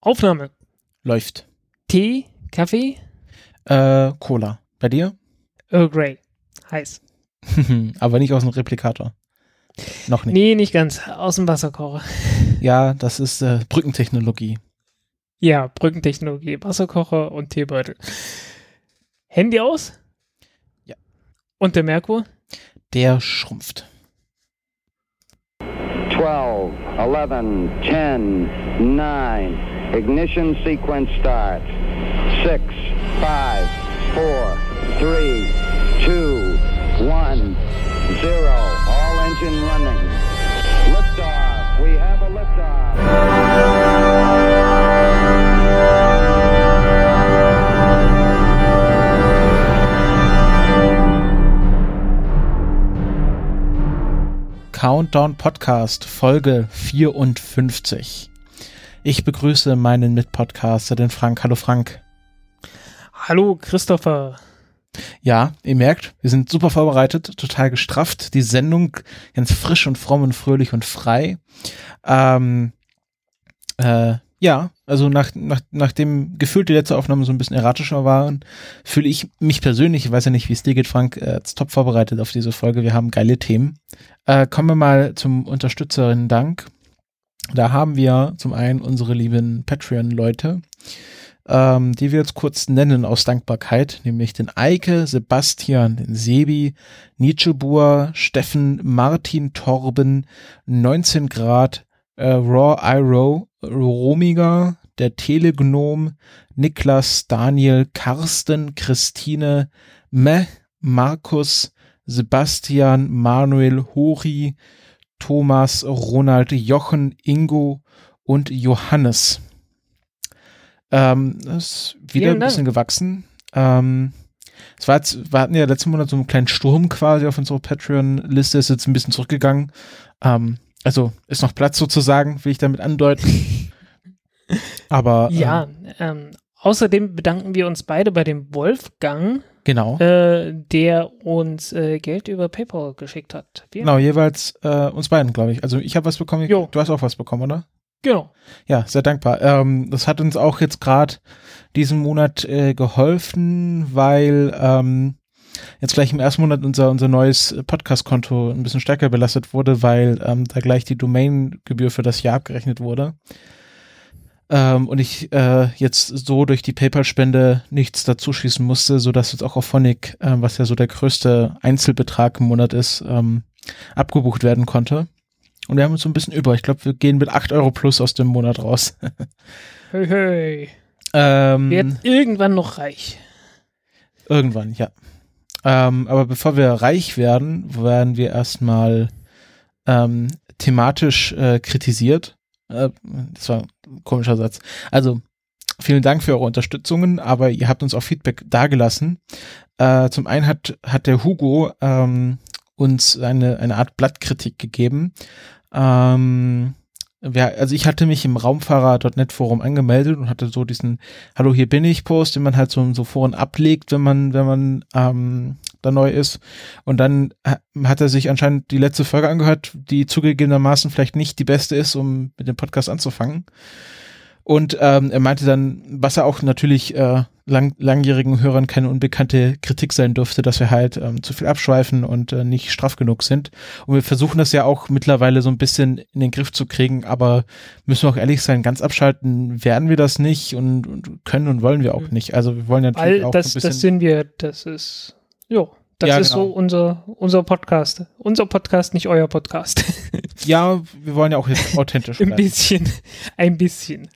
Aufnahme. Läuft. Tee, Kaffee, Äh, Cola. Bei dir? Earl Grey. Heiß. Aber nicht aus dem Replikator. Noch nicht. Nee, nicht ganz. Aus dem Wasserkocher. Ja, das ist äh, Brückentechnologie. Ja, Brückentechnologie, Wasserkocher und Teebeutel. Handy aus? Ja. Und der Merkur? Der schrumpft. 12, 11, 10, 9. Ignition sequence start. 6, 5, 4, 3, 2, 1, 0. All engine running. Liftoff. We have a liftoff. Countdown Podcast, Folge 54. Ich begrüße meinen Mitpodcaster, den Frank. Hallo Frank. Hallo, Christopher. Ja, ihr merkt, wir sind super vorbereitet, total gestrafft. Die Sendung ganz frisch und fromm und fröhlich und frei. Ähm, äh, ja, also nach, nach, nachdem gefühlt die letzte Aufnahme so ein bisschen erratischer waren, fühle ich mich persönlich, ich weiß ja nicht, wie es dir geht, Frank, äh, als top vorbereitet auf diese Folge. Wir haben geile Themen. Äh, kommen wir mal zum Unterstützerinnen-Dank. Da haben wir zum einen unsere lieben Patreon-Leute, ähm, die wir jetzt kurz nennen aus Dankbarkeit, nämlich den Eike, Sebastian, den Sebi, Nietzschebur, Steffen, Martin Torben, 19 Grad, äh, Raw Iro, Romiger, der Telegnom, Niklas, Daniel, Carsten, Christine, Meh, Markus, Sebastian, Manuel, Hori, Thomas, Ronald, Jochen, Ingo und Johannes. Ähm, das ist wieder Vielen ein Dank. bisschen gewachsen. Ähm, es war jetzt, wir hatten ja letzten Monat so einen kleinen Sturm quasi auf unserer Patreon-Liste, ist jetzt ein bisschen zurückgegangen. Ähm, also ist noch Platz sozusagen, will ich damit andeuten. Aber Ja, ähm, ähm, außerdem bedanken wir uns beide bei dem Wolfgang, genau. äh, der uns äh, Geld über PayPal geschickt hat. Vielen Genau, jeweils äh, uns beiden, glaube ich. Also ich habe was bekommen, Jo. du hast auch was bekommen, oder? Genau. Ja, sehr dankbar. Ähm, das hat uns auch jetzt gerade diesen Monat äh, geholfen, weil ähm, jetzt gleich im ersten Monat unser, unser neues Podcast-Konto ein bisschen stärker belastet wurde, weil ähm, da gleich die Domain-Gebühr für das Jahr abgerechnet wurde. Ähm, und ich äh, jetzt so durch die PayPal-Spende nichts dazu schießen musste, sodass jetzt auch auf Phonic, äh, was ja so der größte Einzelbetrag im Monat ist, ähm, abgebucht werden konnte. Und wir haben uns so ein bisschen über. Ich glaube, wir gehen mit 8 Euro plus aus dem Monat raus. Hey, hey. ähm, Wird irgendwann noch reich. irgendwann, ja. Ähm, aber bevor wir reich werden, werden wir erstmal ähm, thematisch äh, kritisiert. Äh, das war ein komischer Satz. Also, vielen Dank für eure Unterstützungen, aber ihr habt uns auch Feedback dagelassen. Äh, zum einen hat, hat der Hugo ähm, uns eine, eine Art Blattkritik gegeben. Ähm, wer, also ich hatte mich im Raumfahrer.net Forum angemeldet und hatte so diesen Hallo, hier bin ich Post, den man halt so, so Foren ablegt, wenn man, wenn man ähm, da neu ist. Und dann ha- hat er sich anscheinend die letzte Folge angehört, die zugegebenermaßen vielleicht nicht die beste ist, um mit dem Podcast anzufangen. Und ähm, er meinte dann, was er auch natürlich äh, lang, langjährigen Hörern keine unbekannte Kritik sein dürfte, dass wir halt ähm, zu viel abschweifen und äh, nicht straff genug sind. Und wir versuchen das ja auch mittlerweile so ein bisschen in den Griff zu kriegen, aber müssen wir auch ehrlich sein, ganz abschalten werden wir das nicht und, und können und wollen wir auch Mhm. nicht. Also wir wollen natürlich Weil auch das, ein bisschen. das sind wir, das ist, jo, das Ja, ist genau. so unser, unser Podcast. Unser Podcast, nicht euer Podcast. ja, wir wollen ja auch jetzt authentisch Ein bisschen, ein bisschen.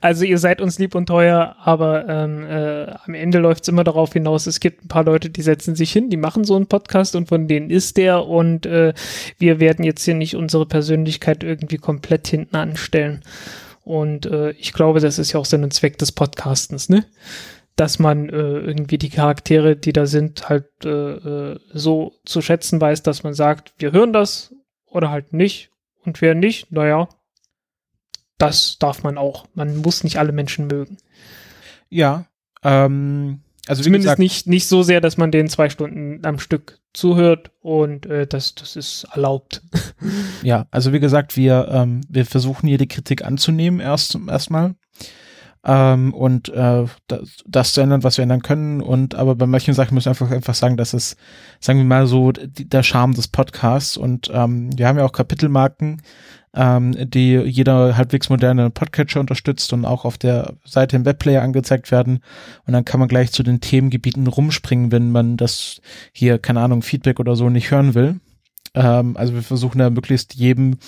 Also ihr seid uns lieb und teuer, aber ähm, äh, am Ende läuft es immer darauf hinaus, es gibt ein paar Leute, die setzen sich hin, die machen so einen Podcast und von denen ist der und äh, wir werden jetzt hier nicht unsere Persönlichkeit irgendwie komplett hinten anstellen. Und äh, ich glaube, das ist ja auch Sinn und Zweck des Podcastens, ne? Dass man äh, irgendwie die Charaktere, die da sind, halt äh, äh, so zu schätzen weiß, dass man sagt, wir hören das oder halt nicht. Und wer nicht, naja, das darf man auch. Man muss nicht alle Menschen mögen. Ja, ähm, Also Zumindest gesagt, nicht, nicht so sehr, dass man den zwei Stunden am Stück zuhört und äh, das, das ist erlaubt. Ja, also wie gesagt, wir, ähm, wir versuchen hier die Kritik anzunehmen erst erstmal ähm, und äh, das, das zu ändern, was wir ändern können. Und aber bei manchen Sachen müssen wir einfach einfach sagen, dass es, sagen wir mal so, die, der Charme des Podcasts. Und ähm, wir haben ja auch Kapitelmarken, ähm, die jeder halbwegs moderne Podcatcher unterstützt und auch auf der Seite im Webplayer angezeigt werden. Und dann kann man gleich zu den Themengebieten rumspringen, wenn man das hier, keine Ahnung, Feedback oder so nicht hören will. Ähm, also wir versuchen da möglichst jedem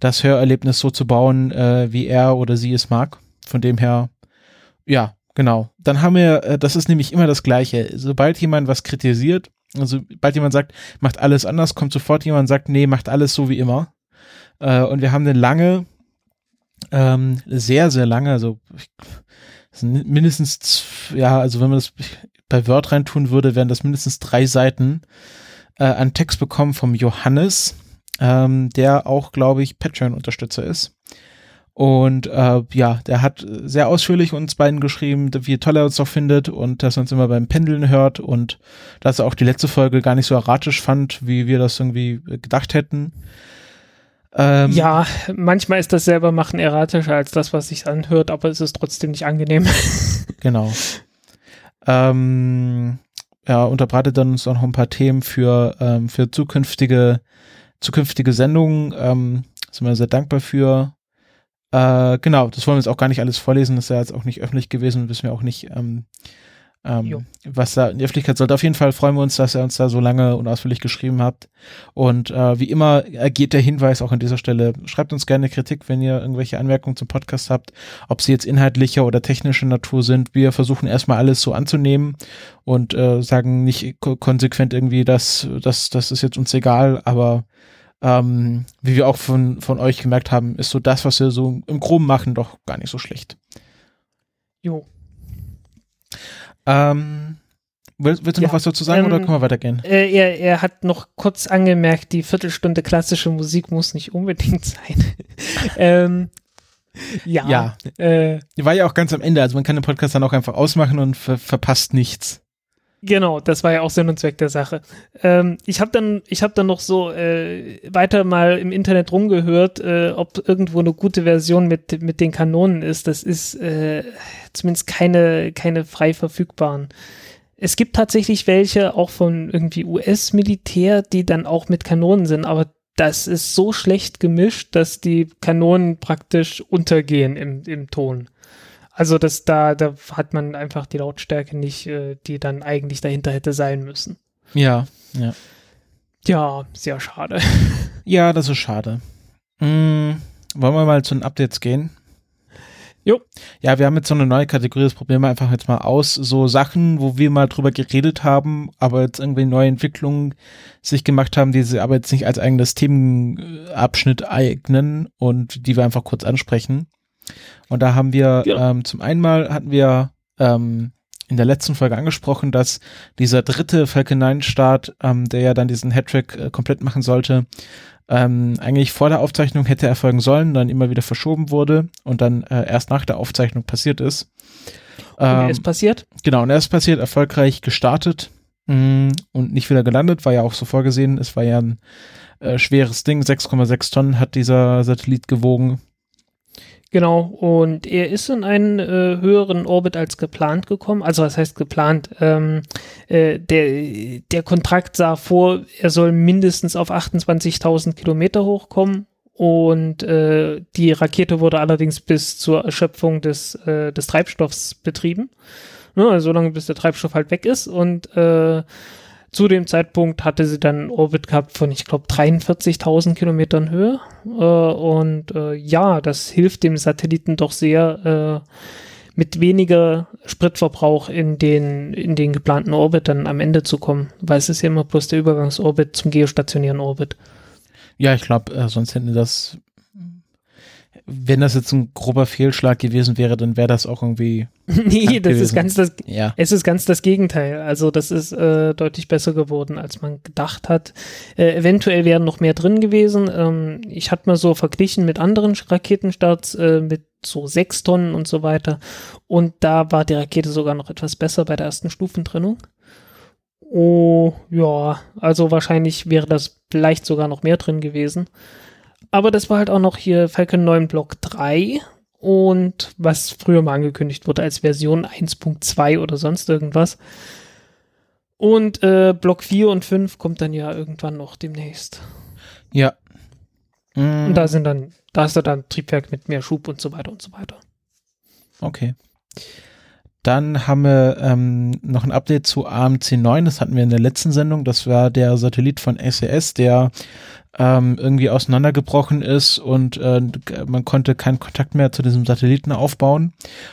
das Hörerlebnis so zu bauen, äh, wie er oder sie es mag. Von dem her, ja, genau. Dann haben wir, äh, das ist nämlich immer das Gleiche. Sobald jemand was kritisiert, also sobald jemand sagt, macht alles anders, kommt sofort jemand und sagt, nee, macht alles so wie immer. Äh, und wir haben eine lange, ähm, sehr, sehr lange, also mindestens, ja, also wenn man das bei Word reintun würde, wären das mindestens drei Seiten äh, an Text bekommen vom Johannes, ähm, der auch, glaube ich, Patreon-Unterstützer ist. Und äh, ja, der hat sehr ausführlich uns beiden geschrieben, wie toll er uns doch findet und dass er uns immer beim Pendeln hört und dass er auch die letzte Folge gar nicht so erratisch fand, wie wir das irgendwie gedacht hätten. Ähm, Ja, manchmal ist das selber machen erratischer als das, was sich anhört, aber es ist trotzdem nicht angenehm. Genau. Ähm, ja, unterbreitet dann uns auch noch ein paar Themen für, ähm, für zukünftige, zukünftige Sendungen. Ähm, sind wir sehr dankbar für. Äh, genau, das wollen wir jetzt auch gar nicht alles vorlesen, das ist ja jetzt auch nicht öffentlich gewesen, wissen wir auch nicht, ähm, ähm, was da in die Öffentlichkeit sollte. Auf jeden Fall freuen wir uns, dass ihr uns da so lange und ausführlich geschrieben habt. Und äh, wie immer ergeht der Hinweis auch an dieser Stelle, schreibt uns gerne Kritik, wenn ihr irgendwelche Anmerkungen zum Podcast habt, ob sie jetzt inhaltlicher oder technischer Natur sind. Wir versuchen erstmal alles so anzunehmen und äh, sagen nicht ko konsequent irgendwie, dass das, das ist jetzt uns egal, aber ähm, wie wir auch von, von euch gemerkt haben, ist so das, was wir so im Groben machen, doch gar nicht so schlecht. Jo. Ähm, willst, willst du Ja, noch was dazu sagen ähm, oder können wir weitergehen? Äh, er, er hat noch kurz angemerkt, die Viertelstunde klassische Musik muss nicht unbedingt sein. ähm, ja. Ja. Äh, Die war ja auch ganz am Ende, also man kann den Podcast dann auch einfach ausmachen und ver verpasst nichts. Genau, das war ja auch Sinn und Zweck der Sache. Ähm, ich habe dann, ich habe dann noch so äh, weiter mal im Internet rumgehört, äh, ob irgendwo eine gute Version mit mit den Kanonen ist. Das ist äh, zumindest keine keine frei verfügbaren. Es gibt tatsächlich welche auch von irgendwie US-Militär, die dann auch mit Kanonen sind, aber das ist so schlecht gemischt, dass die Kanonen praktisch untergehen im, im Ton. Also das da, da hat man einfach die Lautstärke nicht, äh, die dann eigentlich dahinter hätte sein müssen. Ja, ja. Ja, sehr schade. Ja, das ist schade. Mm, wollen wir mal zu den Updates gehen? Jo. Ja, wir haben jetzt so eine neue Kategorie, das probieren wir einfach jetzt mal aus. So Sachen, wo wir mal drüber geredet haben, aber jetzt irgendwie neue Entwicklungen sich gemacht haben, die sie aber jetzt nicht als eigenes Themenabschnitt eignen und die wir einfach kurz ansprechen. Und da haben wir Ja. ähm, zum einen mal hatten wir ähm, in der letzten Folge angesprochen, dass dieser dritte Falcon 9 Start, ähm, der ja dann diesen Hattrick äh, komplett machen sollte, ähm, eigentlich vor der Aufzeichnung hätte erfolgen sollen, dann immer wieder verschoben wurde und dann äh, erst nach der Aufzeichnung passiert ist. Und er Ähm, ist passiert? genau, und er ist passiert, erfolgreich gestartet mh, und nicht wieder gelandet, war ja auch so vorgesehen. Es war ja ein äh, schweres Ding, 6,6 Tonnen hat dieser Satellit gewogen. Genau. Und er ist in einen äh, höheren Orbit als geplant gekommen. Also was heißt geplant? Ähm, äh, der, der Kontrakt sah vor, er soll mindestens auf 28.000 Kilometer hochkommen. Und äh, die Rakete wurde allerdings bis zur Erschöpfung des, äh, des Treibstoffs betrieben. Ne, also so lange, bis der Treibstoff halt weg ist. Und äh, zu dem Zeitpunkt hatte sie dann einen Orbit gehabt von, ich glaube, 43.000 Kilometern Höhe. Äh, und äh, ja, das hilft dem Satelliten doch sehr, äh, mit weniger Spritverbrauch in den, in den geplanten Orbit dann am Ende zu kommen. Weil es ist ja immer bloß der Übergangsorbit zum geostationären Orbit. Ja, ich glaube, äh, sonst hätten das wenn das jetzt ein grober Fehlschlag gewesen wäre, dann wäre das auch irgendwie. nee, das ist ganz das, Ja. es ist ganz das Gegenteil. Also das ist äh, deutlich besser geworden, als man gedacht hat. Äh, eventuell wären noch mehr drin gewesen. Ähm, ich hatte mal so verglichen mit anderen Raketenstarts, äh, mit so sechs Tonnen und so weiter. Und da war die Rakete sogar noch etwas besser bei der ersten Stufentrennung. Oh, ja, also wahrscheinlich wäre das vielleicht sogar noch mehr drin gewesen. Aber das war halt auch noch hier Falcon 9 Block 3 und was früher mal angekündigt wurde als Version 1.2 oder sonst irgendwas. Und äh, Block 4 und 5 kommt dann ja irgendwann noch demnächst. Ja. Mm, Und da sind dann, da ist da dann Triebwerk mit mehr Schub und so weiter und so weiter. Okay. Dann haben wir ähm, noch ein Update zu AMC9, das hatten wir in der letzten Sendung. Das war der Satellit von SES, der ähm, irgendwie auseinandergebrochen ist und äh, man konnte keinen Kontakt mehr zu diesem Satelliten aufbauen.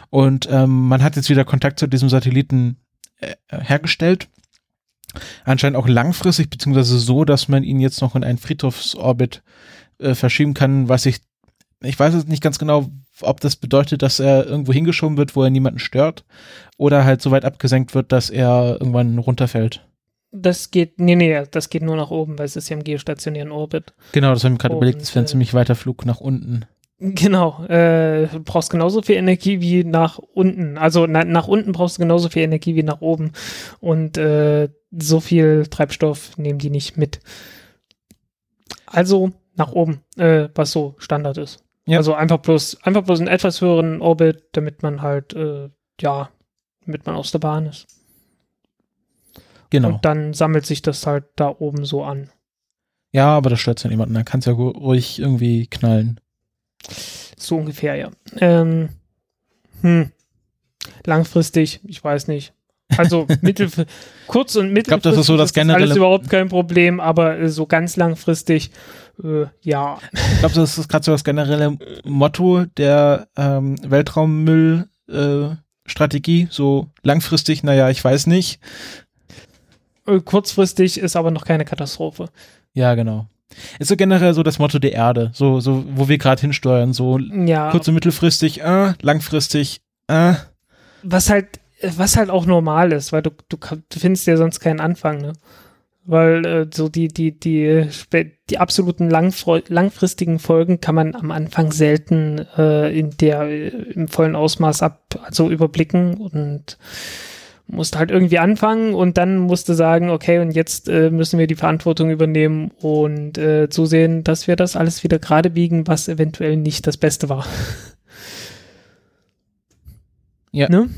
Und ähm, man hat jetzt wieder Kontakt zu diesem Satelliten äh, hergestellt. Anscheinend auch langfristig, beziehungsweise so, dass man ihn jetzt noch in einen Friedhofsorbit äh, verschieben kann, was ich, ich weiß jetzt nicht ganz genau, ob das bedeutet, dass er irgendwo hingeschoben wird, wo er niemanden stört, oder halt so weit abgesenkt wird, dass er irgendwann runterfällt. Das geht, nee, nee, das geht nur nach oben, weil es ist ja im geostationären Orbit. Genau, das habe ich mir gerade überlegt, das wäre ein äh, ziemlich weiter Flug nach unten. Genau, äh, du brauchst genauso viel Energie wie nach unten. Also na, nach unten brauchst du genauso viel Energie wie nach oben. Und äh, so viel Treibstoff nehmen die nicht mit. Also nach oben, äh, was so Standard ist. Ja. Also einfach bloß, einfach bloß einen etwas höheren Orbit, damit man halt, äh, ja, damit man aus der Bahn ist. Genau. Und dann sammelt sich das halt da oben so an. Ja, aber das stört ja niemanden. Da kannst ja ru- ruhig irgendwie knallen. So ungefähr, ja. Ähm, hm. Langfristig, ich weiß nicht. Also mittel, kurz und mittelfristig glaub, das ist so das generelle- alles überhaupt kein Problem, aber äh, so ganz langfristig, äh, ja. Ich glaube, das ist gerade so das generelle Motto der ähm, Weltraummüll-Strategie. Äh, Strategie. so langfristig, naja, ich weiß nicht. Äh, Kurzfristig ist aber noch keine Katastrophe. Ja, genau. Ist so generell so das Motto der Erde, so, so wo wir gerade hinsteuern. So Ja, kurz- und mittelfristig, äh, langfristig, äh. was halt, was halt auch normal ist, weil du, du, du findest ja sonst keinen Anfang, ne? Weil äh, so die, die, die, die absoluten langfristigen Folgen kann man am Anfang selten äh, in der im vollen Ausmaß ab, also überblicken und musste halt irgendwie anfangen und dann musste sagen, okay, und jetzt äh, müssen wir die Verantwortung übernehmen und äh, zusehen, dass wir das alles wieder gerade biegen, was eventuell nicht das Beste war. Ja. Ne?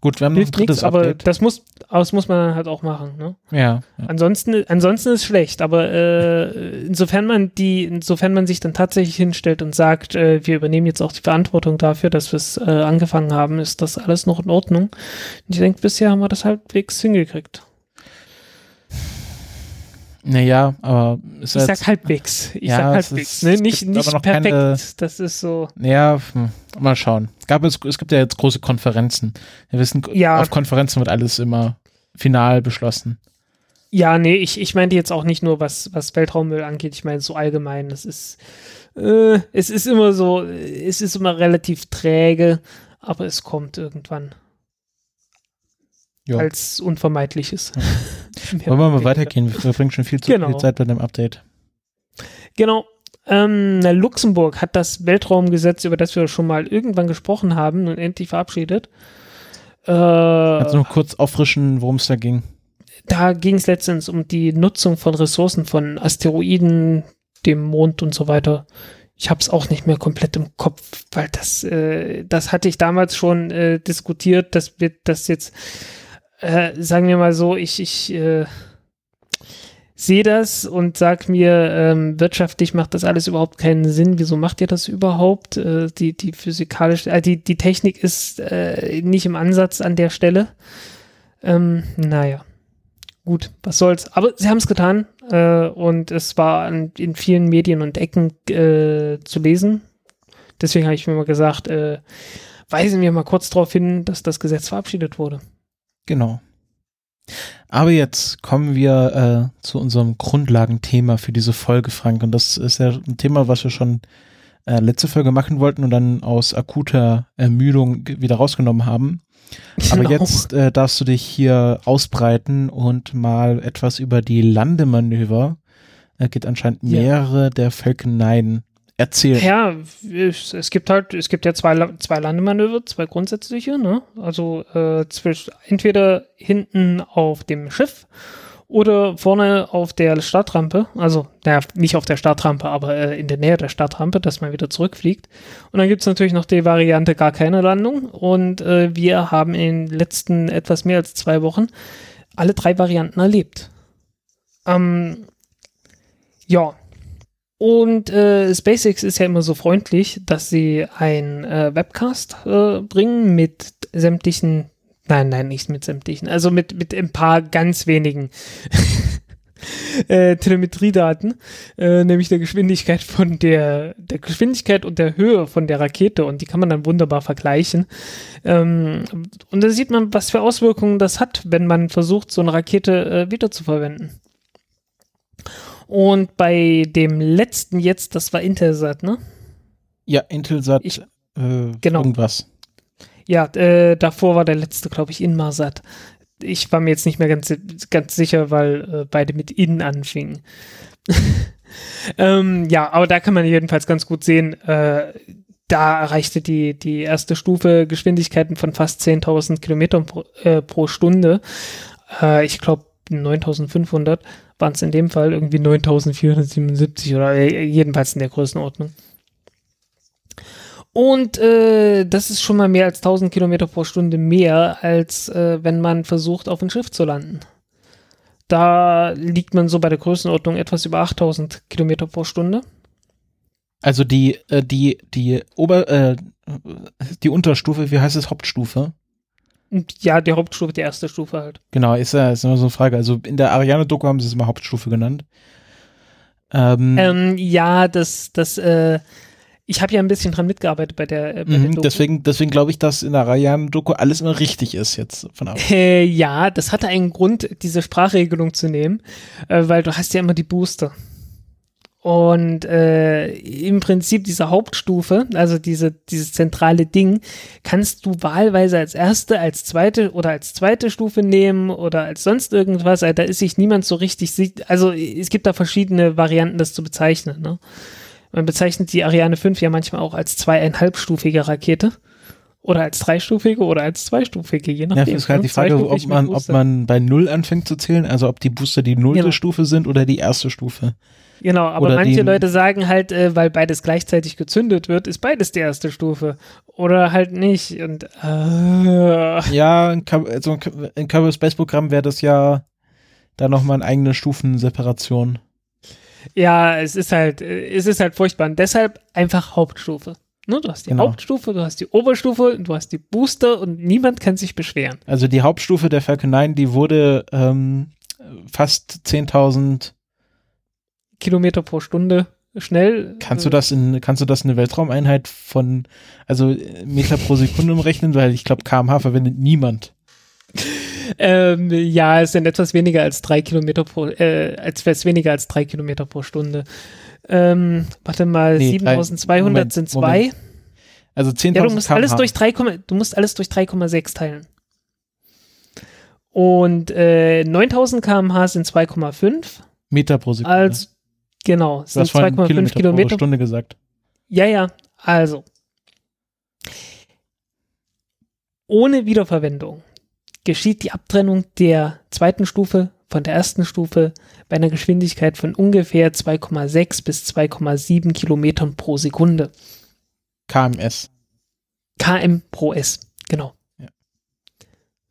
Gut, wir haben noch ein Hilft nichts, drittes aber Update. das muss, aber das muss man dann halt auch machen. Ne? Ja, ja. Ansonsten, ansonsten ist schlecht, aber äh, insofern man die, insofern man sich dann tatsächlich hinstellt und sagt, äh, wir übernehmen jetzt auch die Verantwortung dafür, dass wir es äh, angefangen haben, ist das alles noch in Ordnung. Und ich denke, bisher haben wir das halbwegs hingekriegt. Naja, aber ist Ich jetzt, sag halbwegs. Ich Ja, sag es halbwegs. ist- Ne? es Nicht, nicht perfekt. keine- Das ist so. Ja, hm, mal schauen. Es, gab jetzt, es gibt ja jetzt große Konferenzen. Wir wissen, Ja. auf Konferenzen wird alles immer final beschlossen. Ja, nee, ich, ich meinte jetzt auch nicht nur, was, was Weltraummüll angeht, ich meine so allgemein. Das ist, äh, es ist immer so, es ist immer relativ träge, aber es kommt irgendwann. Ja. Als unvermeidliches. Mehr Wollen wir mal weitergehen? Wir verbringen schon viel zu Genau. viel Zeit bei dem Update. Genau. Ähm, Luxemburg hat das Weltraumgesetz, über das wir schon mal irgendwann gesprochen haben, nun endlich verabschiedet. Äh, Kannst du noch kurz auffrischen, worum es da ging? da ging es letztens um die Nutzung von Ressourcen von Asteroiden, dem Mond und so weiter. Ich habe es auch nicht mehr komplett im Kopf, weil das, äh, das hatte ich damals schon äh, diskutiert, dass wir das jetzt, äh, sagen wir mal so, ich, ich äh, sehe das und sag mir, ähm, wirtschaftlich macht das alles überhaupt keinen Sinn. Wieso macht ihr das überhaupt? Äh, die, die physikalische, äh, die, die Technik ist äh, nicht im Ansatz an der Stelle. Ähm, naja gut, was soll's. Aber sie haben es getan äh, und es war an, in vielen Medien und Ecken äh, zu lesen. Deswegen habe ich mir mal gesagt, äh, weisen wir mal kurz darauf hin, dass das Gesetz verabschiedet wurde. Genau. Aber jetzt kommen wir äh, zu unserem Grundlagenthema für diese Folge, Frank. Und das ist ja ein Thema, was wir schon äh, letzte Folge machen wollten und dann aus akuter Ermüdung wieder rausgenommen haben. Aber Genau. jetzt äh, darfst du dich hier ausbreiten und mal etwas über die Landemanöver, äh, geht anscheinend Ja. mehrere der Falcon 9 erzählen. Ja, es, gibt halt, es gibt ja zwei, zwei Landemanöver, zwei grundsätzliche, ne? Also äh, zwischen entweder hinten auf dem Schiff oder vorne auf der Startrampe, also naja, nicht auf der Startrampe, aber äh, in der Nähe der Startrampe, dass man wieder zurückfliegt. Und dann gibt es natürlich noch die Variante gar keine Landung. Und äh, wir haben in den letzten etwas mehr als zwei Wochen alle drei Varianten erlebt. Ähm, ja, und äh, SpaceX ist ja immer so freundlich, dass sie ein äh, Webcast äh, bringen mit sämtlichen, nein, nein, nicht mit sämtlichen, also mit, mit ein paar ganz wenigen äh, Telemetriedaten, äh, nämlich der Geschwindigkeit von der, der Geschwindigkeit und der Höhe von der Rakete und die kann man dann wunderbar vergleichen. Ähm, und da sieht man, was für Auswirkungen das hat, wenn man versucht, so eine Rakete äh, wiederzuverwenden. Und bei dem letzten jetzt, das war Intelsat, ne? Ja, Intelsat, Ich- äh, genau. irgendwas. Ja, äh, davor war der letzte, glaube ich, Inmarsat. Ich war mir jetzt nicht mehr ganz, ganz sicher, weil äh, beide mit In anfingen. ähm, ja, aber da kann man jedenfalls ganz gut sehen, äh, da erreichte die, die erste Stufe Geschwindigkeiten von fast 10.000 Kilometern pro, äh, pro Stunde. Äh, ich glaube 9.500 waren es in dem Fall, irgendwie 9.477 oder äh, jedenfalls in der Größenordnung. Und äh, das ist schon mal mehr als 1000 Kilometer pro Stunde mehr, als äh, wenn man versucht, auf ein Schiff zu landen. Da liegt man so bei der Größenordnung etwas über 8000 Kilometer pro Stunde. Also die, äh, die, die Ober, äh, die Unterstufe, wie heißt es, Hauptstufe? Ja, die Hauptstufe, die erste Stufe halt. Genau, ist ja ist immer so eine Frage. Also in der Ariane-Doku haben sie es immer Hauptstufe genannt. Ähm, Ähm, ja, das, das, äh, ich habe ja ein bisschen dran mitgearbeitet bei der, äh, bei der mhm, Doku. deswegen deswegen glaube ich, dass in der Ariane-Doku alles immer richtig ist jetzt von ab. Äh, ja, das hatte einen Grund, diese Sprachregelung zu nehmen, äh, weil du hast ja immer die Booster. Und äh, im Prinzip diese Hauptstufe, also diese, dieses zentrale Ding, kannst du wahlweise als erste, als zweite oder als zweite Stufe nehmen oder als sonst irgendwas. Also, da ist sich niemand so richtig sicher. Also es gibt da verschiedene Varianten, das zu bezeichnen. Ne? Man bezeichnet die Ariane 5 ja manchmal auch als zweieinhalbstufige Rakete. Oder als dreistufige oder als zweistufige, je Ja, nachdem. ist halt ne? die Frage, ob man, ob man bei Null anfängt zu zählen, also ob die Booster die nullte Genau. Stufe sind oder die erste Stufe. Genau, aber Oder manche Leute sagen halt, äh, weil beides gleichzeitig gezündet wird, ist beides die erste Stufe. Oder halt nicht. Und äh, Ja, in also in Kerbal Space Programm wäre das ja da nochmal eine eigene Stufenseparation. ja, es ist halt, äh, es ist halt furchtbar. Und deshalb einfach Hauptstufe. Ne, du hast die Genau. Hauptstufe, du hast die Oberstufe, du hast die Booster und niemand kann sich beschweren. Also die Hauptstufe der Falcon 9, die wurde ähm, fast 10.000. Kilometer pro Stunde schnell. Kannst äh, du das in, kannst du das in eine Weltraumeinheit von, also äh, Meter pro Sekunde umrechnen? Weil ich glaube, kmh verwendet niemand. Ähm, ja, es sind etwas weniger als drei Kilometer pro, äh, etwas weniger als drei Kilometer pro Stunde. Ähm, warte mal, Nee, drei- 7200 Moment, sind Moment. zwei. Also 10.000 Ja, du musst alles kmh. durch 3, du musst alles durch 3,6 teilen. Und äh, 9000 km/h sind 2,5. Meter pro Sekunde. Als genau, du sind hast vorhin 2,5 Kilometer, Kilometer. pro Stunde gesagt. Ja, ja, also. Ohne Wiederverwendung geschieht die Abtrennung der zweiten Stufe von der ersten Stufe bei einer Geschwindigkeit von ungefähr 2,6 bis 2,7 Kilometern pro Sekunde. KMS. km pro S, genau. Ja.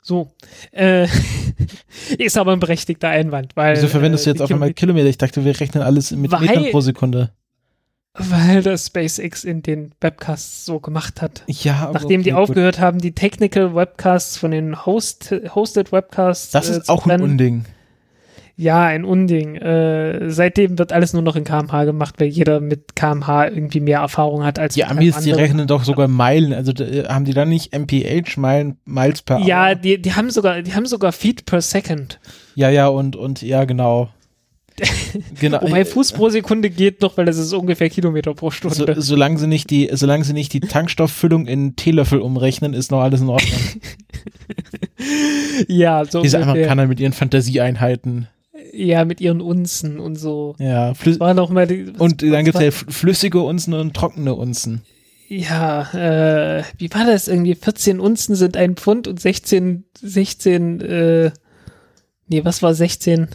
So, äh, ist aber ein berechtigter Einwand, weil. Wieso verwendest du äh, jetzt die auf einmal Kilometer-? Ich dachte, wir rechnen alles mit Weil- Metern pro Sekunde. Weil das SpaceX in den Webcasts so gemacht hat. Ja, aber Nachdem die okay, gut. aufgehört haben, die Technical Webcasts von den Host, Hosted Webcasts. Das äh, ist zu auch ein. Unding. Ja, ein Unding. Äh, seitdem wird alles nur noch in kmh gemacht, weil jeder mit kmh irgendwie mehr Erfahrung hat als Die Amis, die rechnen doch sogar Meilen. Also äh, haben die dann nicht MPH, Meilen, Miles per Ja, Hour? die, die haben sogar, die haben sogar Feet per Second. Ja, ja, und, und ja, genau. genau. Wobei Fuß pro Sekunde geht noch, weil das ist ungefähr Kilometer pro Stunde. So, solange sie nicht die, solange sie nicht die Tankstofffüllung in Teelöffel umrechnen, ist noch alles in Ordnung. ja, so Diese. Amerikaner mit ihren Fantasieeinheiten. Ja, mit ihren Unzen und so. Ja, flü War noch mal die, und dann gibt es ja flüssige Unzen und trockene Unzen. Ja, äh, wie war das irgendwie? 14 Unzen sind ein Pfund und 16, 16, äh, nee, was war 16?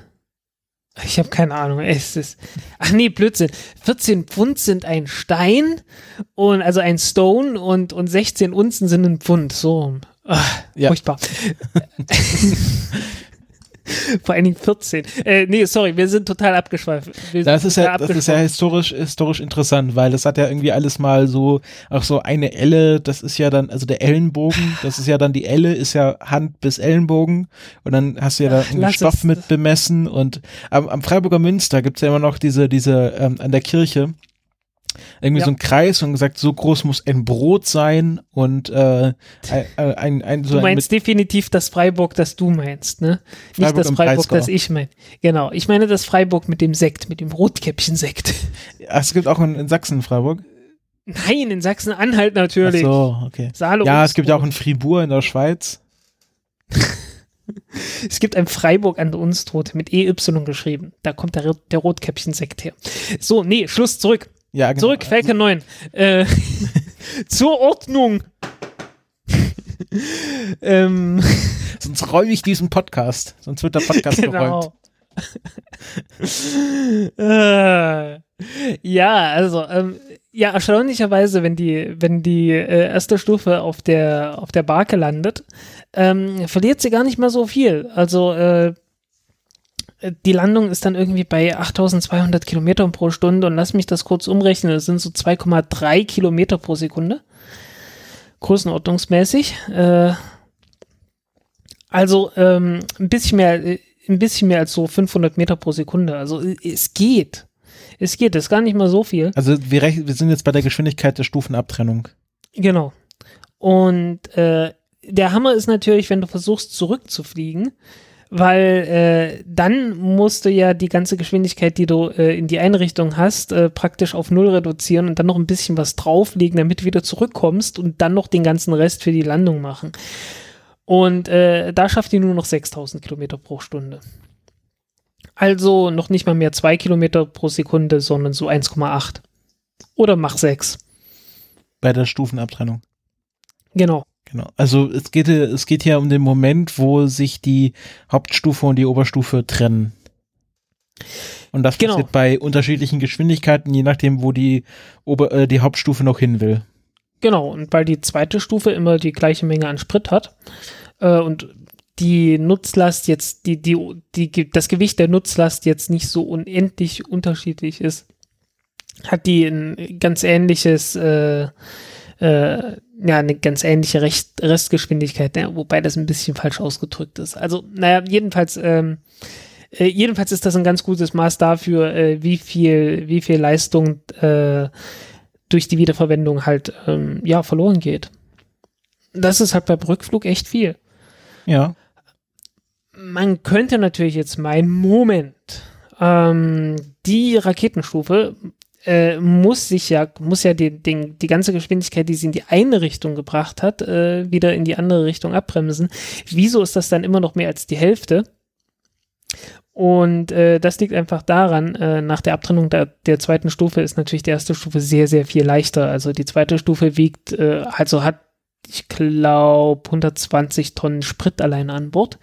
Ich habe keine Ahnung. Es ist, ach nee, Blödsinn. 14 Pfund sind ein Stein und also ein Stone und, und 16 Unzen sind ein Pfund. So. Ach, Ja. Furchtbar. Vor allen Dingen 14. Äh, nee, sorry, wir sind total abgeschweift. Wir Das ist ja, das ist ja historisch, historisch interessant, weil das hat ja irgendwie alles mal so, auch so eine Elle, das ist ja dann, also der Ellenbogen, das ist ja dann die Elle, ist ja Hand bis Ellenbogen und dann hast du ja da Ach, einen Stoff es. mit bemessen und am, am Freiburger Münster gibt's ja immer noch diese, diese, ähm, an der Kirche, irgendwie Ja. so ein Kreis und gesagt, so groß muss ein Brot sein und äh, ein, ein, so Du ein meinst definitiv das Freiburg, das du meinst, ne? Nicht Freiburg das im Freiburg, das ich meine. Genau. Ich meine das Freiburg mit dem Sekt, mit dem Rotkäppchen-Sekt. Ach, es gibt auch in, in Sachsen Freiburg. Nein, in Sachsen-Anhalt Ach natürlich. so, okay. Saale Ja, es gibt ja auch in Fribourg in der Schweiz. Es gibt ein Freiburg an der Unstrut mit EY geschrieben. Da kommt der, der Rotkäppchen-Sekt her. So, nee, Schluss, zurück. Ja, genau. Zurück, Falcon 9. Äh, zur Ordnung. ähm, Sonst räume ich diesen Podcast. Sonst wird der Podcast geräumt. Genau. äh, ja, also ähm, ja, erstaunlicherweise, wenn die, wenn die äh, erste Stufe auf der auf der Barke landet, ähm, verliert sie gar nicht mal so viel. Also äh, die Landung ist dann irgendwie bei 8200 Kilometern pro Stunde und lass mich das kurz umrechnen, das sind so 2,3 Kilometer pro Sekunde. Größenordnungsmäßig. Äh, also ähm, ein bisschen mehr, äh, ein bisschen mehr als so 500 Meter pro Sekunde. Also äh, es geht. Es geht, das ist gar nicht mal so viel. Also wir, wir sind jetzt bei der Geschwindigkeit der Stufenabtrennung. Genau. Und äh, der Hammer ist natürlich, wenn du versuchst zurückzufliegen, weil äh, dann musst du ja die ganze Geschwindigkeit, die du äh, in die eine Richtung hast, äh, praktisch auf null reduzieren und dann noch ein bisschen was drauflegen, damit du wieder zurückkommst und dann noch den ganzen Rest für die Landung machen. Und äh, da schafft die nur noch 6000 Kilometer pro Stunde. Also noch nicht mal mehr 2 Kilometer pro Sekunde, sondern so 1,8. Oder mach 6. Bei der Stufenabtrennung. Genau. Genau. Also es geht, es geht hier um den Moment, wo sich die Hauptstufe und die Oberstufe trennen. Und das Genau. passiert bei unterschiedlichen Geschwindigkeiten, je nachdem, wo die, Ober, äh, die Hauptstufe noch hin will. Genau, und weil die zweite Stufe immer die gleiche Menge an Sprit hat äh, und die Nutzlast jetzt, die, die, die, das Gewicht der Nutzlast jetzt nicht so unendlich unterschiedlich ist, hat die ein ganz ähnliches, äh, äh, ja, eine ganz ähnliche Recht, Restgeschwindigkeit, ja, wobei das ein bisschen falsch ausgedrückt ist. Also, naja, jedenfalls, ähm, äh, jedenfalls ist das ein ganz gutes Maß dafür, äh, wie viel, wie viel Leistung äh, durch die Wiederverwendung halt ähm, ja verloren geht. Das ist halt beim Rückflug echt viel. Ja. Man könnte natürlich jetzt meinen, Moment, ähm, die Raketenstufe äh, muss sich ja, muss ja die, den, die ganze Geschwindigkeit, die sie in die eine Richtung gebracht hat, äh, wieder in die andere Richtung abbremsen. Wieso ist das dann immer noch mehr als die Hälfte? Und äh, das liegt einfach daran, äh, nach der Abtrennung der, der zweiten Stufe ist natürlich die erste Stufe sehr, sehr viel leichter. Also die zweite Stufe wiegt, äh, also hat, ich glaube, 120 Tonnen Sprit allein an Bord.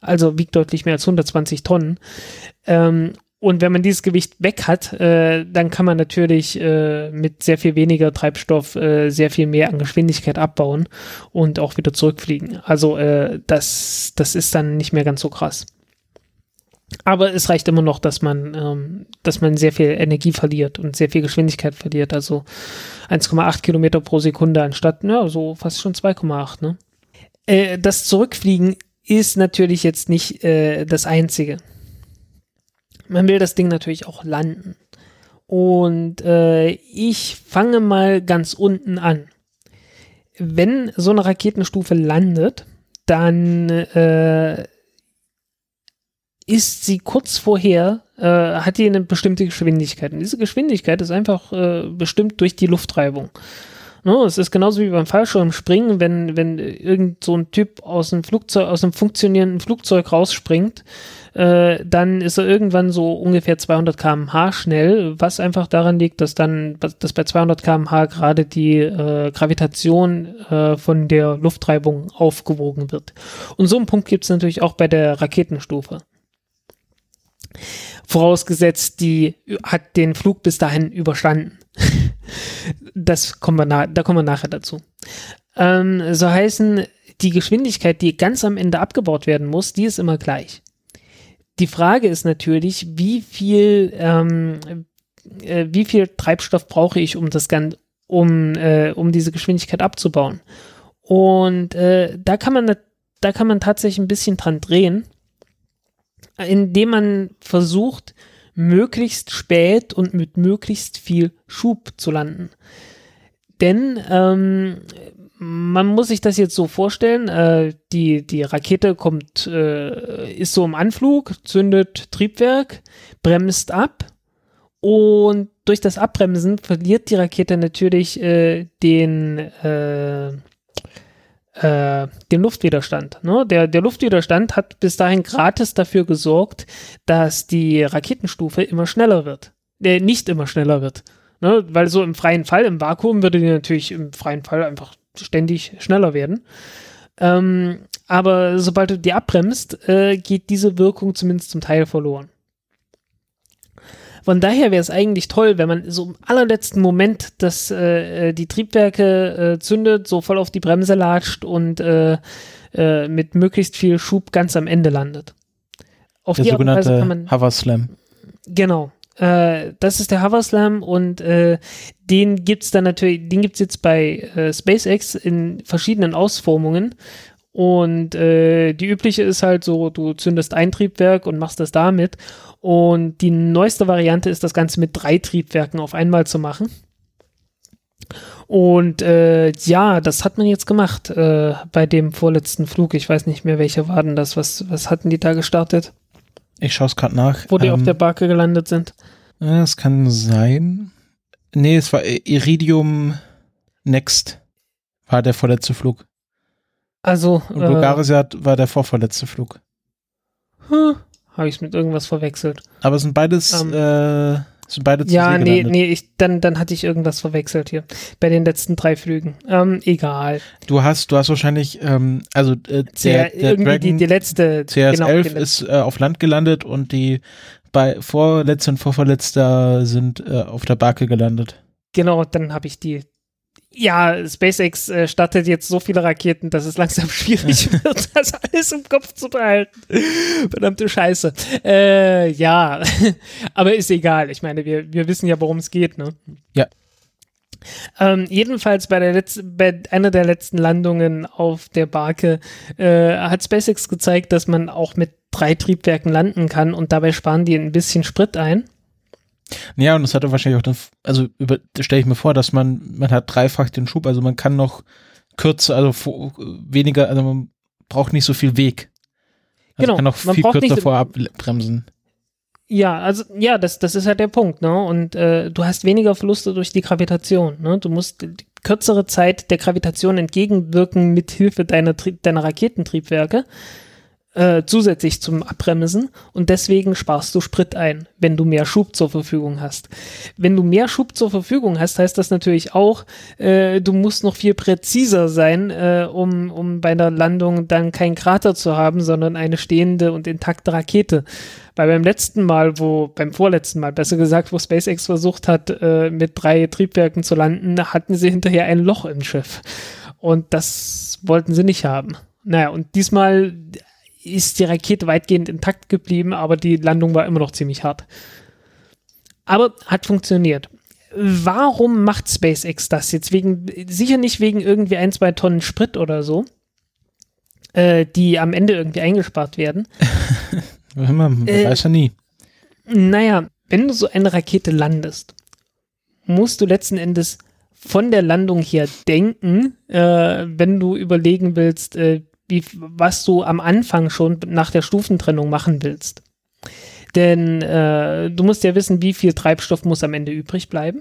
Also wiegt deutlich mehr als 120 Tonnen. Ähm, und wenn man dieses Gewicht weg hat, äh, dann kann man natürlich äh, mit sehr viel weniger Treibstoff äh, sehr viel mehr an Geschwindigkeit abbauen und auch wieder zurückfliegen. Also äh, das, das ist dann nicht mehr ganz so krass. Aber es reicht immer noch, dass man, ähm, dass man sehr viel Energie verliert und sehr viel Geschwindigkeit verliert. Also 1,8 Kilometer pro Sekunde anstatt, ja, so fast schon 2,8. Ne? Äh, das Zurückfliegen ist natürlich jetzt nicht äh, das Einzige. Man will das Ding natürlich auch landen. Und äh, ich fange mal ganz unten an. Wenn so eine Raketenstufe landet, dann äh, ist sie kurz vorher, äh, hat die eine bestimmte Geschwindigkeit. Und diese Geschwindigkeit ist einfach äh, bestimmt durch die Luftreibung. No, es ist genauso wie beim Fallschirmspringen, wenn, wenn irgend so ein Typ aus einem Flugzeug, aus einem funktionierenden Flugzeug rausspringt, äh, dann ist er irgendwann so ungefähr 200 km/h schnell, was einfach daran liegt, dass dann, dass bei 200 km/h gerade die äh, Gravitation äh, von der Luftreibung aufgewogen wird. Und so einen Punkt gibt es natürlich auch bei der Raketenstufe. Vorausgesetzt, die hat den Flug bis dahin überstanden. das kommen wir na, da kommen wir nachher dazu. Ähm, so heißen, die Geschwindigkeit, die ganz am Ende abgebaut werden muss, die ist immer gleich. Die Frage ist natürlich, wie viel, ähm, äh, wie viel Treibstoff brauche ich, um das Ganze, um, äh, um diese Geschwindigkeit abzubauen. Und äh, da kann man, da kann man tatsächlich ein bisschen dran drehen, indem man versucht, möglichst spät und mit möglichst viel Schub zu landen. Denn ähm, man muss sich das jetzt so vorstellen, äh, die, die Rakete kommt, äh, ist so im Anflug, zündet Triebwerk, bremst ab und durch das Abbremsen verliert die Rakete natürlich äh, den, äh, äh, den Luftwiderstand. Ne? Der, der Luftwiderstand hat bis dahin gratis dafür gesorgt, dass die Raketenstufe immer schneller wird. Äh, nicht immer schneller wird. Ne? Weil so im freien Fall, im Vakuum würde die natürlich im freien Fall einfach ständig schneller werden. Ähm, aber sobald du die abbremst, äh, geht diese Wirkung zumindest zum Teil verloren. Von daher wäre es eigentlich toll, wenn man so im allerletzten Moment das, äh, äh, die Triebwerke äh, zündet, so voll auf die Bremse latscht und äh, äh, mit möglichst viel Schub ganz am Ende landet. Auf Der sogenannte man, Hover Slam. Genau. Äh, das ist der Hover Slam und äh, den gibt's dann natürlich, den gibt's jetzt bei äh, SpaceX in verschiedenen Ausformungen. Und äh, die übliche ist halt so, du zündest ein Triebwerk und machst das damit. Und die neueste Variante ist, das Ganze mit drei Triebwerken auf einmal zu machen. Und äh, ja, das hat man jetzt gemacht äh, bei dem vorletzten Flug. Ich weiß nicht mehr, welche war denn das. Was, was hatten die da gestartet? Ich schaue es gerade nach. Wo die ähm, auf der Barke gelandet sind. Es kann sein. Nee, es war Iridium Next. War der vorletzte Flug. Also. Und Bulgarisiat äh, war der vorvorletzte Flug. Hm, Habe ich es mit irgendwas verwechselt. Aber es sind beides, ähm, äh, sind beide zu Ja, nee, nee, ich, dann, dann hatte ich irgendwas verwechselt hier. Bei den letzten drei Flügen. Ähm, egal. Du hast, du hast wahrscheinlich, ähm, also äh, der, der Dragon, die, die letzte. CRS-11 genau, ist äh, auf Land gelandet und die bei vorletzter und vorverletzter sind äh, auf der Barke gelandet. Genau, dann habe ich die ja, SpaceX äh, startet jetzt so viele Raketen, dass es langsam schwierig wird, das alles im Kopf zu behalten. Verdammte Scheiße. Äh, ja, aber ist egal. Ich meine, wir, wir wissen ja, worum es geht, ne? Ja. Ähm, jedenfalls bei, der Letz bei einer der letzten Landungen auf der Barke äh, hat SpaceX gezeigt, dass man auch mit drei Triebwerken landen kann und dabei sparen die ein bisschen Sprit ein. Ja, und das hatte wahrscheinlich auch, dann, also stelle ich mir vor, dass man, man hat dreifach den Schub, also man kann noch kürzer, also weniger, also man braucht nicht so viel Weg. Also genau, kann noch viel kürzer vorab bremsen. Ja, also ja, das, das ist halt der Punkt, ne? Und äh, du hast weniger Verluste durch die Gravitation, ne? Du musst kürzere Zeit der Gravitation entgegenwirken mit Hilfe deiner, deiner Raketentriebwerke äh, zusätzlich zum Abbremsen und deswegen sparst du Sprit ein, wenn du mehr Schub zur Verfügung hast. Wenn du mehr Schub zur Verfügung hast, heißt das natürlich auch, äh, du musst noch viel präziser sein, äh, um, um bei der Landung dann keinen Krater zu haben, sondern eine stehende und intakte Rakete. Weil beim letzten Mal, wo, beim vorletzten Mal besser gesagt, wo SpaceX versucht hat, äh, mit drei Triebwerken zu landen, hatten sie hinterher ein Loch im Schiff. Und das wollten sie nicht haben. Naja, und diesmal ist die Rakete weitgehend intakt geblieben, aber die Landung war immer noch ziemlich hart. Aber hat funktioniert. Warum macht SpaceX das jetzt? Wegen, sicher nicht wegen irgendwie ein, zwei Tonnen Sprit oder so, äh, die am Ende irgendwie eingespart werden. Man äh, weiß ja nie. Naja, wenn du so eine Rakete landest, musst du letzten Endes von der Landung her denken, äh, wenn du überlegen willst, äh, wie, was du am Anfang schon nach der Stufentrennung machen willst. Denn äh, du musst ja wissen, wie viel Treibstoff muss am Ende übrig bleiben.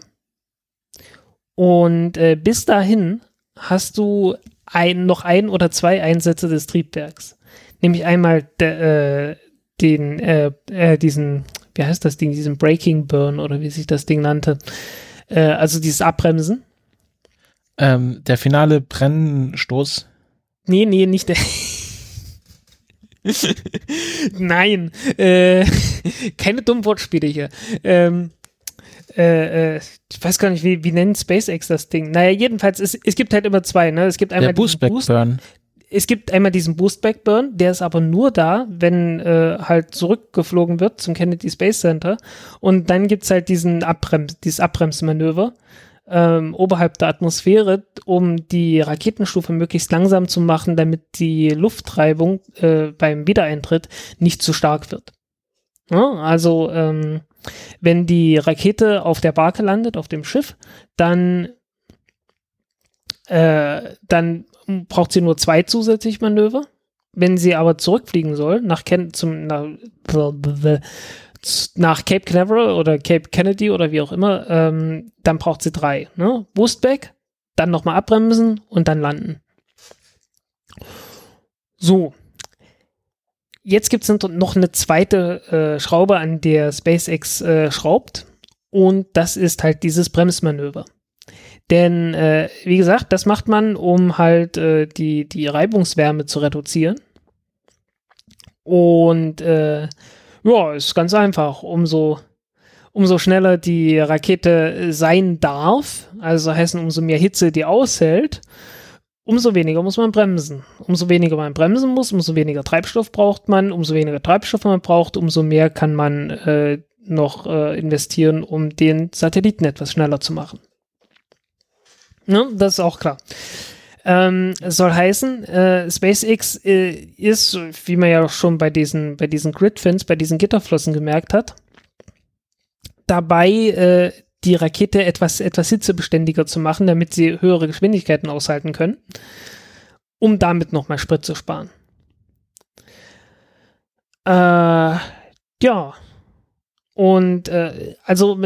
Und äh, bis dahin hast du ein, noch ein oder zwei Einsätze des Triebwerks. Nämlich einmal de, äh, den, äh, äh, diesen, wie heißt das Ding, diesen Breaking Burn oder wie sich das Ding nannte. Äh, also dieses Abbremsen. Ähm, der finale Brennstoß. Nee, nee, nicht der. Nein, äh, keine dummen Wortspiele hier. Ähm, äh, äh, ich weiß gar nicht, wie, wie nennt SpaceX das Ding? Naja, jedenfalls, es, es gibt halt immer zwei, ne? Es gibt einmal Der Boost, Burn. es gibt einmal diesen Boostback Burn, der ist aber nur da, wenn äh, halt zurückgeflogen wird zum Kennedy Space Center. Und dann gibt's halt diesen Abbrems, dieses Abbremsmanöver ähm, oberhalb der Atmosphäre, um die Raketenstufe möglichst langsam zu machen, damit die Lufttreibung äh, beim Wiedereintritt nicht zu stark wird. Ja, also ähm, wenn die Rakete auf der Barke landet, auf dem Schiff, dann, äh, dann braucht sie nur zwei zusätzliche Manöver. Wenn sie aber zurückfliegen soll, nach, Ken zum, nach, nach Cape Canaveral oder Cape Kennedy oder wie auch immer, ähm, dann braucht sie drei. Ne? Boostback, dann nochmal abbremsen und dann landen. So. Jetzt gibt es noch eine zweite äh, Schraube, an der SpaceX äh, schraubt. Und das ist halt dieses Bremsmanöver. Denn, äh, wie gesagt, das macht man, um halt äh, die, die Reibungswärme zu reduzieren. Und äh, ja, ist ganz einfach. Umso, umso schneller die Rakete sein darf, also heißen, umso mehr Hitze die aushält, umso weniger muss man bremsen. Umso weniger man bremsen muss, umso weniger Treibstoff braucht man, umso weniger Treibstoff man braucht, umso mehr kann man äh, noch äh, investieren, um den Satelliten etwas schneller zu machen. Ne? Das ist auch klar. Ähm, soll heißen, äh, SpaceX äh, ist, wie man ja auch schon bei diesen, bei diesen Gridfins, bei diesen Gitterflossen gemerkt hat, dabei äh, die Rakete etwas, etwas hitzebeständiger zu machen, damit sie höhere Geschwindigkeiten aushalten können, um damit nochmal Sprit zu sparen. Äh, ja. Und äh, also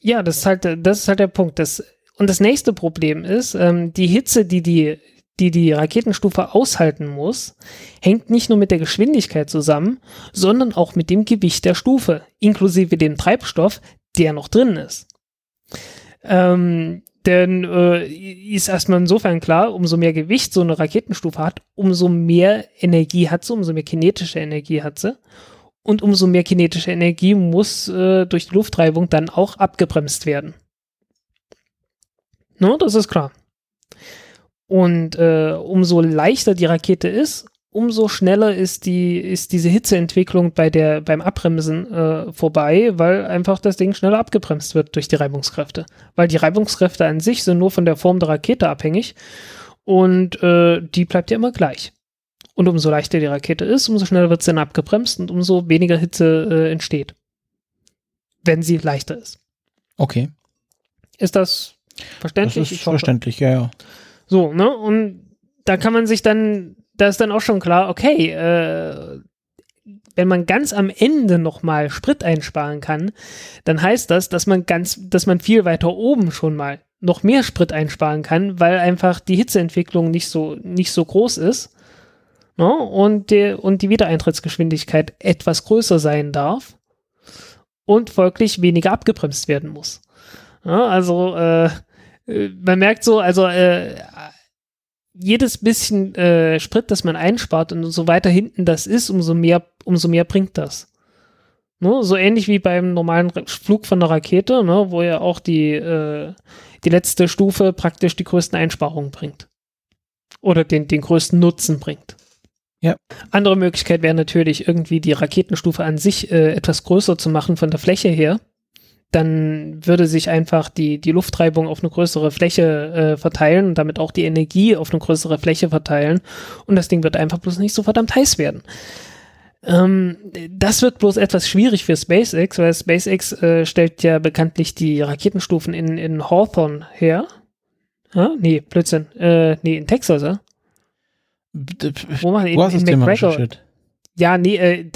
ja, das ist halt, das ist halt der Punkt. Das und das nächste Problem ist, ähm, die Hitze, die die, die die Raketenstufe aushalten muss, hängt nicht nur mit der Geschwindigkeit zusammen, sondern auch mit dem Gewicht der Stufe, inklusive dem Treibstoff, der noch drin ist. Ähm, denn äh, ist erstmal insofern klar, umso mehr Gewicht so eine Raketenstufe hat, umso mehr Energie hat sie, umso mehr kinetische Energie hat sie. Und umso mehr kinetische Energie muss äh, durch die Luftreibung dann auch abgebremst werden. No, das ist klar. Und äh, umso leichter die Rakete ist, umso schneller ist die ist diese Hitzeentwicklung bei der beim Abbremsen äh, vorbei, weil einfach das Ding schneller abgebremst wird durch die Reibungskräfte, weil die Reibungskräfte an sich sind nur von der Form der Rakete abhängig und äh, die bleibt ja immer gleich. Und umso leichter die Rakete ist, umso schneller wird sie dann abgebremst und umso weniger Hitze äh, entsteht, wenn sie leichter ist. Okay. Ist das Verständlich? Das ist verständlich, ja, ja. So, ne? Und da kann man sich dann, da ist dann auch schon klar, okay, äh, wenn man ganz am Ende nochmal Sprit einsparen kann, dann heißt das, dass man ganz, dass man viel weiter oben schon mal noch mehr Sprit einsparen kann, weil einfach die Hitzeentwicklung nicht so, nicht so groß ist. Ne? Und, der, und die Wiedereintrittsgeschwindigkeit etwas größer sein darf und folglich weniger abgebremst werden muss. Ja, also äh, äh, man merkt so, also äh, jedes bisschen äh, Sprit, das man einspart und so weiter hinten das ist, umso mehr, umso mehr bringt das. Ne? So ähnlich wie beim normalen Flug von einer Rakete, ne? wo ja auch die, äh, die letzte Stufe praktisch die größten Einsparungen bringt. Oder den, den größten Nutzen bringt. Ja. Andere Möglichkeit wäre natürlich irgendwie die Raketenstufe an sich äh, etwas größer zu machen von der Fläche her dann würde sich einfach die, die Luftreibung auf eine größere Fläche äh, verteilen und damit auch die Energie auf eine größere Fläche verteilen. Und das Ding wird einfach bloß nicht so verdammt heiß werden. Ähm, das wird bloß etwas schwierig für SpaceX, weil SpaceX äh, stellt ja bekanntlich die Raketenstufen in, in Hawthorne her. Ja? Nee, Blödsinn. Äh, nee, in Texas, ja? Wo machen in, in McGregor. Ja, nee, äh,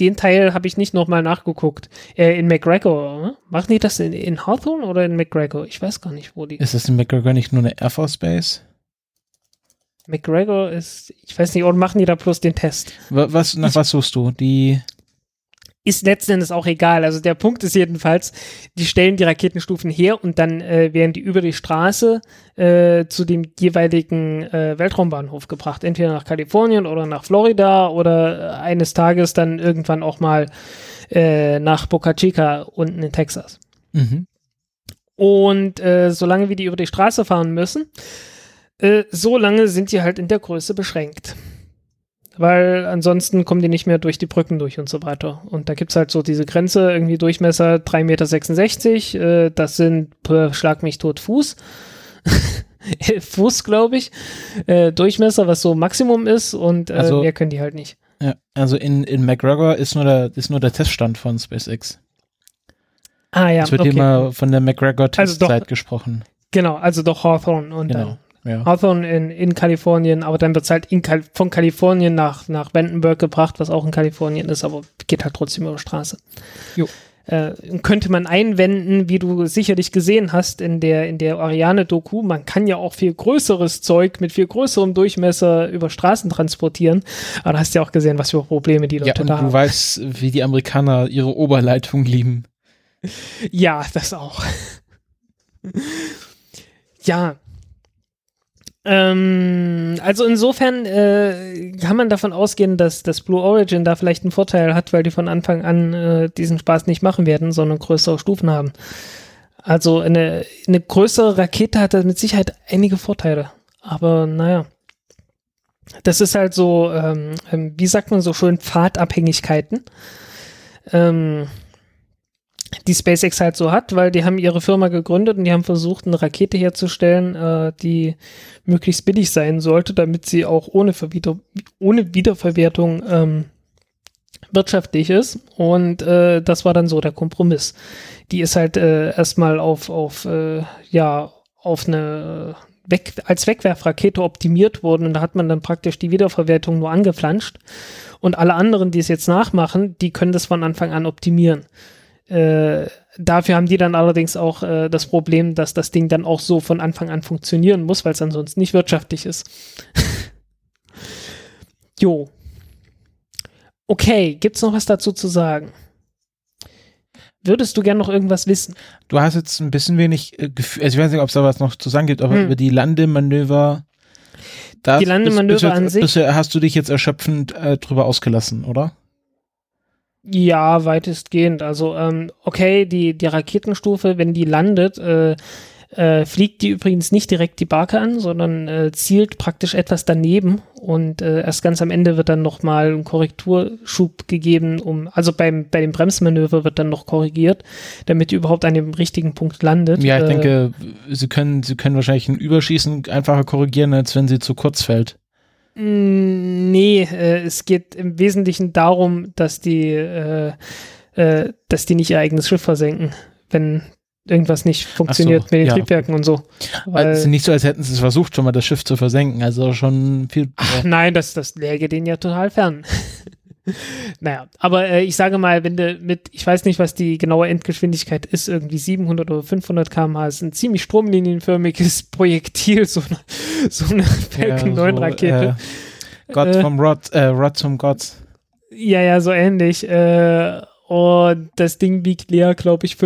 den Teil habe ich nicht nochmal nachgeguckt. Äh, in McGregor, ne? Machen die das in, in Hawthorne oder in McGregor? Ich weiß gar nicht, wo die. Ist das in McGregor nicht nur eine Air Force Base? McGregor ist, ich weiß nicht, oder machen die da bloß den Test? Was, nach was suchst du? Die ist letzten Endes auch egal. Also der Punkt ist jedenfalls, die stellen die Raketenstufen her und dann äh, werden die über die Straße äh, zu dem jeweiligen äh, Weltraumbahnhof gebracht. Entweder nach Kalifornien oder nach Florida oder äh, eines Tages dann irgendwann auch mal äh, nach Boca Chica unten in Texas. Mhm. Und äh, solange wie die über die Straße fahren müssen, äh, so lange sind die halt in der Größe beschränkt weil ansonsten kommen die nicht mehr durch die Brücken durch und so weiter. Und da gibt's halt so diese Grenze, irgendwie Durchmesser 3,66 Meter, äh, das sind, äh, schlag mich tot, Fuß. Fuß, glaube ich. Äh, Durchmesser, was so Maximum ist und äh, also, mehr können die halt nicht. Ja, also in, in McGregor ist nur, der, ist nur der Teststand von SpaceX. Ah ja, Es wird okay. immer von der McGregor-Testzeit also gesprochen. Genau, also doch Hawthorne und genau. dann ja. Hawthorne in, in Kalifornien, aber dann wird es halt in Kal von Kalifornien nach, nach Vandenberg gebracht, was auch in Kalifornien ist, aber geht halt trotzdem über Straße. Jo. Äh, könnte man einwenden, wie du sicherlich gesehen hast in der, in der Ariane-Doku, man kann ja auch viel größeres Zeug mit viel größerem Durchmesser über Straßen transportieren. Aber da hast du ja auch gesehen, was für Probleme die Leute ja, und da haben. Du weißt, wie die Amerikaner ihre Oberleitung lieben. Ja, das auch. ja, ähm, also insofern äh, kann man davon ausgehen, dass das Blue Origin da vielleicht einen Vorteil hat, weil die von Anfang an äh, diesen Spaß nicht machen werden, sondern größere Stufen haben. Also eine, eine größere Rakete hat mit Sicherheit einige Vorteile. Aber naja. Das ist halt so, ähm, ähm wie sagt man so schön, Pfadabhängigkeiten. Ähm, die SpaceX halt so hat, weil die haben ihre Firma gegründet und die haben versucht, eine Rakete herzustellen, äh, die möglichst billig sein sollte, damit sie auch ohne, Verwieder ohne Wiederverwertung ähm, wirtschaftlich ist. Und äh, das war dann so der Kompromiss. Die ist halt äh, erstmal auf, auf äh, ja, auf eine Weg, als Wegwerfrakete optimiert worden und da hat man dann praktisch die Wiederverwertung nur angeflanscht. Und alle anderen, die es jetzt nachmachen, die können das von Anfang an optimieren. Äh, dafür haben die dann allerdings auch äh, das Problem, dass das Ding dann auch so von Anfang an funktionieren muss, weil es ansonsten nicht wirtschaftlich ist. jo. Okay, gibt's noch was dazu zu sagen? Würdest du gern noch irgendwas wissen? Du hast jetzt ein bisschen wenig äh, Gefühl, also ich weiß nicht, ob es da was noch zu sagen gibt, aber hm. über die Landemanöver. Das, die Landemanöver bis, bis, an sich. Hast du dich jetzt erschöpfend äh, drüber ausgelassen, oder? Ja, weitestgehend. Also, ähm, okay, die, die Raketenstufe, wenn die landet, äh, äh, fliegt die übrigens nicht direkt die Barke an, sondern äh, zielt praktisch etwas daneben und äh, erst ganz am Ende wird dann nochmal ein Korrekturschub gegeben, um, also beim, bei dem Bremsmanöver wird dann noch korrigiert, damit die überhaupt an dem richtigen Punkt landet. Ja, ich äh, denke, sie können, sie können wahrscheinlich ein Überschießen einfacher korrigieren, als wenn sie zu kurz fällt. Nee, äh, es geht im Wesentlichen darum, dass die, äh, äh, dass die nicht ihr eigenes Schiff versenken, wenn irgendwas nicht funktioniert so, mit den ja. Triebwerken und so. Weil, es ist nicht so, als hätten sie es versucht, schon mal das Schiff zu versenken. Also schon viel. Ach, nein, das, das läge denen ja total fern. Naja, aber äh, ich sage mal, wenn du mit, ich weiß nicht, was die genaue Endgeschwindigkeit ist, irgendwie 700 oder 500 km/h, ist ein ziemlich stromlinienförmiges Projektil, so eine, so eine Falcon ja, 9 Rakete. Äh, Gott äh, vom Rod, äh, Rod zum Gott. Ja, ja, so ähnlich. Äh, und das Ding wiegt leer, glaube ich,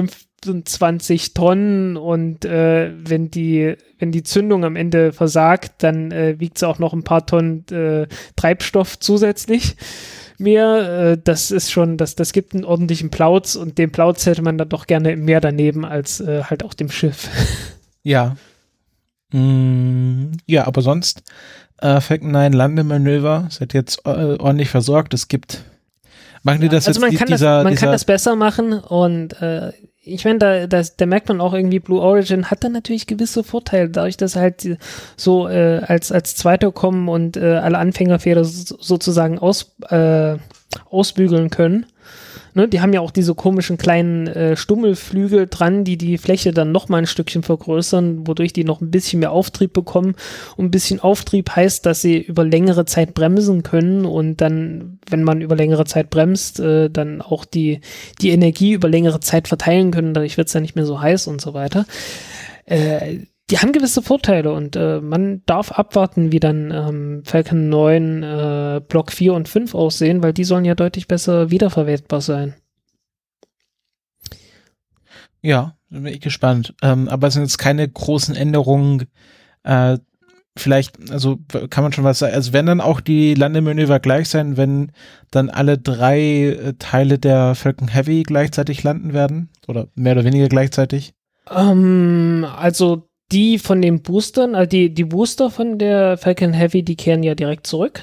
25 Tonnen und äh, wenn die wenn die Zündung am Ende versagt, dann äh, wiegt es auch noch ein paar Tonnen äh, Treibstoff zusätzlich mehr. Äh, das ist schon, das, das gibt einen ordentlichen Plauz und den Plauz hätte man dann doch gerne im Meer daneben als äh, halt auf dem Schiff. Ja. Mm, ja, aber sonst äh, Falcon 9 Landemanöver seid jetzt äh, ordentlich versorgt. Es gibt Machen die das also jetzt man, kann, dieser, das, man kann das besser machen und äh, ich meine, da, da, da merkt man auch irgendwie, Blue Origin hat dann natürlich gewisse Vorteile, dadurch, dass halt so äh, als, als Zweiter kommen und äh, alle Anfängerfehler sozusagen aus, äh, ausbügeln können. Ne, die haben ja auch diese komischen kleinen äh, Stummelflügel dran, die die Fläche dann noch mal ein Stückchen vergrößern, wodurch die noch ein bisschen mehr Auftrieb bekommen. Und ein bisschen Auftrieb heißt, dass sie über längere Zeit bremsen können und dann, wenn man über längere Zeit bremst, äh, dann auch die, die Energie über längere Zeit verteilen können. Dadurch wird es dann nicht mehr so heiß und so weiter. Äh, die haben gewisse Vorteile und äh, man darf abwarten, wie dann ähm, Falcon 9 äh, Block 4 und 5 aussehen, weil die sollen ja deutlich besser wiederverwertbar sein. Ja, bin ich gespannt. Ähm, aber es sind jetzt keine großen Änderungen. Äh, vielleicht, also kann man schon was sagen. Also werden dann auch die Landemanöver gleich sein, wenn dann alle drei äh, Teile der Falcon Heavy gleichzeitig landen werden? Oder mehr oder weniger gleichzeitig? Ähm, also die von den Boostern, also die, die Booster von der Falcon Heavy, die kehren ja direkt zurück.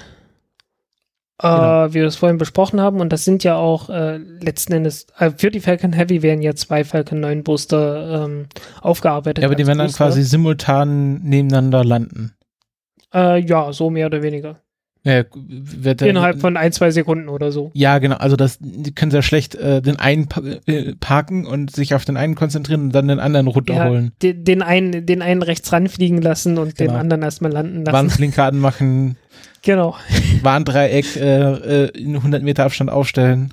Genau. Äh, wie wir es vorhin besprochen haben. Und das sind ja auch äh, letzten Endes, äh, für die Falcon Heavy werden ja zwei Falcon 9 Booster ähm, aufgearbeitet. Ja, aber die werden dann quasi simultan nebeneinander landen. Äh, ja, so mehr oder weniger. Ja, Innerhalb von ein, zwei Sekunden oder so. Ja, genau. Also das die können sehr schlecht äh, den einen äh, parken und sich auf den einen konzentrieren und dann den anderen runterholen. Ja, den, den, einen, den einen rechts ranfliegen lassen und genau. den anderen erstmal landen lassen. Warnblinker anmachen. Genau. Warndreieck äh, äh, in 100 Meter Abstand aufstellen.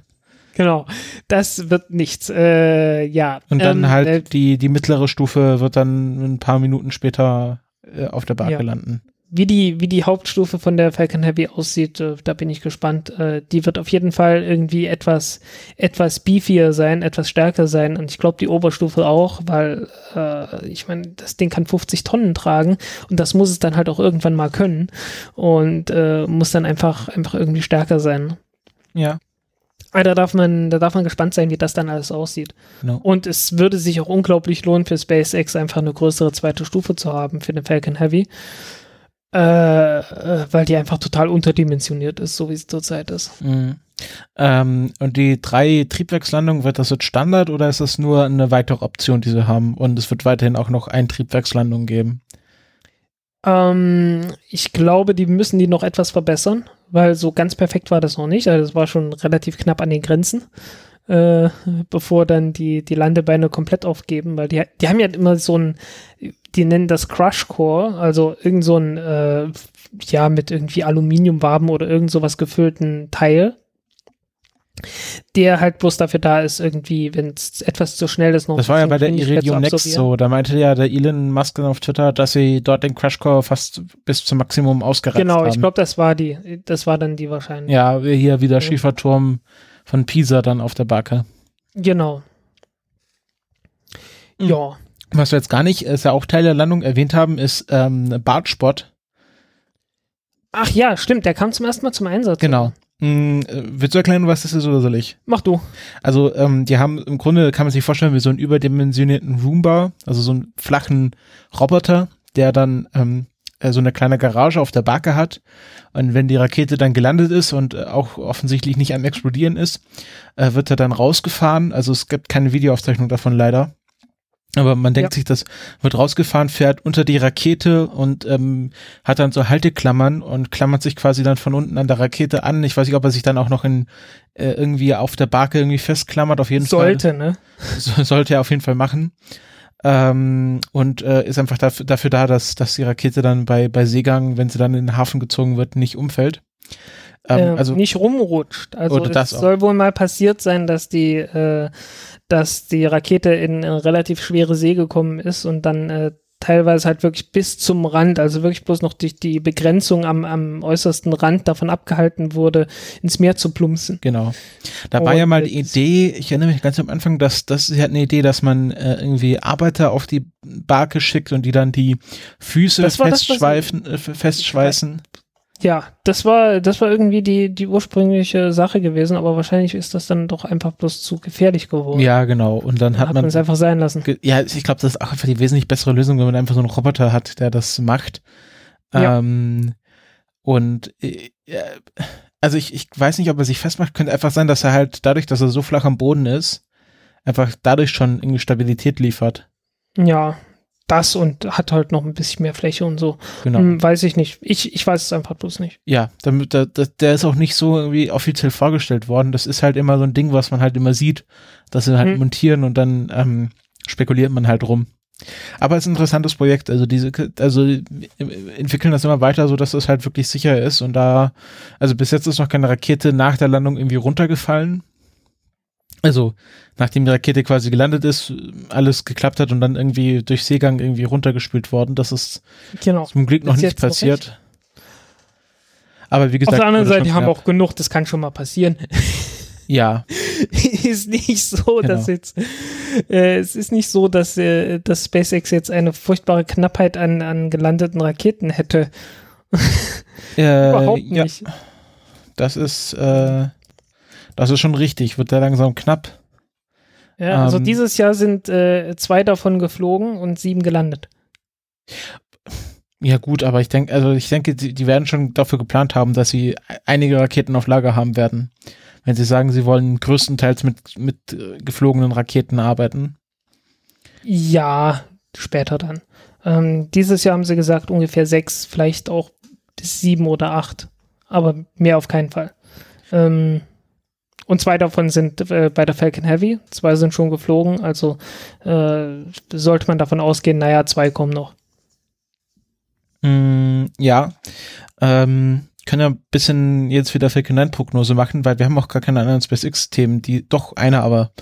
Genau, das wird nichts. Äh, ja. Und dann ähm, halt äh, die, die mittlere Stufe wird dann ein paar Minuten später auf der Barke ja. landen wie die, wie die Hauptstufe von der Falcon Heavy aussieht, äh, da bin ich gespannt. Äh, die wird auf jeden Fall irgendwie etwas, etwas beefier sein, etwas stärker sein. Und ich glaube, die Oberstufe auch, weil äh, ich meine, das Ding kann 50 Tonnen tragen und das muss es dann halt auch irgendwann mal können. Und äh, muss dann einfach, einfach irgendwie stärker sein. Ja. Aber da darf man, da darf man gespannt sein, wie das dann alles aussieht. No. Und es würde sich auch unglaublich lohnen für SpaceX einfach eine größere zweite Stufe zu haben für den Falcon Heavy. Äh, äh, weil die einfach total unterdimensioniert ist, so wie es zurzeit ist. Mhm. Ähm, und die drei Triebwerkslandungen, wird das jetzt Standard oder ist das nur eine weitere Option, die sie haben? Und es wird weiterhin auch noch ein Triebwerkslandung geben? Ähm, ich glaube, die müssen die noch etwas verbessern, weil so ganz perfekt war das noch nicht. Also das war schon relativ knapp an den Grenzen äh, bevor dann die, die Landebeine komplett aufgeben, weil die, die haben ja immer so ein, die nennen das Crush Core, also irgend so ein, äh, ja, mit irgendwie Aluminiumwaben oder irgend sowas gefüllten Teil, der halt bloß dafür da ist, irgendwie, wenn es etwas zu schnell ist, noch Das war ja bei der Iridium Next so. Da meinte ja der Elon Musk auf Twitter, dass sie dort den Crashcore fast bis zum Maximum ausgereizt genau, haben. Genau, ich glaube, das war die, das war dann die wahrscheinlich. Ja, hier wieder Schieferturm von Pisa dann auf der Backe. Genau. Mhm. Ja. Was wir jetzt gar nicht, ist ja auch Teil der Landung erwähnt haben, ist ähm, Bartsport. Ach ja, stimmt, der kam zum ersten Mal zum Einsatz. Genau. Mhm, willst du erklären, was das ist oder soll ich? Mach du. Also, ähm, die haben im Grunde, kann man sich vorstellen, wie so einen überdimensionierten Roombar, also so einen flachen Roboter, der dann ähm, äh, so eine kleine Garage auf der Barke hat. Und wenn die Rakete dann gelandet ist und äh, auch offensichtlich nicht am Explodieren ist, äh, wird er dann rausgefahren. Also es gibt keine Videoaufzeichnung davon leider. Aber man denkt ja. sich, das wird rausgefahren, fährt unter die Rakete und ähm, hat dann so Halteklammern und klammert sich quasi dann von unten an der Rakete an. Ich weiß nicht, ob er sich dann auch noch in äh, irgendwie auf der Barke irgendwie festklammert. Auf jeden sollte, Fall. Sollte, ne? So, sollte er auf jeden Fall machen ähm, und äh, ist einfach dafür, dafür da, dass, dass die Rakete dann bei, bei Seegang, wenn sie dann in den Hafen gezogen wird, nicht umfällt. Ähm, äh, also nicht rumrutscht. Also es soll wohl mal passiert sein, dass die, äh, dass die Rakete in, in relativ schwere See gekommen ist und dann äh, teilweise halt wirklich bis zum Rand, also wirklich bloß noch durch die Begrenzung am, am äußersten Rand davon abgehalten wurde, ins Meer zu plumpsen. Genau. Da Und war ja mal die Idee, ich erinnere mich ganz am Anfang, dass das sie hat eine Idee, dass man äh, irgendwie Arbeiter auf die Barke schickt und die dann die Füße festschweifen, äh, festschweißen. Ja, das war, das war irgendwie die, die ursprüngliche Sache gewesen, aber wahrscheinlich ist das dann doch einfach bloß zu gefährlich geworden. Ja, genau. Und dann, dann hat man es einfach sein lassen. Ja, ich glaube, das ist auch einfach die wesentlich bessere Lösung, wenn man einfach so einen Roboter hat, der das macht. Ja. Ähm, und äh, also ich, ich weiß nicht, ob er sich festmacht, könnte einfach sein, dass er halt dadurch, dass er so flach am Boden ist, einfach dadurch schon irgendwie Stabilität liefert. Ja, das und hat halt noch ein bisschen mehr Fläche und so. Genau. Hm, weiß ich nicht. Ich, ich weiß es einfach bloß nicht. Ja, damit, da, da, der ist auch nicht so irgendwie offiziell vorgestellt worden. Das ist halt immer so ein Ding, was man halt immer sieht, dass sie halt Hm. montieren und dann ähm, spekuliert man halt rum. Aber es ist ein interessantes Projekt. Also diese, also entwickeln das immer weiter, so dass es halt wirklich sicher ist. Und da, also bis jetzt ist noch keine Rakete nach der Landung irgendwie runtergefallen. Also nachdem die Rakete quasi gelandet ist, alles geklappt hat und dann irgendwie durch Seegang irgendwie runtergespült worden. Das ist Genau. zum Glück noch nicht noch passiert. Aber wie Auf gesagt, der anderen Seite, haben knapp. auch genug, das kann schon mal passieren. Ja, ist nicht so, dass Genau. jetzt, äh, es ist nicht so, dass, äh, dass SpaceX jetzt eine furchtbare Knappheit an, an gelandeten Raketen hätte. äh, Überhaupt ja, nicht. das ist, äh, das ist schon richtig. Wird da langsam knapp. Ja, also Ähm, dieses Jahr sind äh, zwei davon geflogen und sieben gelandet. Ja gut, aber ich denke, also ich denke, die, die werden schon dafür geplant haben, dass sie einige Raketen auf Lager haben werden. Wenn sie sagen, sie wollen größtenteils mit, mit äh, geflogenen Raketen arbeiten. Ja, später dann. Ähm, dieses Jahr haben sie gesagt, ungefähr sechs, vielleicht auch bis sieben oder acht. Aber mehr auf keinen Fall. Ähm, und zwei davon sind äh, bei der Falcon Heavy. Zwei sind schon geflogen. Also äh, sollte man davon ausgehen, naja, zwei kommen noch. Mm, ja, ähm, können ja ein bisschen jetzt wieder Falcon 9 Prognose machen, weil wir haben auch gar keine anderen SpaceX-Themen, die, doch eine, aber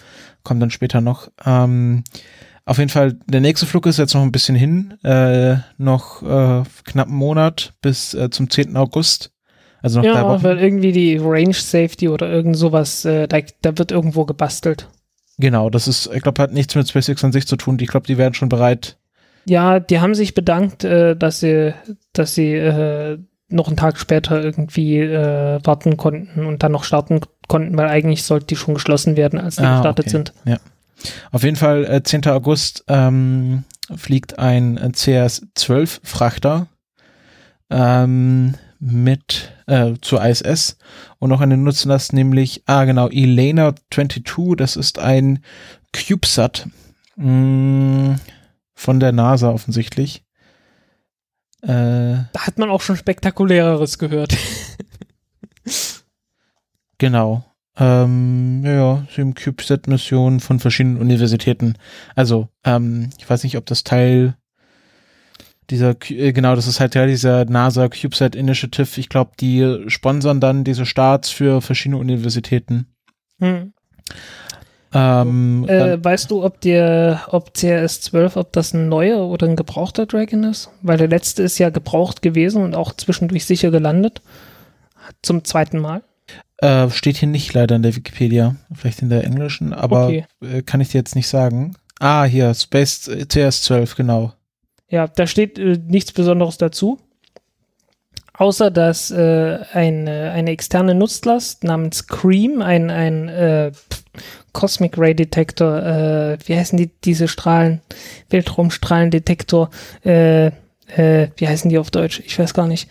kommt dann später noch. Ähm, auf jeden Fall, der nächste Flug ist jetzt noch ein bisschen hin, äh, noch äh, knapp einen Monat bis äh, zum 10. August. Also noch drei Ja, Wochen. weil irgendwie die Range Safety oder irgend sowas, äh, da, da wird irgendwo gebastelt. Genau, das ist, ich glaube, hat nichts mit SpaceX an sich zu tun. Ich glaube, die werden schon bereit. Ja, die haben sich bedankt, äh, dass sie, dass sie äh, noch einen Tag später irgendwie äh, warten konnten und dann noch starten konnten, weil eigentlich sollte die schon geschlossen werden, als die Ah, gestartet okay. sind. Ja. Auf jeden Fall, äh, 10. August ähm, fliegt ein äh, CS-12-Frachter ähm, mit äh, zur ISS und noch eine Nutzlast, nämlich, ah genau, Elena 22, das ist ein CubeSat mh, von der NASA offensichtlich. Äh, Da hat man auch schon spektakuläreres gehört. Genau. Ähm, ja, sieben CubeSat-Missionen von verschiedenen Universitäten. Also, ähm, ich weiß nicht, ob das Teil dieser, äh, genau, das ist halt Teil dieser NASA CubeSat Initiative. Ich glaube, die sponsern dann diese Starts für verschiedene Universitäten. Hm. Ähm, Äh, weißt du, ob der, ob CRS-12, ob das ein neuer oder ein gebrauchter Dragon ist? Weil der letzte ist ja gebraucht gewesen und auch zwischendurch sicher gelandet. Zum zweiten Mal. äh, steht hier nicht leider in der Wikipedia, vielleicht in der englischen, aber Okay. äh, kann ich dir jetzt nicht sagen. Ah, hier, Space äh, CS12, genau. Ja, da steht äh, nichts Besonderes dazu. Außer dass äh, eine, eine externe Nutzlast namens Cream, ein, ein äh, Cosmic Ray Detektor, äh, wie heißen die, diese Strahlen, Weltraumstrahlendetektor, äh, äh, wie heißen die auf Deutsch? Ich weiß gar nicht.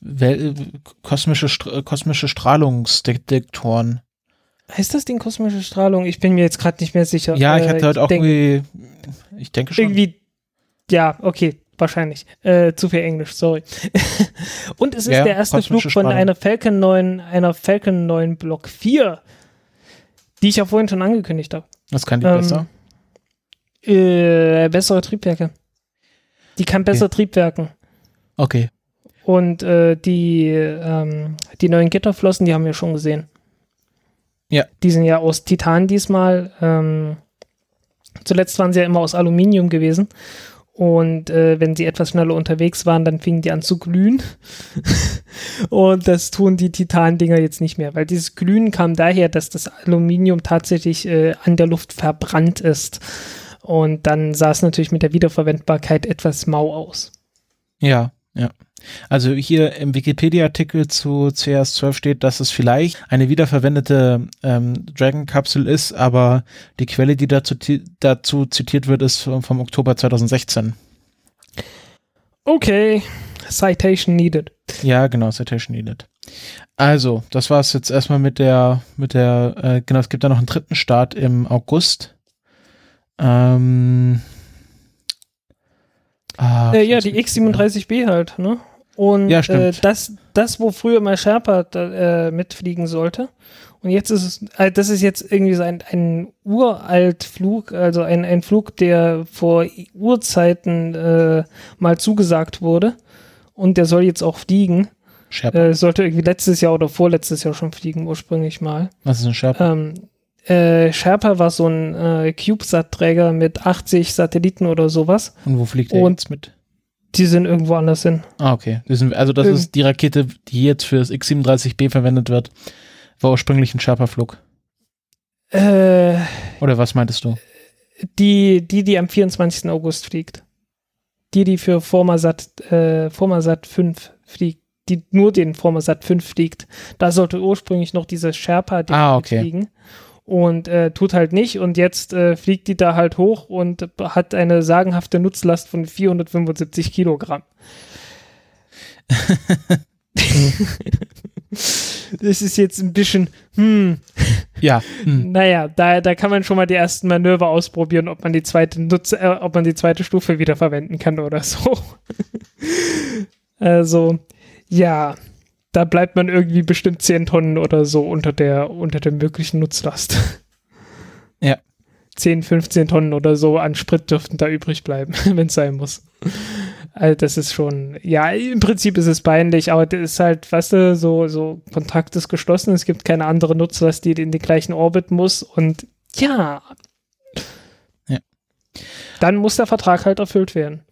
Wel kosmische, Stra kosmische Strahlungsdetektoren. Heißt das Ding kosmische Strahlung? Ich bin mir jetzt gerade nicht mehr sicher. Ja, ich Äh, hatte heute auch denk- irgendwie, ich denke schon. irgendwie, ja, okay, wahrscheinlich. Äh, zu viel Englisch, sorry. Und es ist Ja, der erste Flug von Strahlung. einer Falcon 9, einer Falcon 9 Block 4, die ich ja vorhin schon angekündigt habe. Was kann die Ähm, besser? Äh, bessere Triebwerke. Die kann besser Triebwerken. Okay. Und äh, die, ähm, die neuen Gitterflossen, die haben wir schon gesehen. Ja. Die sind ja aus Titan diesmal. Ähm, zuletzt waren sie ja immer aus Aluminium gewesen. Und äh, wenn sie etwas schneller unterwegs waren, dann fingen die an zu glühen. und das tun die Titan-Dinger jetzt nicht mehr, weil dieses Glühen kam daher, dass das Aluminium tatsächlich äh, an der Luft verbrannt ist. Und dann sah es natürlich mit der Wiederverwendbarkeit etwas mau aus. Ja, ja. Also hier im Wikipedia-Artikel zu CS12 steht, dass es vielleicht eine wiederverwendete ähm, Dragon-Kapsel ist, aber die Quelle, die dazu, dazu zitiert wird, ist vom, vom Oktober 2016. Okay, Citation needed. Ja, genau, Citation Needed. Also, das war es jetzt erstmal mit der, mit der, äh, genau, es gibt da noch einen dritten Start im August. Ähm, Ah, Äh, ja, die X-37B halt, ne? Und Ja, äh, das, das, wo früher mal Sherpa äh, mitfliegen sollte. Und jetzt ist es, äh, das ist jetzt irgendwie so ein, ein uralt Flug, also ein, ein Flug, der vor Urzeiten äh, mal zugesagt wurde. Und der soll jetzt auch fliegen. Sherpa. Äh, sollte irgendwie letztes Jahr oder vorletztes Jahr schon fliegen, ursprünglich mal. Was ist ein Sherpa? Ähm, äh, Sherpa war so ein CubeSat-Träger mit 80 Satelliten oder sowas. Und wo fliegt der und- jetzt mit? Die sind irgendwo anders hin. Ah, okay. Also das Ähm. ist die Rakete, die jetzt für das X-37B verwendet wird, war ursprünglich ein Sherpa-Flug. Äh, Oder was meintest du? die, die, die am 24. August fliegt. Die, die für Formasat, äh, Formasat 5 fliegt. Die nur den Formasat 5 fliegt. Da sollte ursprünglich noch diese Sherpa Ah, okay. fliegen. Und äh, tut halt nicht. Und jetzt äh, fliegt die da halt hoch und hat eine sagenhafte Nutzlast von 475 Kilogramm. das ist jetzt ein bisschen, hm, Ja. Hm. naja, da, da kann man schon mal die ersten Manöver ausprobieren, ob man die zweite Nutz, äh, ob man die zweite Stufe wieder verwenden kann oder so. also, ja, da bleibt man irgendwie bestimmt 10 Tonnen oder so unter der, unter der möglichen Nutzlast. Ja. 10, 15 Tonnen oder so an Sprit dürften da übrig bleiben, wenn es sein muss. Also das ist schon, ja, im Prinzip ist es peinlich, aber das ist halt, weißt du, so, so Kontakt ist geschlossen, es gibt keine andere Nutzlast, die in den gleichen Orbit muss und ja. Ja. Dann muss der Vertrag halt erfüllt werden.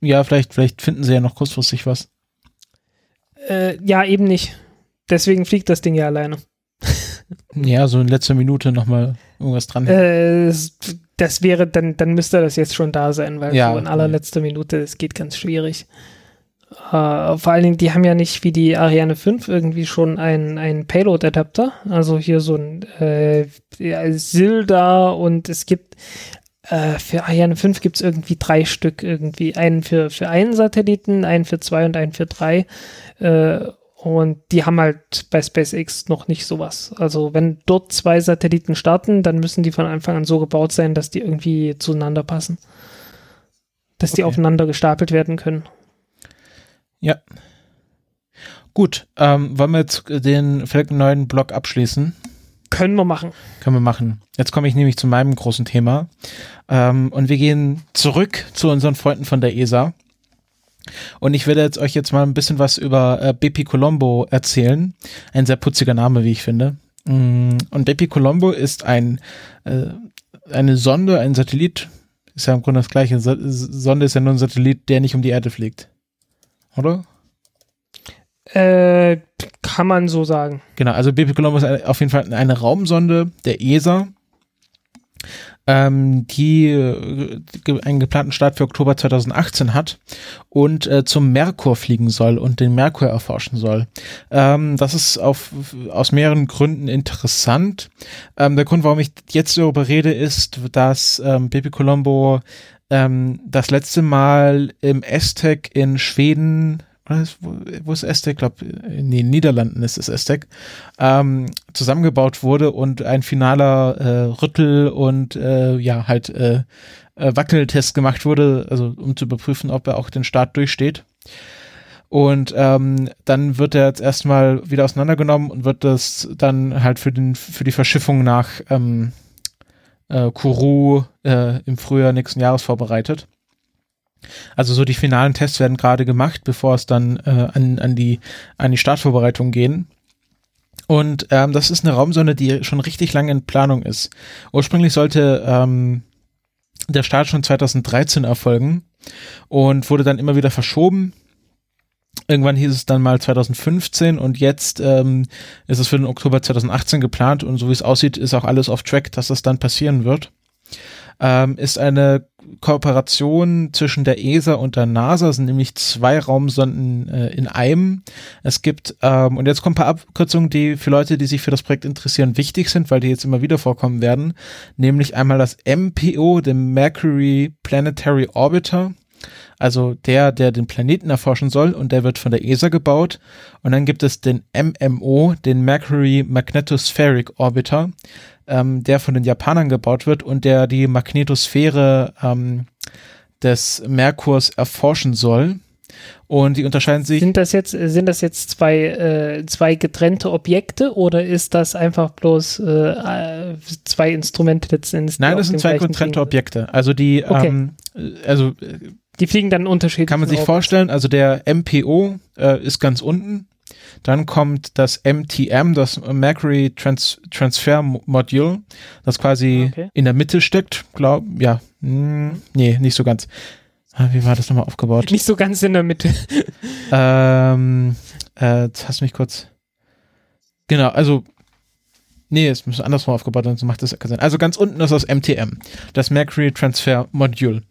Ja, vielleicht, vielleicht finden sie ja noch kurzfristig was. Äh, ja, eben nicht. Deswegen fliegt das Ding ja alleine. Ja, so in letzter Minute nochmal irgendwas dran. Äh, es- das wäre, dann, dann müsste das jetzt schon da sein, weil Ja, so in allerletzter Minute, das geht ganz schwierig. Äh, vor allen Dingen, die haben ja nicht wie die Ariane 5 irgendwie schon einen, einen Payload-Adapter. Also hier so ein äh, ja, SILDA und es gibt äh, für Ariane 5 gibt es irgendwie drei Stück irgendwie. Einen für, für einen Satelliten, einen für zwei und einen für drei. Äh, und die haben halt bei SpaceX noch nicht sowas. Also wenn dort zwei Satelliten starten, dann müssen die von Anfang an so gebaut sein, dass die irgendwie zueinander passen. Dass die Okay. aufeinander gestapelt werden können. Gut, ähm, wollen wir jetzt den vielleicht neuen Blog abschließen? Können wir machen. Können wir machen. Jetzt komme ich nämlich zu meinem großen Thema. Ähm, und wir gehen zurück zu unseren Freunden von der ESA. Und ich werde jetzt euch jetzt mal ein bisschen was über äh, Bepi Colombo erzählen. Ein sehr putziger Name, wie ich finde. Mm, Und Bepi Colombo ist ein, äh, eine Sonde, ein Satellit. Ist ja im Grunde das gleiche. Sa Sonde ist ja nur ein Satellit, der nicht um die Erde fliegt. Oder? Äh, kann man so sagen. Genau, also BP Colombo ist auf jeden Fall eine Raumsonde der ESA, ähm, die äh, einen geplanten Start für Oktober 2018 hat und äh, zum Merkur fliegen soll und den Merkur erforschen soll. Ähm, das ist auf, aus mehreren Gründen interessant. Ähm, der Grund, warum ich jetzt darüber rede, ist, dass ähm, BP Colombo ähm, das letzte Mal im ESTEC in Schweden wo, ist ESTEC? Ich glaube, in den Niederlanden ist es ESTEC, ähm, zusammengebaut wurde und ein finaler äh, Rüttel- und äh, ja, halt äh, äh, Wackeltest gemacht wurde, also um zu überprüfen, ob er auch den Start durchsteht. Und ähm, dann wird er jetzt erstmal wieder auseinandergenommen und wird das dann halt für, den, für die Verschiffung nach ähm, äh, Kourou äh, im Frühjahr nächsten Jahres vorbereitet. Also so die finalen Tests werden gerade gemacht, bevor es dann äh, an, an, die, an die Startvorbereitung gehen. Und ähm, das ist eine Raumsonde, die schon richtig lange in Planung ist. Ursprünglich sollte ähm, der Start schon 2013 erfolgen und wurde dann immer wieder verschoben. Irgendwann hieß es dann mal 2015 und jetzt ähm, ist es für den Oktober 2018 geplant und so wie es aussieht, ist auch alles auf Track, dass das dann passieren wird. Ähm, ist eine Kooperation zwischen der ESA und der NASA, sind nämlich zwei Raumsonden äh, in einem. Es gibt, ähm, und jetzt kommen ein paar Abkürzungen, die für Leute, die sich für das Projekt interessieren, wichtig sind, weil die jetzt immer wieder vorkommen werden, nämlich einmal das MPO, den Mercury Planetary Orbiter, also der, der den Planeten erforschen soll und der wird von der ESA gebaut. Und dann gibt es den MMO, den Mercury Magnetospheric Orbiter, ähm, der von den Japanern gebaut wird und der die Magnetosphäre ähm, des Merkurs erforschen soll. Und die unterscheiden sich. Sind das jetzt, sind das jetzt zwei, äh, zwei getrennte Objekte oder ist das einfach bloß äh, zwei Instrumente letztendlich? Nein, das sind zwei getrennte Objekte. Also die, okay. ähm, also die fliegen dann unterschiedlich. Kann man sich vorstellen, also der MPO äh, ist ganz unten. Dann kommt das MTM, das Mercury Trans Transfer Module, das quasi okay. in der Mitte steckt. Glaub, ja, hm, nee, nicht so ganz. Ah, wie war das nochmal aufgebaut? Nicht so ganz in der Mitte. ähm, äh, jetzt hast du mich kurz. Genau, also Nee, es muss andersrum aufgebaut sein, so macht das keinen Sinn. Also ganz unten ist das MTM, das Mercury Transfer Module.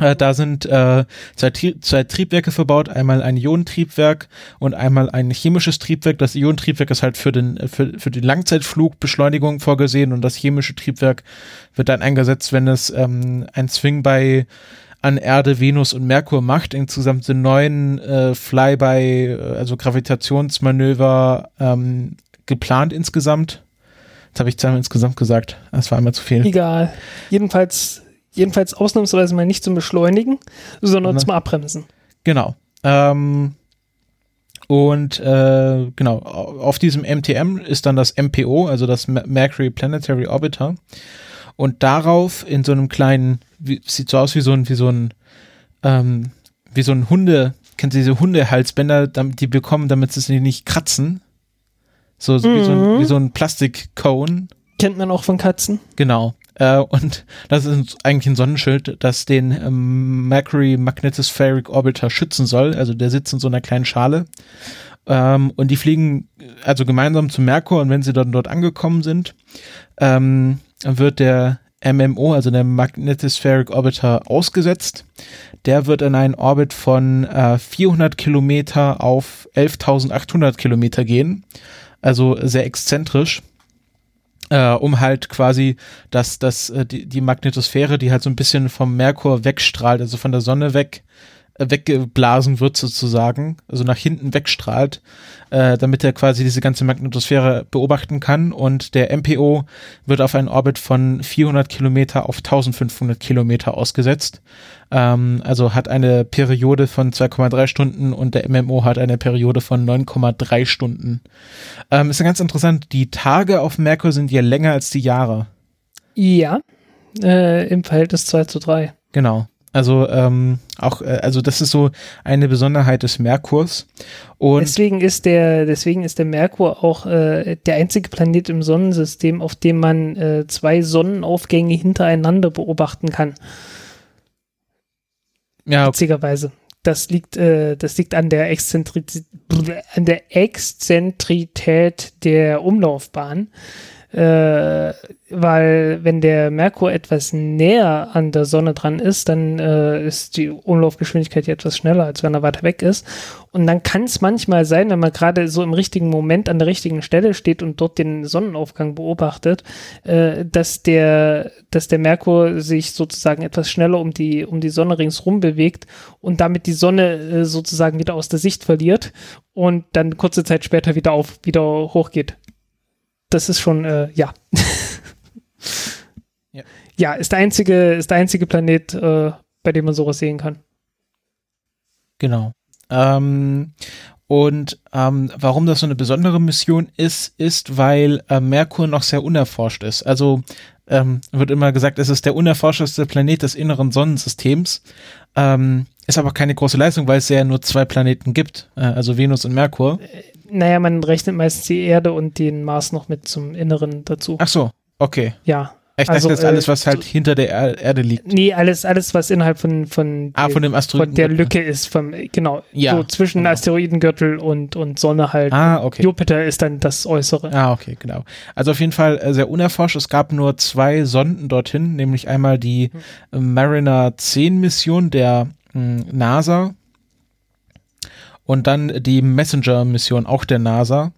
Äh, da sind äh, zwei, zwei Triebwerke verbaut, einmal ein Ionentriebwerk und einmal ein chemisches Triebwerk. Das Ionentriebwerk ist halt für, den, für, für die Langzeitflugbeschleunigung vorgesehen und das chemische Triebwerk wird dann eingesetzt, wenn es ähm, ein Swing bei an Erde, Venus und Merkur macht. Insgesamt sind neun äh, Flyby, äh, also Gravitationsmanöver ähm, geplant insgesamt. Jetzt habe ich zweimal insgesamt gesagt. Das war einmal zu viel. Egal. Jedenfalls, jedenfalls ausnahmsweise mal nicht zum Beschleunigen, sondern ne? zum Abbremsen. Genau. Ähm, und äh, genau, auf diesem MTM ist dann das MPO, also das Mercury Planetary Orbiter. Und darauf in so einem kleinen wie, sieht so aus wie so ein, wie so ein, ähm, wie so ein Hunde, kennt ihr diese Hundehalsbänder, die bekommen, damit sie sich nicht kratzen. So, so, mhm. wie, so ein, mhm. wie so ein Plastik-Cone. Kennt man auch von Katzen. Genau. Äh, und das ist eigentlich ein Sonnenschild, das den ähm, Mercury Magnetospheric Orbiter schützen soll. Also der sitzt in so einer kleinen Schale. Ähm, und die fliegen also gemeinsam zum Merkur und wenn sie dann dort angekommen sind, ähm, wird der MMO, also der Magnetospheric Orbiter, ausgesetzt. Der wird in einen Orbit von äh, 400 Kilometer auf 11.800 Kilometer gehen. Also sehr exzentrisch. Äh, um halt quasi dass das, äh, die, die Magnetosphäre, die halt so ein bisschen vom Merkur wegstrahlt, also von der Sonne weg, weggeblasen wird sozusagen, also nach hinten wegstrahlt, äh, damit er quasi diese ganze Magnetosphäre beobachten kann und der MPO wird auf einen Orbit von 400 Kilometer auf 1500 Kilometer ausgesetzt, ähm, also hat eine Periode von 2,3 Stunden und der MMO hat eine Periode von 9,3 Stunden. Ähm, ist ja ganz interessant, die Tage auf Merkur sind ja länger als die Jahre. Ja, äh, im Verhältnis 2 zu 3. Genau. Also ähm, auch, äh, also das ist so eine Besonderheit des Merkurs. Und deswegen ist der, deswegen ist der Merkur auch äh, der einzige Planet im Sonnensystem, auf dem man äh, zwei Sonnenaufgänge hintereinander beobachten kann. Ja. Witzigerweise. Das liegt, äh, das liegt an der, Exzentrizität, an der Exzentrität der Umlaufbahn äh, weil wenn der Merkur etwas näher an der Sonne dran ist, dann äh, ist die Umlaufgeschwindigkeit ja etwas schneller, als wenn er weiter weg ist. Und dann kann es manchmal sein, wenn man gerade so im richtigen Moment an der richtigen Stelle steht und dort den Sonnenaufgang beobachtet, äh, dass der, dass der Merkur sich sozusagen etwas schneller um die, um die Sonne ringsrum bewegt und damit die Sonne äh, sozusagen wieder aus der Sicht verliert und dann kurze Zeit später wieder auf, wieder hochgeht das ist schon, äh, ja. ja. ja. ist der einzige, ist der einzige Planet, äh, bei dem man sowas sehen kann. Genau. Ähm, und ähm, warum das so eine besondere Mission ist, ist, weil äh, Merkur noch sehr unerforscht ist. Also ähm, wird immer gesagt, es ist der unerforschteste Planet des inneren Sonnensystems. Ähm, ist aber keine große Leistung, weil es ja nur zwei Planeten gibt, äh, also Venus und Merkur. Äh, naja, man rechnet meistens die Erde und den Mars noch mit zum Inneren dazu. Ach so, okay. Ja. Ich also, dachte, das ist alles, was halt hinter der Erde liegt. Nee, alles, alles, was innerhalb von, von, ah, von dem Asteroiden. Von der Lücke ist, vom, genau. Ja, so zwischen genau. Asteroidengürtel und, und Sonne halt. Ah, okay. Jupiter ist dann das Äußere. Ah, okay, genau. Also auf jeden Fall äh, sehr unerforscht. Es gab nur zwei Sonden dorthin, nämlich einmal die hm. Mariner 10 Mission der mh, NASA und dann die Messenger-Mission auch der NASA.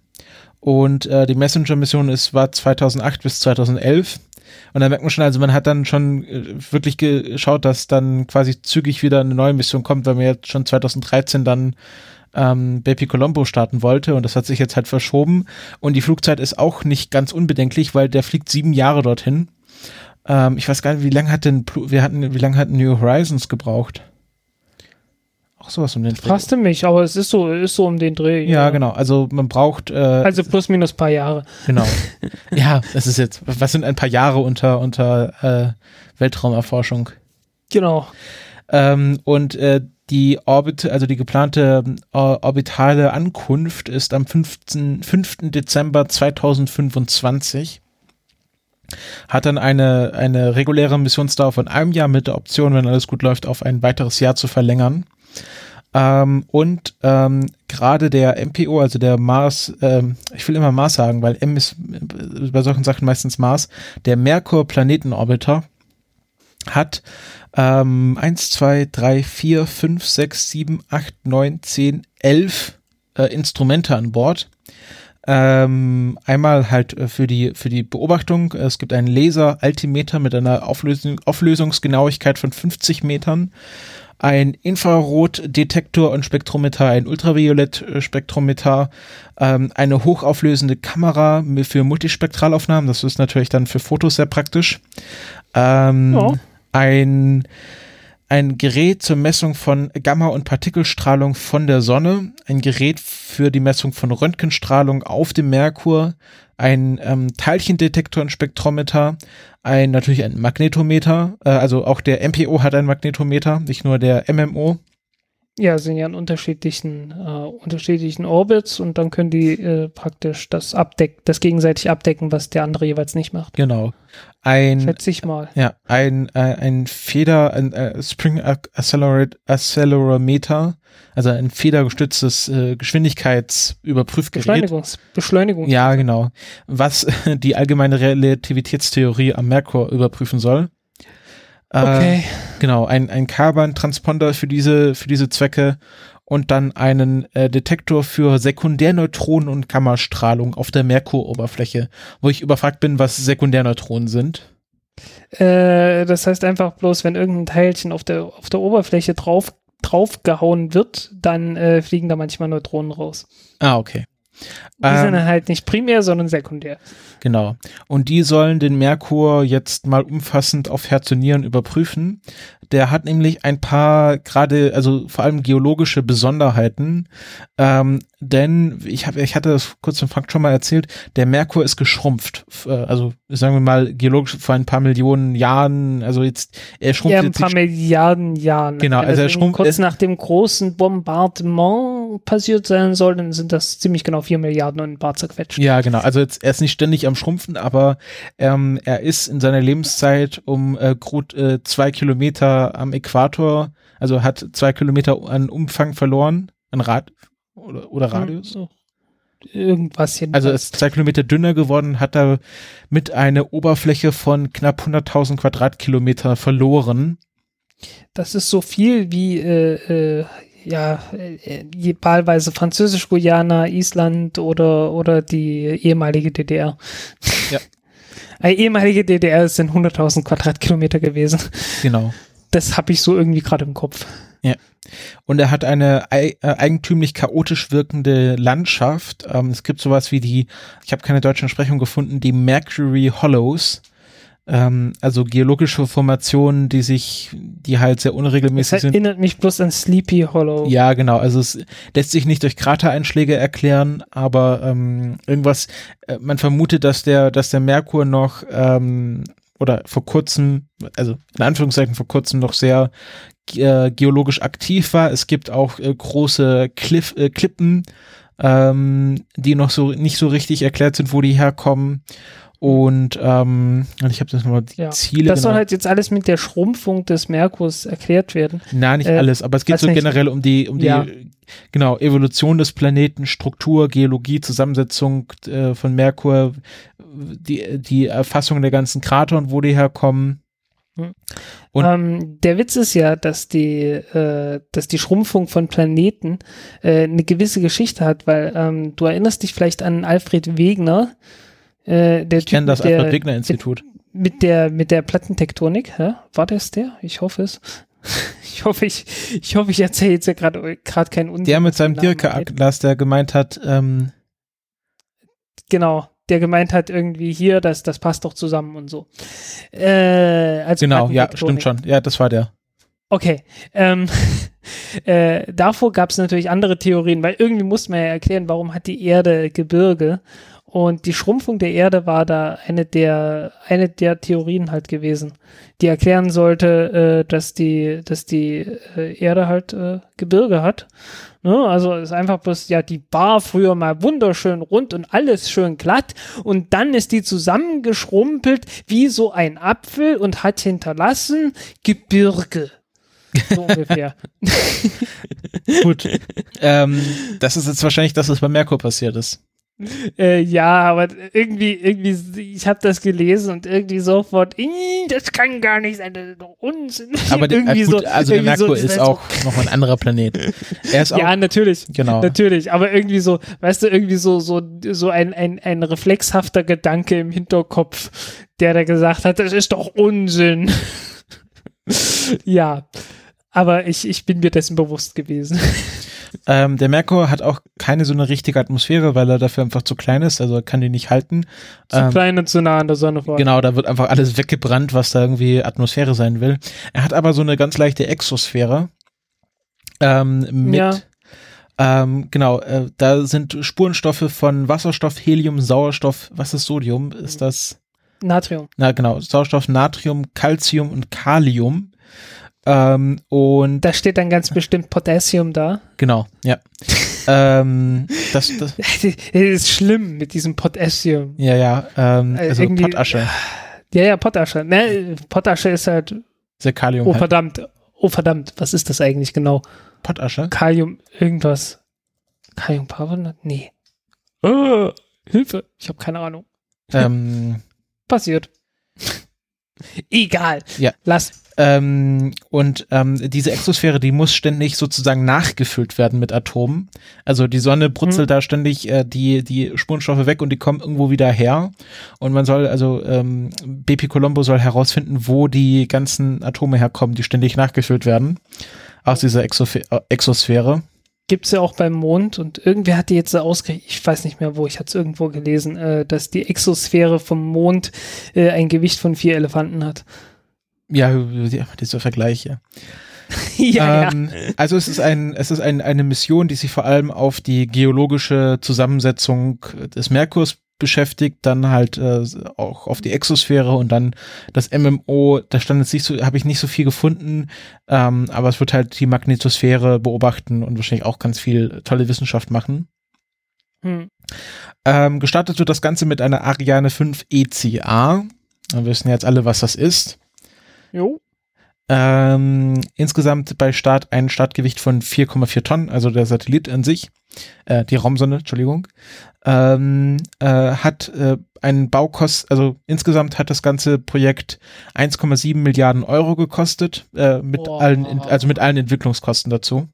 Und äh, die Messenger-Mission ist war 2008 bis 2011. Und da merkt man schon, also man hat dann schon äh, wirklich geschaut, dass dann quasi zügig wieder eine neue Mission kommt, weil man jetzt schon 2013 dann ähm, Baby Colombo starten wollte und das hat sich jetzt halt verschoben. Und die Flugzeit ist auch nicht ganz unbedenklich, weil der fliegt sieben Jahre dorthin. Ähm, ich weiß gar nicht, wie lange hat denn, wir hatten, wie lange hat New Horizons gebraucht? Auch sowas um den Dreh. Du mich, aber es ist so, ist so um den Dreh. Ja, genau. Also man braucht, äh, Also plus minus paar Jahre. genau. ja, das ist jetzt, was sind ein paar Jahre unter, unter äh, Weltraumerforschung? Genau. Ähm, und äh, die Orbit, also die geplante äh, orbitale Ankunft ist am 15, 5. Dezember 2025. Hat dann eine, eine reguläre Missionsdauer von einem Jahr mit der Option, wenn alles gut läuft, auf ein weiteres Jahr zu verlängern. Ähm, und ähm, gerade der MPO, also der Mars, ähm, ich will immer Mars sagen, weil M ist äh, bei solchen Sachen meistens Mars, der Merkur-Planetenorbiter hat ähm, 1, 2, 3, 4, 5, 6, 7, 8, 9, 10, 11 äh, Instrumente an Bord. Ähm, einmal halt äh, für die, für die Beobachtung. Es gibt einen Laser-Altimeter mit einer Auflösung, Auflösungsgenauigkeit von 50 Metern. Ein Infrarotdetektor und Spektrometer, ein Ultraviolett-Spektrometer, ähm, eine hochauflösende Kamera für Multispektralaufnahmen. Das ist natürlich dann für Fotos sehr praktisch. Ähm, Ja. ein, ein Gerät zur Messung von Gamma- und Partikelstrahlung von der Sonne, ein Gerät für die Messung von Röntgenstrahlung auf dem Merkur, ein ähm, Teilchendetektor und Spektrometer, ein natürlich ein Magnetometer, äh, also auch der MPO hat ein Magnetometer, nicht nur der MMO. Ja, sind ja in unterschiedlichen, äh, unterschiedlichen Orbits und dann können die äh, praktisch das abdecken, das gegenseitig abdecken, was der andere jeweils nicht macht. Genau. Ein Schätze ich mal. Ja, ein, äh, ein Feder, ein äh, Spring Accelerate, Accelerometer, also ein federgestütztes äh, Geschwindigkeitsüberprüfgerät. Beschleunigungs Beschleunigung. Ja, genau. Was die allgemeine Relativitätstheorie am Merkur überprüfen soll. Äh, Okay. Genau, ein, ein Carbon-Transponder für diese, für diese Zwecke und dann einen äh, Detektor für Sekundärneutronen und Gammastrahlung auf der Merkuroberfläche, wo ich überfragt bin, was Sekundärneutronen sind. Äh, das heißt einfach bloß, wenn irgendein Teilchen auf der, auf der Oberfläche drauf, draufgehauen wird, dann äh, fliegen da manchmal Neutronen raus. Ah, okay. Die Ähm, sind halt nicht primär, sondern sekundär. Genau. Und die sollen den Merkur jetzt mal umfassend auf Herz und Nieren überprüfen. Der hat nämlich ein paar gerade, also vor allem geologische Besonderheiten. Ähm, denn ich habe, ich hatte das kurz im Frank schon mal erzählt, der Merkur ist geschrumpft. Äh, Also sagen wir mal geologisch vor ein paar Millionen Jahren. Also jetzt er schrumpft Ja, ein paar Milliarden Jahren. Genau, also er schrumpft- kurz nach dem großen Bombardement passiert sein soll, dann sind das ziemlich genau vier Milliarden und ein paar zerquetscht. Ja, genau. Also jetzt, er ist nicht ständig am Schrumpfen, aber ähm, er ist in seiner Lebenszeit um äh, gut äh, zwei Kilometer am Äquator, also hat zwei Kilometer an Umfang verloren, an Rad oder, oder Radius. So. Irgendwas hier. Also er ist zwei Kilometer dünner geworden, hat er mit einer Oberfläche von knapp 100.000 Quadratkilometer verloren. Das ist so viel wie, äh, äh, ja, äh, äh, wahlweise Französisch-Guyana, Island oder, oder die ehemalige DDR. Ja. Eine ehemalige DDR sind 100.000 Quadratkilometer gewesen. Genau. Das habe ich so irgendwie gerade im Kopf. Und er hat eine ei- äh, eigentümlich chaotisch wirkende Landschaft. Ähm, es gibt sowas wie die, ich habe keine deutsche Entsprechung gefunden, die Mercury Hollows. Ähm, also geologische Formationen, die sich, die halt sehr Das unregelmäßig sind. erinnert mich bloß an Sleepy Hollow. Ja, genau. Also es lässt sich nicht durch Kratereinschläge erklären, aber ähm, irgendwas, äh, man vermutet, dass der, dass der Merkur noch ähm, oder vor kurzem, also in Anführungszeichen vor kurzem noch sehr äh, geologisch aktiv war. Es gibt auch äh, große Cliff, äh, Klippen, ähm, die noch so nicht so richtig erklärt sind, wo die herkommen. Und ähm, ich habe das nochmal die Ja. Ziele. Das soll genau. halt jetzt alles mit der Schrumpfung des Merkurs erklärt werden. Na, nicht Äh, alles, aber es geht so nicht. generell um die, um die, Ja. genau, Evolution des Planeten, Struktur, Geologie, Zusammensetzung äh, von Merkur, die, die Erfassung der ganzen Krater und wo die herkommen. Hm. Und- ähm, der Witz ist ja, dass die, äh, dass die Schrumpfung von Planeten äh, eine gewisse Geschichte hat, weil ähm, du erinnerst dich vielleicht an Alfred Wegener, äh, der Ich kenne das der, Alfred Wegener Institut. mit der mit der Plattentektonik, hä? War das der? Ich hoffe es. Ich hoffe, ich, ich hoffe, ich erzähle jetzt ja gerade gerade keinen Unsinn. Der mit seinem den Namen Dirke angeht. Atlas, der gemeint hat, ähm, Genau, der gemeint hat, irgendwie hier, das, das passt doch zusammen und so. Äh, als Genau, ja, stimmt schon. Ja, das war der. Okay. Ähm, äh, davor gab es natürlich andere Theorien, weil irgendwie muss man ja erklären, warum hat die Erde Gebirge. Und die Schrumpfung der Erde war da eine der, eine der Theorien halt gewesen, die erklären sollte, äh, dass die, dass die äh, Erde halt äh, Gebirge hat. Ne? Also ist einfach bloß, ja, die war früher mal wunderschön rund und alles schön glatt und dann ist die zusammengeschrumpelt wie so ein Apfel und hat hinterlassen Gebirge. So ungefähr. Gut. ähm, das ist jetzt wahrscheinlich das, was bei Merkur passiert ist. Äh, ja, aber irgendwie, irgendwie, ich habe das gelesen und irgendwie sofort, "Ih, das kann gar nicht sein, das ist doch Unsinn. Aber der, irgendwie äh, gut, also der irgendwie so, Merkur das ist auch nochmal ein anderer Planet. Er ist So, auch, ja, natürlich. genau. Natürlich, aber irgendwie so, weißt du, irgendwie so, so, so ein, ein, ein reflexhafter Gedanke im Hinterkopf, der da gesagt hat, das ist doch Unsinn. Ja, aber ich, ich bin mir dessen bewusst gewesen. Ähm, der Merkur hat auch keine so eine richtige Atmosphäre, weil er dafür einfach zu klein ist, also er kann die nicht halten. Zu Ähm, klein und zu nah an der Sonne vor. Genau, da wird einfach alles weggebrannt, was da irgendwie Atmosphäre sein will. Er hat aber so eine ganz leichte Exosphäre. Ähm, mit, Ja. ähm, genau, äh, da sind Spurenstoffe von Wasserstoff, Helium, Sauerstoff, was ist Sodium? Ist das, Natrium. na genau, Sauerstoff, Natrium, Calcium und Kalium. Ähm, und Da steht dann ganz bestimmt Potassium da. genau, ja. ähm, das, das, Das ist schlimm mit diesem Potassium. ja, ja, ähm, Äh, also irgendwie- Pottasche, Ja, ja, Potasche. Ne, Potasche ist halt, sehr Kalium. oh halt. verdammt, oh verdammt, was ist das eigentlich genau? Pottasche? Kalium, irgendwas. Kaliumcarbonat? Nee. Äh, Hilfe, ich habe keine Ahnung. ähm, Passiert. Egal. Ja. Lass. Ähm, und ähm, diese Exosphäre, die muss ständig sozusagen nachgefüllt werden mit Atomen. Also die Sonne brutzelt da ständig äh, die, die Spurenstoffe weg und die kommen irgendwo wieder her. Und man soll, also ähm, BP Colombo soll herausfinden, wo die ganzen Atome herkommen, die ständig nachgefüllt werden. Aus dieser Exophe Exosphäre. Gibt's ja auch beim Mond und irgendwer hat die jetzt so ausgerechnet, ich weiß nicht mehr wo, ich hatte es irgendwo gelesen, äh, dass die Exosphäre vom Mond äh, ein Gewicht von vier Elefanten hat. Ja, ja, dieser Vergleich, ja. ja, ähm, Also es ist ein, es ist ein, eine Mission, die sich vor allem auf die geologische Zusammensetzung des Merkurs beschäftigt, dann halt äh, auch auf die Exosphäre und dann das MMO, da stand jetzt nicht so, habe ich nicht so viel gefunden, ähm, aber es wird halt die Magnetosphäre beobachten und wahrscheinlich auch ganz viel tolle Wissenschaft machen. Hm. Ähm, gestartet wird das Ganze mit einer Ariane 5 ECA. Wir wissen jetzt alle, was das ist. Jo. Ähm, insgesamt bei Start ein Startgewicht von 4,4 Tonnen, also der Satellit an sich, äh, die Raumsonde, Entschuldigung, ähm, äh, hat äh, einen Baukost, also insgesamt hat das ganze Projekt 1,7 Milliarden Euro gekostet, äh, mit Boah. allen, also mit allen Entwicklungskosten dazu.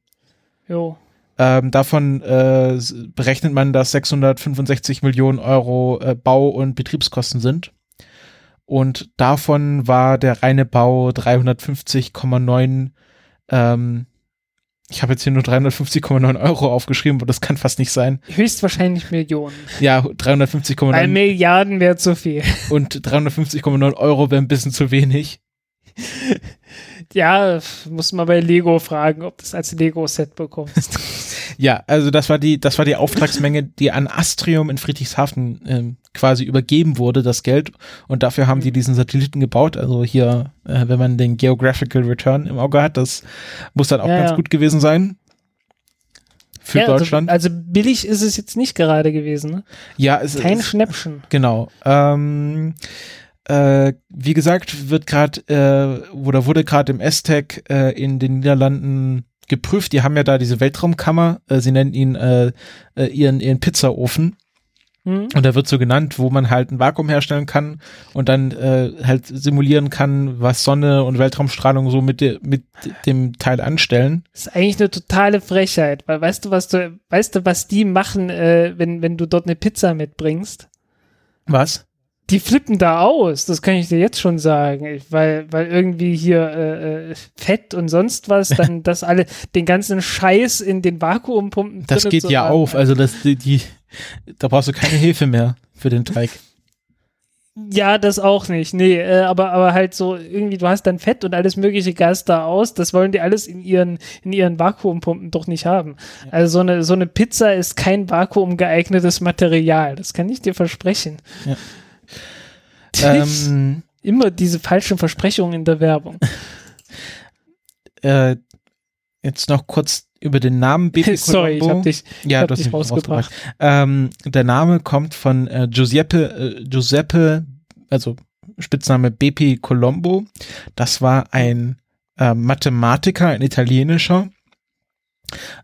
Jo. Ähm, davon äh, berechnet man, dass 665 Millionen Euro äh, Bau- und Betriebskosten sind. Und davon war der reine Bau 350,9, ähm, ich habe jetzt hier nur 350,9 Euro aufgeschrieben, aber das kann fast nicht sein. Höchstwahrscheinlich Millionen. Ja, Weil 350,9 Milliarden wäre zu viel. und 350,9 Euro wäre ein bisschen zu wenig. Ja, muss man bei Lego fragen, ob du das als Lego-Set bekommst. Ja, also das war die, das war die Auftragsmenge, die an Astrium in Friedrichshafen ähm, quasi übergeben wurde, das Geld. Und dafür haben die diesen Satelliten gebaut. Also hier, äh, wenn man den Geographical Return im Auge hat, das muss dann auch Ja, ganz ja. gut gewesen sein. Für ja, Deutschland. Also, also billig ist es jetzt nicht gerade gewesen. Ne? ja, es Kein ist, Schnäppchen. Genau. Ähm, äh, wie gesagt, wird gerade äh, oder wurde gerade im STEC äh, in den Niederlanden geprüft. Die haben ja da diese Weltraumkammer. Äh, sie nennen ihn äh, äh, ihren ihren Pizzaofen. Hm? Und der wird so genannt, wo man halt ein Vakuum herstellen kann und dann äh, halt simulieren kann, was Sonne und Weltraumstrahlung so mit, de, mit dem Teil anstellen. Das ist eigentlich eine totale Frechheit, weil weißt du, was du, weißt du, was die machen, äh, wenn, wenn du dort eine Pizza mitbringst? Was? Die flippen da aus, das kann ich dir jetzt schon sagen, weil, weil irgendwie hier äh, äh, Fett und sonst was, dann das alle, den ganzen Scheiß in den Vakuumpumpen. Das geht ja haben. auf, also das die, die da brauchst du keine Hilfe mehr. für den Teig. Ja, das auch nicht. Nee, äh, aber, aber halt so irgendwie, du hast dann Fett und alles mögliche Gas da aus. Das wollen die alles in ihren, in ihren Vakuumpumpen doch nicht haben. Ja. Also so eine, so eine Pizza ist kein vakuumgeeignetes Material. Das kann ich dir versprechen. Ja. Ähm, Immer diese falschen Versprechungen in der Werbung. äh, jetzt noch kurz über den Namen Baby Sorry, ich hab dich, ja, hab dich rausgebracht. Ähm, der Name kommt von äh, Giuseppe, äh, Giuseppe, also Spitzname Bepi Colombo. Das war ein äh, Mathematiker, ein italienischer,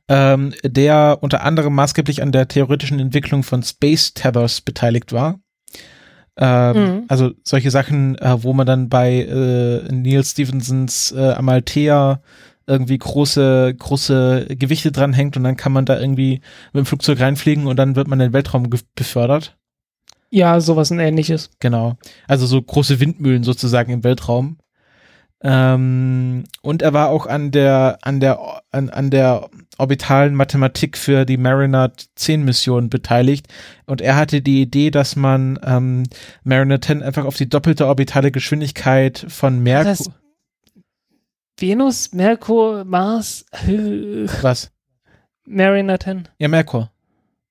ähm, der unter anderem maßgeblich an der theoretischen Entwicklung von Space Tethers beteiligt war. Ähm, mhm. Also solche Sachen, äh, wo man dann bei äh, Neil Stephensons äh, Amalthea irgendwie große, große Gewichte dranhängt und dann kann man da irgendwie mit dem Flugzeug reinfliegen und dann wird man in den Weltraum befördert. Ja, sowas und ähnliches. Genau. Also so große Windmühlen sozusagen im Weltraum. Ähm, und er war auch an der, an der, an, an der orbitalen Mathematik für die Mariner 10 Mission beteiligt. Und er hatte die Idee, dass man ähm, Mariner 10 einfach auf die doppelte orbitale Geschwindigkeit von Merkur. Venus, Merkur, Mars. Was? Mariner 10. Ja, Merkur.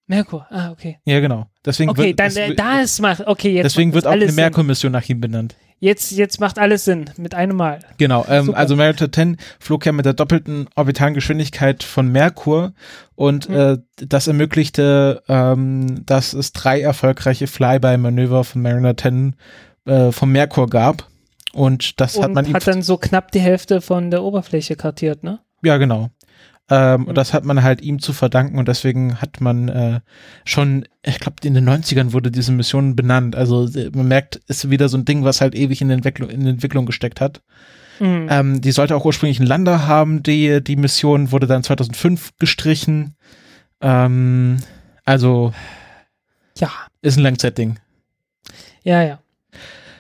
Merkur, ah, okay. Ja, genau. Deswegen okay, wird, dann äh, da ist macht, okay, jetzt Deswegen wird auch eine Merkur-Mission nach ihm benannt. Jetzt, jetzt macht alles Sinn, mit einem Mal. Genau, ähm, also Mariner 10 flog ja mit der doppelten orbitalen Geschwindigkeit von Merkur und hm. äh, das ermöglichte, ähm, dass es drei erfolgreiche Flyby-Manöver von Mariner 10 äh, vom Merkur gab. Und das und hat man ihm. hat dann so knapp die Hälfte von der Oberfläche kartiert, ne? Ja, genau. Ähm, mhm. Und das hat man halt ihm zu verdanken und deswegen hat man äh, schon, ich glaube, in den 90ern wurde diese Mission benannt. Also äh, man merkt, ist wieder so ein Ding, was halt ewig in, Entwicklung, in Entwicklung gesteckt hat. Mhm. Ähm, die sollte auch ursprünglich einen Lander haben, die, die Mission wurde dann 2005 gestrichen. Ähm, also, ja. Ist ein Langzeitding. Ja, ja.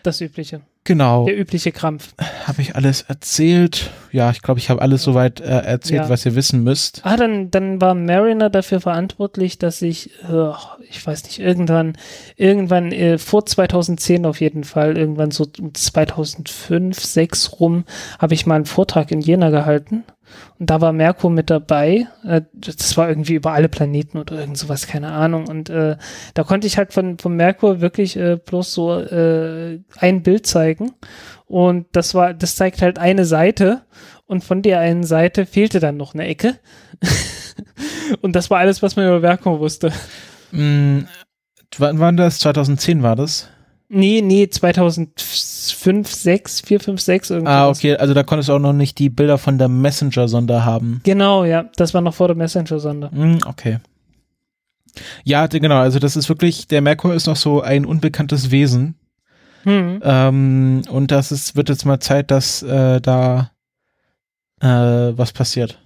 Das Übliche. Genau. Der übliche Krampf. Habe ich alles erzählt? Ja, ich glaube, ich habe alles soweit äh, erzählt, ja. was ihr wissen müsst. Ah, dann, dann war Mariner dafür verantwortlich, dass ich, oh, ich weiß nicht, irgendwann, irgendwann äh, vor 2010 auf jeden Fall, irgendwann so 2005, 6 rum, habe ich mal einen Vortrag in Jena gehalten und da war Merkur mit dabei. Äh, das war irgendwie über alle Planeten oder irgend sowas, keine Ahnung. Und äh, da konnte ich halt von, von Merkur wirklich äh, bloß so äh, ein Bild zeigen. Und das war, das zeigt halt eine Seite. Und von der einen Seite fehlte dann noch eine Ecke. und das war alles, was man über Merkur wusste. Mm, wann war das? 2010 war das? Nee, nee, 2005, 6, 4, 5, 6 irgendwas. Ah, okay, also da konntest du auch noch nicht die Bilder von der Messenger-Sonde haben. Genau, ja, das war noch vor der Messenger-Sonde. Mm, okay. Ja, genau, also das ist wirklich, der Merkur ist noch so ein unbekanntes Wesen. Hm. Ähm, und das ist, wird jetzt mal Zeit, dass äh, da äh, was passiert.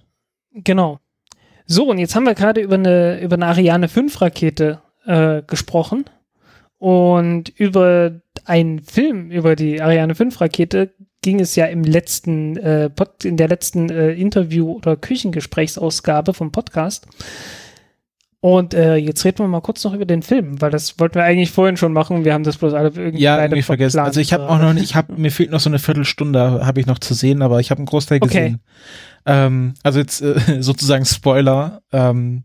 Genau. So, und jetzt haben wir gerade über eine, über eine Ariane 5 Rakete äh, gesprochen. Und über einen Film über die Ariane 5 Rakete ging es ja im letzten, äh, Pod, in der letzten äh, Interview- oder Küchengesprächsausgabe vom Podcast. Und äh, jetzt reden wir mal kurz noch über den Film, weil das wollten wir eigentlich vorhin schon machen. Wir haben das bloß alle irgendwie ja, irgendwie vergessen. Also ich habe auch noch nicht, ich habe mir fehlt noch so eine Viertelstunde, habe ich noch zu sehen, aber ich habe einen Großteil gesehen. Okay. Ähm, also jetzt äh, sozusagen Spoiler. Ähm,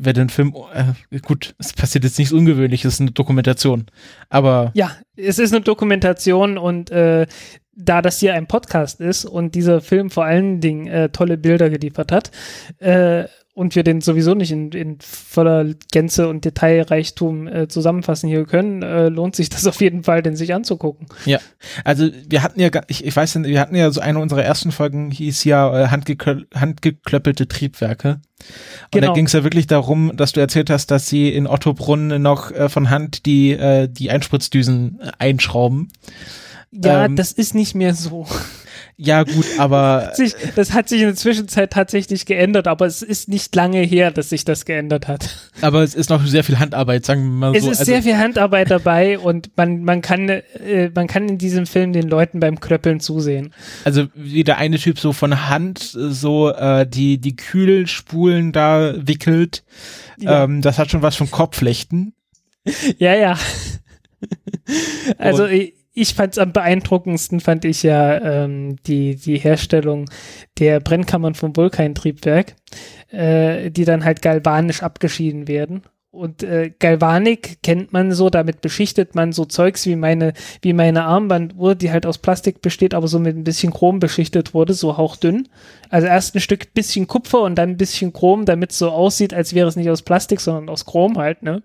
wer den Film, äh, gut, es passiert jetzt nichts Ungewöhnliches, es ist eine Dokumentation, aber. Ja, es ist eine Dokumentation und äh, da das hier ein Podcast ist und dieser Film vor allen Dingen äh, tolle Bilder geliefert hat, äh, und wir den sowieso nicht in, in voller Gänze und Detailreichtum äh, zusammenfassen hier können, äh, lohnt sich das auf jeden Fall, den sich anzugucken. Ja, also wir hatten ja, ich, ich weiß nicht, wir hatten ja so eine unserer ersten Folgen, hieß ja äh, handgeklö handgeklöppelte Triebwerke. Und genau. da ging es ja wirklich darum, dass du erzählt hast, dass sie in Ottobrunn noch äh, von Hand die, äh, die Einspritzdüsen äh, einschrauben. Ja, ähm, das ist nicht mehr so. Ja, gut, aber. Sich, das hat sich in der Zwischenzeit tatsächlich geändert, aber es ist nicht lange her, dass sich das geändert hat. Aber es ist noch sehr viel Handarbeit, sagen wir mal es so. Es ist also, sehr viel Handarbeit dabei und man, man, kann, äh, man kann in diesem Film den Leuten beim Klöppeln zusehen. Also wie der eine Typ so von Hand so äh, die, die Kühlspulen da wickelt, ja. ähm, das hat schon was von Kopflechten. Ja, ja. Also ich, ich fand es am beeindruckendsten, fand ich ja ähm, die, die Herstellung der Brennkammern vom Vulkantriebwerk, äh, die dann halt galvanisch abgeschieden werden. Und äh, Galvanik kennt man so, damit beschichtet man so Zeugs wie meine, wie meine Armbanduhr, die halt aus Plastik besteht, aber so mit ein bisschen Chrom beschichtet wurde, so hauchdünn. Also erst ein Stück bisschen Kupfer und dann ein bisschen Chrom, damit es so aussieht, als wäre es nicht aus Plastik, sondern aus Chrom halt, ne?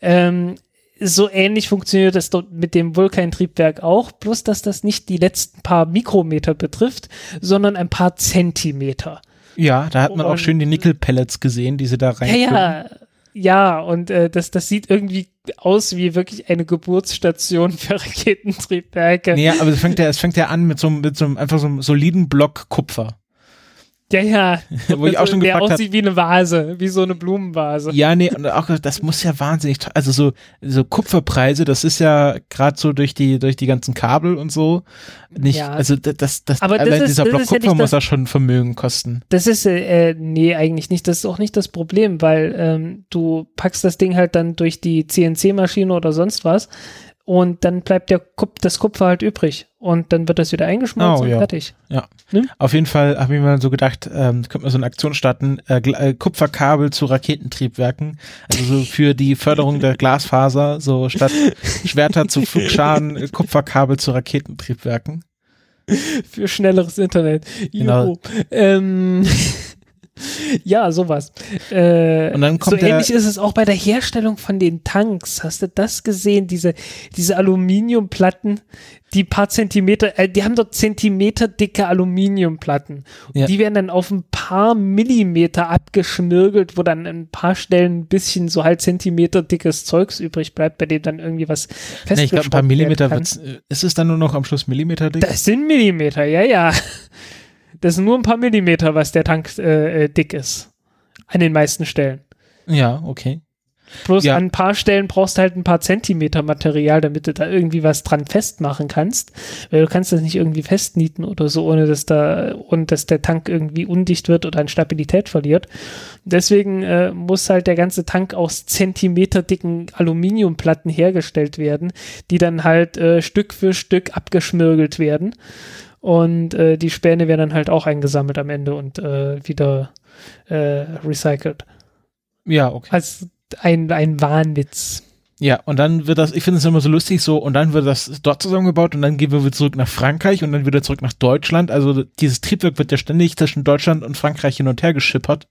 Ähm, so ähnlich funktioniert das dort mit dem Vulkantriebwerk auch, bloß dass das nicht die letzten paar Mikrometer betrifft, sondern ein paar Zentimeter. Ja, da hat man auch Und- schön die Nickel-Pellets gesehen, die sie da rein. Ja, ja, ja, und äh, das, das sieht irgendwie aus wie wirklich eine Geburtsstation für Raketentriebwerke. Nee, aber es fängt ja, es fängt ja an mit so, einem- mit so einem einfach so einem soliden Block Kupfer. Ja, ja. Wo ich auch schon der gefragt hab- aussieht wie eine Vase, wie so eine Blumenvase. Ja, nee, und auch das muss ja wahnsinnig, also so so Kupferpreise, das ist ja gerade so durch die durch die ganzen Kabel und so nicht, Ja. also das das, das Aber das allein ist- dieser das Block ja Kupfer nicht muss das- ja schon Vermögen kosten. Das ist, äh, äh, nee, eigentlich nicht. Das ist auch nicht das Problem, weil ähm, du packst das Ding halt dann durch die CNC-Maschine oder sonst was und dann bleibt der Kup das Kupfer halt übrig und dann wird das wieder eingeschmolzen Oh, und ja. fertig. Auf jeden Fall habe ich mir so gedacht, ähm, könnte man so eine Aktion starten, äh, äh, Kupferkabel zu Raketentriebwerken, also so für die Förderung der Glasfaser, so statt Schwerter zu Flugscharen, Kupferkabel zu Raketentriebwerken. Für schnelleres Internet. Genau. Ähm, ja, sowas. Äh, Und dann kommt so ähnlich ist es auch bei der Herstellung von den Tanks. Hast du das gesehen? Diese, diese Aluminiumplatten, die paar Zentimeter, äh, die haben dort Zentimeter dicke Aluminiumplatten. Und Ja. Die werden dann auf ein paar Millimeter abgeschmirgelt, wo dann an ein paar Stellen ein bisschen so halt Zentimeter dickes Zeugs übrig bleibt, bei dem dann irgendwie was Nee, ich glaube, ein paar Millimeter äh, ist es dann nur noch am Schluss Millimeter dick? Das sind Millimeter, ja, ja. Das sind nur ein paar Millimeter, was der Tank äh, äh, dick ist. An den meisten Stellen. ja, okay. Bloß Ja. an ein paar Stellen brauchst du halt ein paar Zentimeter Material, damit du da irgendwie was dran festmachen kannst. Weil du kannst das nicht irgendwie festnieten oder so, ohne dass da, und dass der Tank irgendwie undicht wird oder an Stabilität verliert. Deswegen äh, muss halt der ganze Tank aus zentimeterdicken Aluminiumplatten hergestellt werden, die dann halt äh, Stück für Stück abgeschmirgelt werden. Und äh, die Späne werden dann halt auch eingesammelt am Ende und äh, wieder äh, recycelt. Ja, okay. Als ein, ein Wahnwitz. Ja, und dann wird das, ich finde es immer so lustig so, und dann wird das dort zusammengebaut und dann gehen wir wieder zurück nach Frankreich und dann wieder zurück nach Deutschland. Also dieses Triebwerk wird ja ständig zwischen Deutschland und Frankreich hin und her geschippert.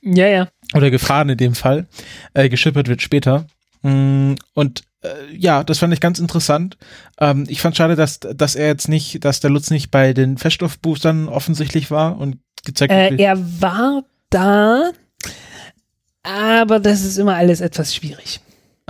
Ja, ja. Oder gefahren in dem Fall. Äh, geschippert wird später. Mm, Und äh, ja, das fand ich ganz interessant. Ähm, ich fand schade, dass, dass er jetzt nicht, dass der Lutz nicht bei den Feststoffboostern offensichtlich war und gezeigt hat, Äh, er war da, aber das ist immer alles etwas schwierig.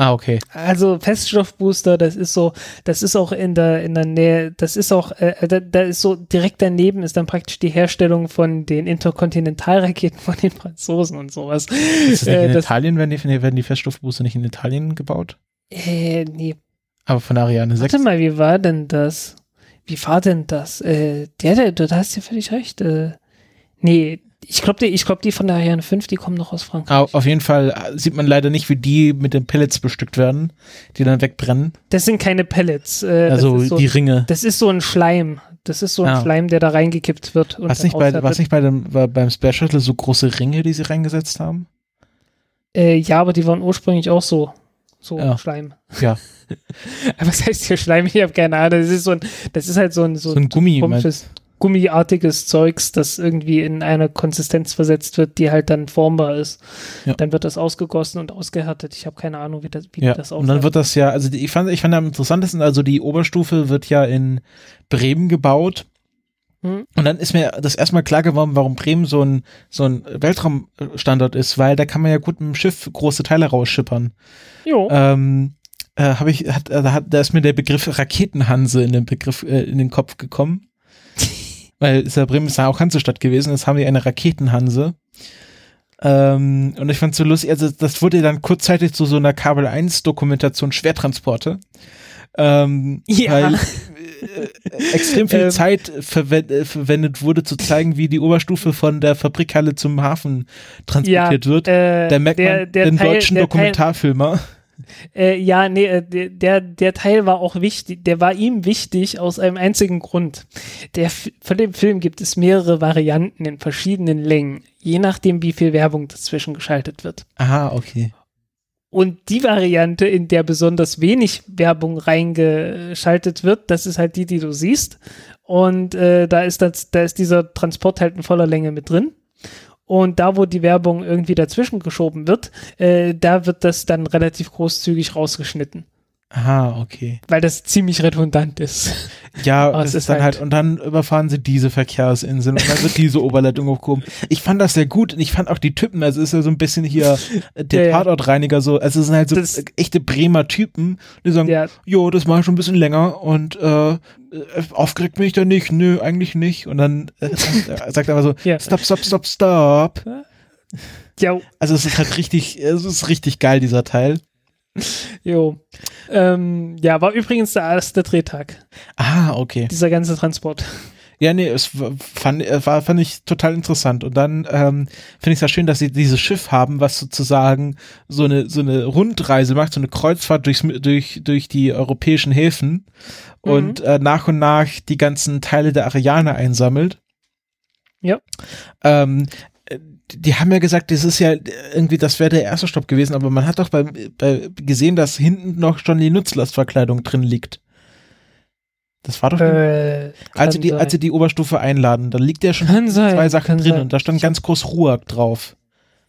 Ah, okay. Also Feststoffbooster, das ist so, das ist auch in der in der Nähe, das ist auch, äh, da, da ist so direkt daneben ist dann praktisch die Herstellung von den Interkontinentalraketen von den Franzosen und sowas. Ist das nicht Äh, in das- Italien, werden die, werden die Feststoffbooster nicht in Italien gebaut? Äh, nee, Aber von Ariane 6. warte mal, wie war denn das? Wie war denn das? Äh, der, der, du hast ja völlig recht. Äh, nee, ich glaube, die, ich glaub, die von der Ariane 5, die kommen noch aus Frankreich. Au- Auf jeden Fall äh, sieht man leider nicht, wie die mit den Pellets bestückt werden, die dann wegbrennen. Das sind keine Pellets. Äh, Also so, die Ringe. Das ist so ein Schleim. Das ist so ein Ah. Schleim, der da reingekippt wird. Und Was nicht, bei, was nicht bei dem, beim Space Shuttle so große Ringe, die sie reingesetzt haben? Äh, ja, aber die waren ursprünglich auch so. So Ja. Schleim. Ja. Aber was heißt hier Schleim? Ich habe keine Ahnung. Das ist so ein, das ist halt so ein, so, So ein Gummi, komisches, gummiartiges Zeugs, das irgendwie in eine Konsistenz versetzt wird, die halt dann formbar ist. Ja. Dann wird das ausgegossen und ausgehärtet. Ich habe keine Ahnung, wie das, wie Ja, das und dann wird das ja, also die, ich fand, ich fand am interessantesten, also die Oberstufe wird ja in Bremen gebaut. Hm. Und dann ist mir das erstmal klar geworden, warum Bremen so ein, so ein Weltraumstandort ist, weil da kann man ja gut mit dem Schiff große Teile rausschippern. Jo. Ähm, äh, habe ich, hat, da, hat, da ist mir der Begriff Raketenhanse in den Begriff, äh, in den Kopf gekommen. weil ist ja Bremen ist ja auch Hansestadt gewesen, jetzt haben die eine Raketenhanse. Ähm, und ich fand so lustig, also das wurde dann kurzzeitig zu so einer Kabel 1 Dokumentation Schwertransporte. Ähm, Ja. Weil extrem viel Ähm. Zeit verwend, äh, verwendet wurde, zu zeigen, wie die Oberstufe von der Fabrikhalle zum Hafen transportiert wird. äh, Da merkt der, man der den Teil, deutschen der Teil, Dokumentarfilmer. Äh, ja, nee, äh, der- der, Teil war auch wichtig, der war ihm wichtig aus einem einzigen Grund. Der, von dem Film gibt es mehrere Varianten in verschiedenen Längen, je nachdem, wie viel Werbung dazwischen geschaltet wird. Ah, okay. Und die Variante, in der besonders wenig Werbung reingeschaltet wird, das ist halt die, die du siehst. Und äh, da ist das, da ist dieser Transport halt in voller Länge mit drin. Und da, wo die Werbung irgendwie dazwischen geschoben wird, äh, da wird das dann relativ großzügig rausgeschnitten, Aha, okay. weil das ziemlich redundant ist. Ja, das es ist dann halt, halt- und dann überfahren sie diese Verkehrsinseln und dann wird diese Oberleitung hochgehoben. Ich fand das sehr gut und ich fand auch die Typen, also ist ja so ein bisschen hier äh, der Ja. Tatortreiniger so, also es sind halt so Das- äh, echte Bremer Typen, die sagen, Ja, jo, das mache ich schon ein bisschen länger und äh, äh, aufgeregt bin ich da nicht, nö, eigentlich nicht. Und dann äh, sagt er aber so, Ja. stop, stop, stop, stop. ja, Also es ist halt richtig, es ist richtig geil, dieser Teil. Jo. Ähm, ja, war übrigens der erste Drehtag, Ah, okay. dieser ganze Transport. Ja, nee, es fand, äh, war, fand ich total interessant. Und dann ähm, finde ich es ja schön, dass sie dieses Schiff haben, was sozusagen so eine, so eine Rundreise macht, so eine Kreuzfahrt durchs, durch, durch die europäischen Häfen und äh, nach und nach die ganzen Teile der Ariane einsammelt. Ja. Ähm, äh, die haben ja gesagt, das ist ja irgendwie, das wäre der erste Stopp gewesen, aber man hat doch bei, bei gesehen, dass hinten noch schon die Nutzlastverkleidung drin liegt. Das war doch Äh, als sie, die, sein. als sie die Oberstufe einladen, da liegt ja schon Kann sein, zwei Sachen kann drin sein. und da stand ganz groß Ruag drauf.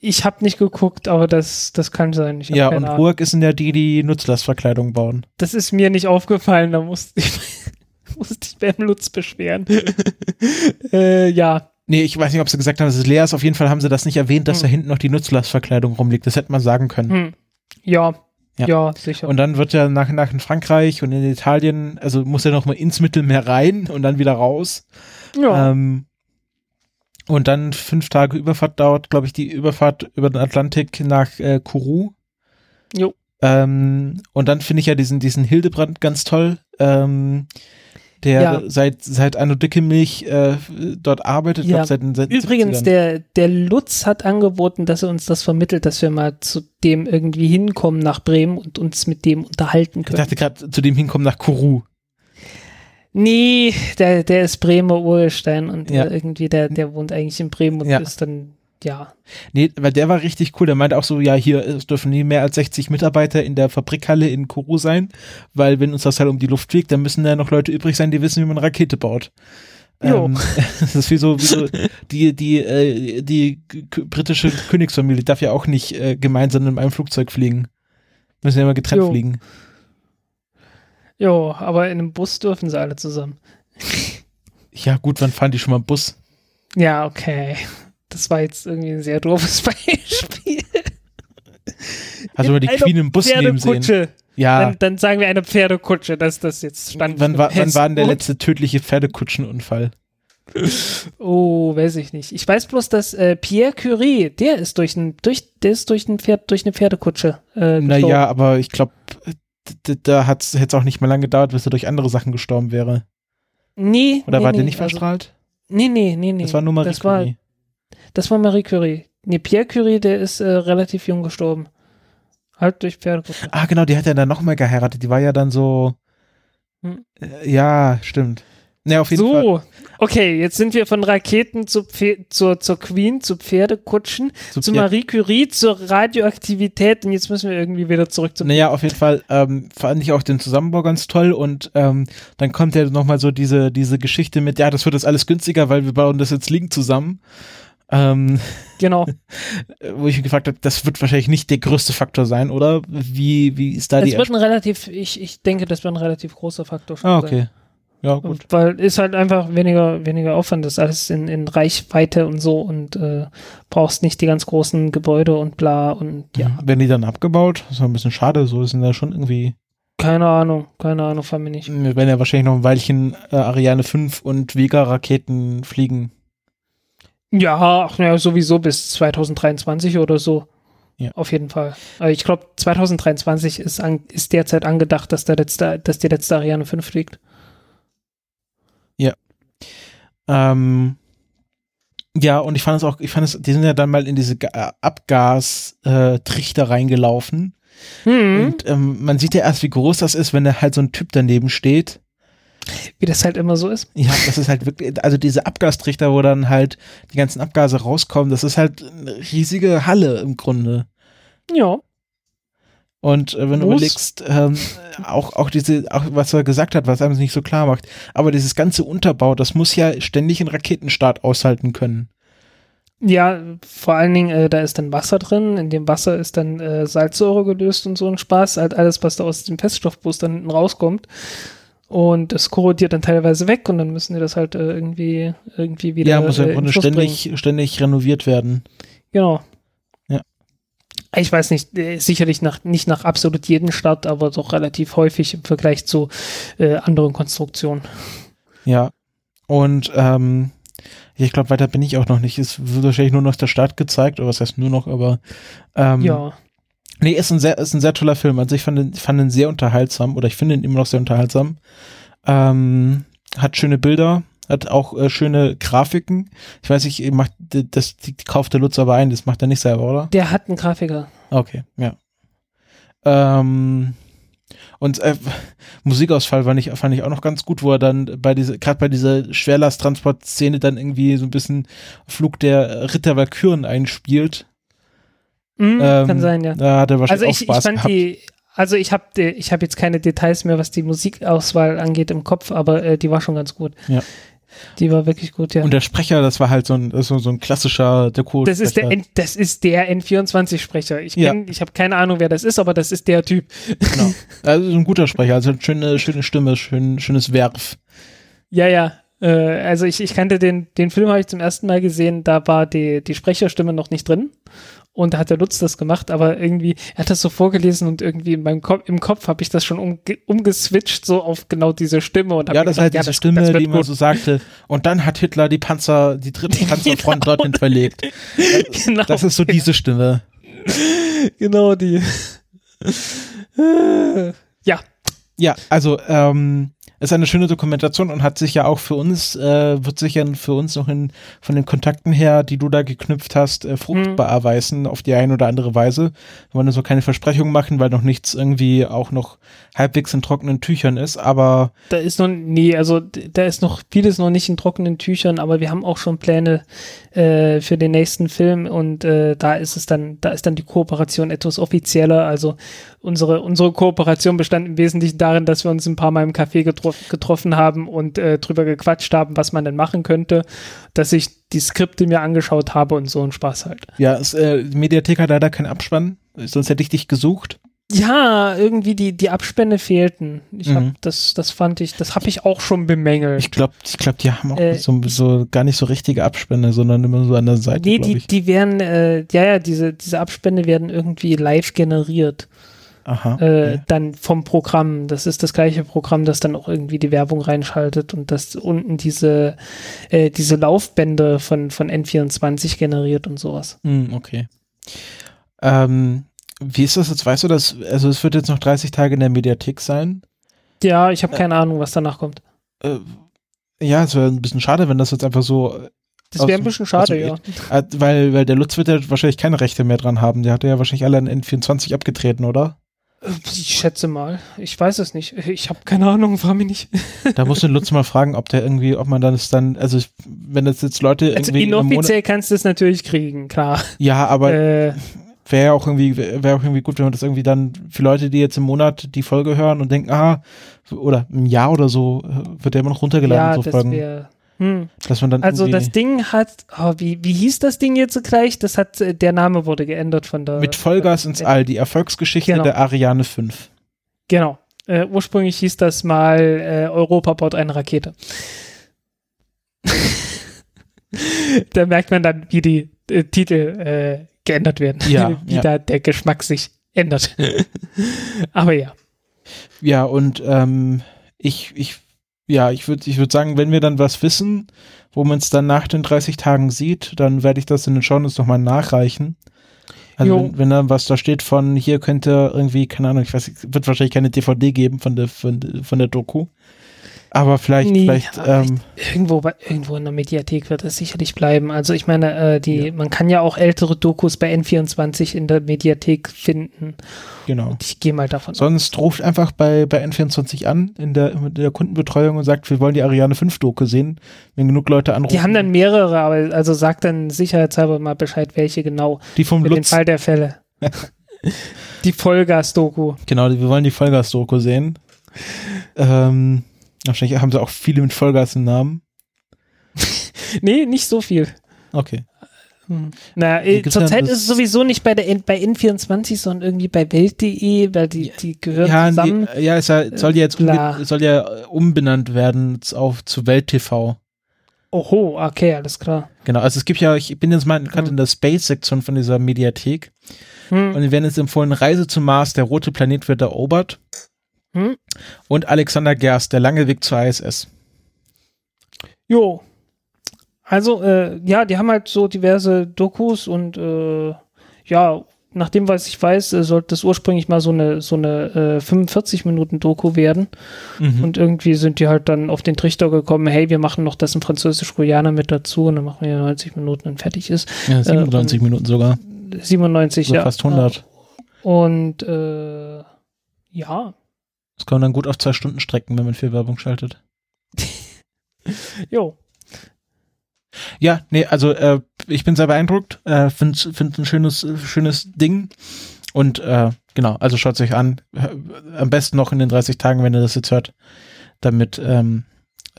Ich habe nicht geguckt, aber das, das kann sein. Ja, und. Ruag ist in ja die, die Nutzlastverkleidung bauen. Das ist mir nicht aufgefallen, da musste ich, musste ich beim Lutz beschweren. äh, ja, Nee, ich weiß nicht, ob sie gesagt haben, dass es leer ist. Auf jeden Fall haben sie das nicht erwähnt, dass Hm. da hinten noch die Nutzlastverkleidung rumliegt. Das hätte man sagen können. hm. ja, Ja. ja, sicher. Und dann wird ja nach und nach in Frankreich und in Italien, also muss er noch mal ins Mittelmeer rein und dann wieder raus. ja, Ähm, und dann fünf Tage Überfahrt dauert, glaube ich, die Überfahrt über den Atlantik nach äh, Kourou. Jo. Ähm, und dann finde ich ja diesen, diesen Hildebrand ganz toll, ähm, der Ja. seit, seit Anno Dickemilch äh, dort arbeitet. Ja. glaub, seit, seit Übrigens, 70ern. der, der Lutz hat angeboten, dass er uns das vermittelt, dass wir mal zu dem irgendwie hinkommen nach Bremen und uns mit dem unterhalten ich können. dachte gerade zu dem hinkommen nach Kourou. nee, der, der ist Bremer Urstein und Ja. irgendwie, der, der wohnt eigentlich in Bremen und Ja. ist dann, ja. Nee, weil der war richtig cool. Der meinte auch so, ja, hier es dürfen nie mehr als 60 Mitarbeiter in der Fabrikhalle in Kourou sein, weil wenn uns das halt um die Luft fliegt, dann müssen da noch Leute übrig sein, die wissen, wie man Rakete baut. Jo. Ähm, das ist wie so, wie so die, die, äh, die britische Königsfamilie darf ja auch nicht äh, gemeinsam in einem Flugzeug fliegen. Müssen ja immer getrennt Jo. fliegen. Jo, aber in einem Bus dürfen sie alle zusammen. Ja, gut, wann fahren die schon mal Bus? Ja, okay. Das war jetzt irgendwie ein sehr doofes Beispiel. Also mal die Queen im Bus neben sehen. Ja. Dann, dann sagen wir eine Pferdekutsche, dass das jetzt stand. Wann war, wann war denn der letzte tödliche Pferdekutschenunfall? Oh, weiß ich nicht. Ich weiß bloß, dass äh, Pierre Curie, der ist durch ein, durch, der ist durch ein Pferd, durch eine Pferdekutsche. Äh, gestorben. Naja, aber ich glaube, da hätte es auch nicht mehr lange gedauert, bis er durch andere Sachen gestorben wäre. Nee. Oder nee, war nee, der nicht also- verstrahlt? Nee, nee, nee, nee. das war nur Marie das war, Curie. Das war Marie Curie. Nee, Pierre Curie, der ist äh, relativ jung gestorben. Halt durch Pferdekutsche. Ah, genau, die hat ja dann nochmal geheiratet. Die war ja dann so. Hm. Äh, ja, stimmt. Ja, auf jeden Fall. So, okay, jetzt sind wir von Raketen zu Pfe zur, zur Queen, zu Pferdekutschen, So, zu ja, Marie Curie, zur Radioaktivität und jetzt müssen wir irgendwie wieder zurück zum. Naja, auf jeden Fall ähm, fand ich auch den Zusammenbau ganz toll und ähm, dann kommt ja nochmal so diese, diese Geschichte mit, ja, das wird jetzt alles günstiger, weil wir bauen das jetzt liegen zusammen. Ähm, Genau. wo ich mich gefragt habe, das wird wahrscheinlich nicht der größte Faktor sein, oder? Wie, wie ist da Es die wird ein relativ, ich, ich denke, das wird ein relativ großer Faktor schon Ah, sein. okay. Ja, gut. Weil ist halt einfach weniger, weniger Aufwand, das ist alles in, in Reichweite und so und äh, brauchst nicht die ganz großen Gebäude und bla und ja, Mhm. Werden die dann abgebaut? Das ist ein bisschen schade, so sind da schon irgendwie. keine Ahnung, keine Ahnung, von mir nicht. Wir werden ja wahrscheinlich noch ein Weilchen äh, Ariane 5 und Vega-Raketen fliegen. Ja, ach, ja, sowieso bis 2023 oder so. Ja. Auf jeden Fall. Aber ich glaube, 2023 ist, an, ist derzeit angedacht, dass, der letzte, dass die letzte Ariane 5 fliegt. Ähm, ja, und ich fand es auch, ich fand es, die sind ja dann mal in diese Ga- äh, Abgastrichter reingelaufen. Hm. Und ähm, man sieht ja erst, wie groß das ist, wenn da halt so ein Typ daneben steht. Wie das halt immer so ist. Ja, das ist halt wirklich, also diese Abgastrichter, wo dann halt die ganzen Abgase rauskommen, das ist halt eine riesige Halle im Grunde. Ja. Und äh, wenn du Muss. überlegst, ähm, auch, auch diese, auch was er gesagt hat, was einem nicht so klar macht, aber dieses ganze Unterbau, das muss ja ständig einen Raketenstart aushalten können. Ja, vor allen Dingen, äh, da ist dann Wasser drin. In dem Wasser ist dann äh, Salzsäure gelöst und so ein Spaß. Halt alles, was da aus dem Feststoffbus dann hinten rauskommt. Und das korrodiert dann teilweise weg und dann müssen die das halt äh, irgendwie, irgendwie wieder. ja, muss ja äh, im Grunde Schuss bringen. ständig, ständig renoviert werden. Genau. Ja. Ich weiß nicht, äh, sicherlich nach, nicht nach absolut jeden Start, aber doch relativ häufig im Vergleich zu äh, anderen Konstruktionen. Ja. Und ähm, ich glaube, weiter bin ich auch noch nicht. Es wird wahrscheinlich nur noch der Start gezeigt, oder was heißt nur noch, aber ähm, Ja. Nee, ist ein sehr, ist ein sehr toller Film. Also ich fand ihn, fand ihn sehr unterhaltsam oder ich finde ihn immer noch sehr unterhaltsam. Ähm, hat schöne Bilder, hat auch äh, schöne Grafiken. Ich weiß nicht, macht das die, die kauft der Lutz aber ein, das macht er nicht selber, oder? Der hat einen Grafiker. Okay, ja. Ähm, und äh, Musikausfall fand ich, fand ich auch noch ganz gut, wo er dann bei dieser, gerade bei dieser Schwerlasttransportszene dann irgendwie so ein bisschen Flug der Ritter Valkyren einspielt. Mhm, Ähm, kann sein, ja. Da hat er Also wahrscheinlich ich, auch ich Spaß fand gehabt. die, also ich habe ich hab jetzt keine Details mehr, was die Musikauswahl angeht im Kopf, aber äh, die war schon ganz gut. Ja. Die war wirklich gut, ja. Und der Sprecher, das war halt so ein, so, so ein klassischer Deko. das ist der N, das ist der N24-Sprecher. Ich Ja. kenn, ich habe keine Ahnung, wer das ist, aber das ist der Typ. Genau. Also so ein guter Sprecher, also eine schöne, schöne Stimme, schön, schönes Werf. Ja, ja. Äh, also ich, ich kannte den, den Film habe ich zum ersten Mal gesehen, da war die, die Sprecherstimme noch nicht drin. Und da hat der Lutz das gemacht, aber irgendwie, er hat das so vorgelesen und irgendwie in meinem Kopf, im Kopf habe ich das schon umge umgeswitcht, so auf genau diese Stimme. Und Ja, das gedacht, halt diese das- Stimme, das die man gut. so sagte. Und dann hat Hitler die Panzer, die dritte Panzerfront Genau. dorthin verlegt. genau, Das ist so diese Stimme. genau die. ja, Ja, also ähm, ist eine schöne Dokumentation und hat sich ja auch für uns, äh, wird sich ja für uns noch in, von den Kontakten her, die du da geknüpft hast, äh, fruchtbar erweisen auf die eine oder andere Weise. Wir wollen so keine Versprechungen machen, weil noch nichts irgendwie auch noch halbwegs in trockenen Tüchern ist, aber da ist noch, nee, also da ist noch vieles noch nicht in trockenen Tüchern, aber wir haben auch schon Pläne äh, für den nächsten Film und äh, da ist es dann, da ist dann die Kooperation etwas offizieller. Also unsere, unsere Kooperation bestand im Wesentlichen darin, dass wir uns ein paar Mal im Café getro getroffen haben und äh, drüber gequatscht haben, was man denn machen könnte, dass ich die Skripte mir angeschaut habe und so ein Spaß halt. ja, es, äh, die Mediathek hat leider keinen Abspann, sonst hätte ich dich gesucht. Ja, irgendwie die, die Abspende fehlten. Ich hab, Mhm. das, das fand ich, das habe ich auch schon bemängelt. Ich glaube, ich glaub, die haben auch Äh, so, so gar nicht so richtige Abspänne, sondern immer so an der Seite, Nee, die, die werden, äh, ja, ja, diese, diese Abspende werden irgendwie live generiert. Aha. Äh, okay. Dann vom Programm. Das ist das gleiche Programm, das dann auch irgendwie die Werbung reinschaltet und das unten diese, äh, diese Laufbänder von, von N24 generiert und sowas. Hm, okay. Ähm, wie ist das jetzt? Weißt du das? Also, es wird jetzt noch 30 Tage in der Mediathek sein. Ja, ich habe keine Ahnung, was danach kommt. Äh, ja, es wäre ein bisschen schade, wenn das jetzt einfach so, Das Aus wäre ein bisschen schade, dem ja. äh, weil, weil der Lutz wird ja wahrscheinlich keine Rechte mehr dran haben. Der hat ja wahrscheinlich alle an N24 abgetreten, oder? Ich schätze mal. Ich weiß es nicht. Ich habe keine Ahnung, frag mich nicht. Da muss den Lutz mal fragen, ob der irgendwie, ob man dann das dann, also wenn das jetzt Leute Also irgendwie Monat, inoffiziell kannst du es natürlich kriegen, klar. ja, aber Äh, wäre ja auch irgendwie, wäre auch irgendwie gut, wenn man das irgendwie dann für Leute, die jetzt im Monat die Folge hören und denken, ah, oder im Jahr oder so, äh, wird der immer noch runtergeladen, ja, so das Folgen. Hm. Dass man dann Also das Ding hat, oh, wie, wie hieß das Ding jetzt gleich? Das hat, äh, der Name wurde geändert von der. mit Vollgas ins All, die Erfolgsgeschichte Genau. der Ariane 5. Genau. Äh, ursprünglich hieß das mal äh, Europa baut eine Rakete. da merkt man dann, wie die äh, Titel äh, geändert werden. Ja, wie ja. da der Geschmack sich ändert. Aber ja. Ja, und ähm, ich, ich, ja, ich würde ich würd sagen, wenn wir dann was wissen, wo man es dann nach den 30 Tagen sieht, dann werde ich das in den Shownotes nochmal nachreichen. Also wenn, wenn dann was da steht von hier könnte irgendwie, keine Ahnung, ich weiß, es wird wahrscheinlich keine DVD geben von der, von, von der Doku. Aber vielleicht, Nee, vielleicht, aber ähm, Irgendwo, bei- irgendwo in der Mediathek wird es sicherlich bleiben. Also ich meine, äh, die, Ja. man kann ja auch ältere Dokus bei N24 in der Mediathek finden. genau. Und ich gehe mal davon aus. Sonst ruft einfach bei, bei N24 an in der, in der Kundenbetreuung und sagt, wir wollen die Ariane 5 Doku sehen. Wenn genug Leute anrufen. Die haben dann mehrere, aber also sagt dann sicherheitshalber mal Bescheid, welche genau. die vom Für den Lutz. Fall der Fälle. die Vollgas-Doku. Genau, wir wollen die Vollgas-Doku sehen. Ähm, wahrscheinlich haben sie auch viele mit Vollgas im Namen. Nee, nicht so viel. Okay. Hm. Na, äh, zurzeit ist es sowieso nicht bei der N bei N24, sondern irgendwie bei Welt.de, weil die, die gehören Ja, zusammen. die, ja, es ja, soll ja jetzt soll ja äh, umbenannt werden auf zu Welt TV. Oho, okay, alles klar. Genau, also es gibt ja, ich bin jetzt mal gerade Hm. in der Space-Sektion von dieser Mediathek Hm. und wir werden jetzt empfohlen, Reise zum Mars, der rote Planet wird erobert Hm. und Alexander Gerst, der lange Weg zur ISS. Jo. Also, äh, ja, die haben halt so diverse Dokus und äh, ja, nach dem, was ich weiß, äh, sollte das ursprünglich mal so eine, so eine äh, 45 Minuten Doku werden. Mhm. Und irgendwie sind die halt dann auf den Trichter gekommen, hey, wir machen noch das in Französisch-Guyana mit dazu und dann machen wir 90 Minuten und fertig ist. ja, 97 und- Minuten sogar, 97, so ja. fast 100. Und äh, ja, Das kann man dann gut auf zwei Stunden strecken, wenn man viel Werbung schaltet. jo. Ja, nee, also äh, ich bin sehr beeindruckt, äh, finde find ein schönes, schönes Ding und äh, genau, also schaut es euch an, Äh, am besten noch in den 30 Tagen, wenn ihr das jetzt hört, damit, ähm,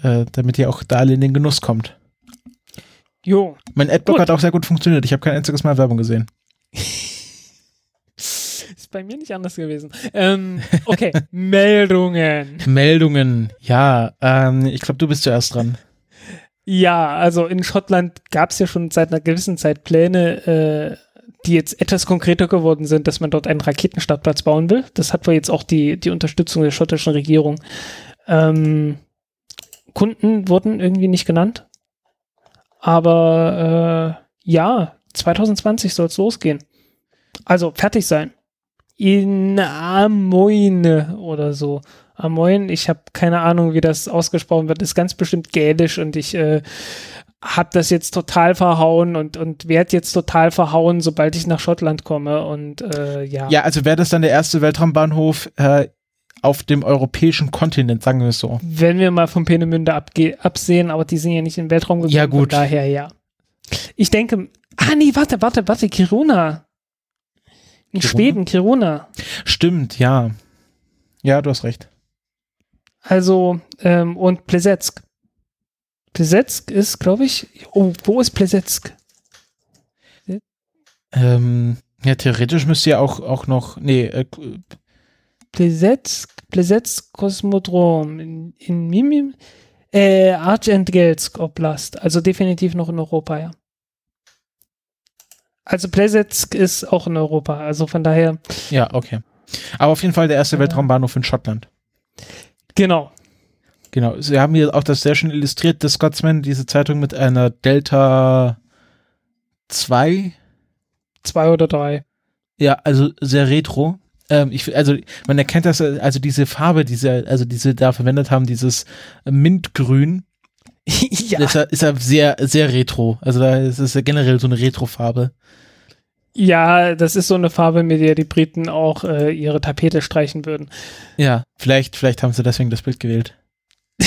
äh, damit ihr auch da alle in den Genuss kommt. Jo. Mein Adblock Gut. hat auch sehr gut funktioniert, ich habe kein einziges Mal Werbung gesehen. Ist bei mir nicht anders gewesen. Ähm, okay, Meldungen. Meldungen, ja, ähm, ich glaube, du bist zuerst dran. Ja, also in Schottland gab es ja schon seit einer gewissen Zeit Pläne, äh, die jetzt etwas konkreter geworden sind, dass man dort einen Raketenstartplatz bauen will. Das hat wohl jetzt auch die, die Unterstützung der schottischen Regierung. Ähm, Kunden wurden irgendwie nicht genannt. Aber äh, ja, 2020 soll es losgehen. Also fertig sein. In Amoine oder so. Amoin, ich habe keine Ahnung, wie das ausgesprochen wird, ist ganz bestimmt gälisch und ich äh, habe das jetzt total verhauen und, und werde jetzt total verhauen, sobald ich nach Schottland komme und äh, ja. Ja, also wäre das dann der erste Weltraumbahnhof äh, auf dem europäischen Kontinent, sagen wir es so. Wenn wir mal von Peenemünde absehen, aber die sind ja nicht in den Weltraum gekommen, Ja, gut. von daher ja. Ich denke, ah nee, warte, warte, warte, Kiruna. In Kiruna? Schweden, Kiruna. Stimmt, ja. Ja, du hast recht. Also, ähm, und Plesetsk. Plesetsk ist, glaube ich, oh, wo ist Plesetsk? Ähm, ja, theoretisch müsste ja auch, auch noch, nee, äh, Plesetsk, Plesetsk Kosmodrom in, in Mimim, äh, Archentgelsk Oblast, also definitiv noch in Europa, ja. Also Plesetsk ist auch in Europa, also von daher, ja, okay. Aber auf jeden Fall der erste Ja. Weltraumbahnhof in Schottland. genau. Genau. Sie haben hier auch das sehr schön illustriert, das Scotsman, diese Zeitung mit einer Delta 2. Zwei oder drei. Ja, also sehr retro. Ähm, ich, also man erkennt das, also diese Farbe, diese, also diese da verwendet haben, dieses Mintgrün, ja, ist ja, ist ja sehr, sehr retro. Also da ist es ja generell so eine Retro-Farbe. ja, das ist so eine Farbe, mit der die Briten auch äh, ihre Tapete streichen würden. Ja, vielleicht, vielleicht haben sie deswegen das Bild gewählt.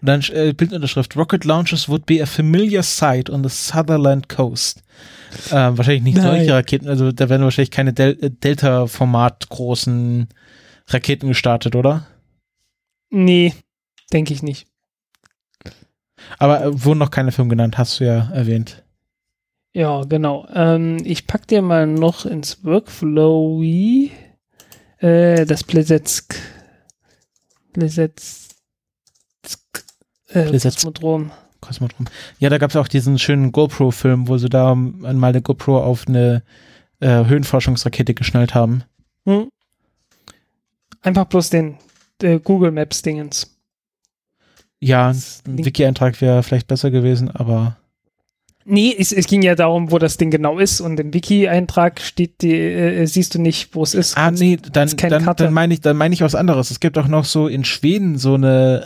Und dann äh, Bildunterschrift: Rocket launches would be a familiar sight on the Sutherland coast. Ähm, wahrscheinlich nicht Nein. solche Raketen, also da werden wahrscheinlich keine Del äh, Delta-Format großen Raketen gestartet, oder? Nee, denke ich nicht. Aber äh, wurden noch keine Firmen genannt, hast du ja erwähnt. Ja, genau. Ähm, ich pack dir mal noch ins Workflow äh, das Plesetsk. Plesetsk. Äh, Plesetsk. Kosmodrom. Kosmodrom. Ja, da gab es auch diesen schönen GoPro-Film, wo sie da einmal eine GoPro auf eine äh, Höhenforschungsrakete geschnallt haben. Hm? Einfach bloß den äh, Google Maps Dingens. Ja, ein Wiki-Eintrag wäre vielleicht besser gewesen, aber Nee, es, es ging ja darum, wo das Ding genau ist und im Wiki-Eintrag steht, die, äh, siehst du nicht, wo es ist. Ah, nee, dann, dann, Karte. dann meine ich, dann meine ich was anderes. Es gibt auch noch so in Schweden so eine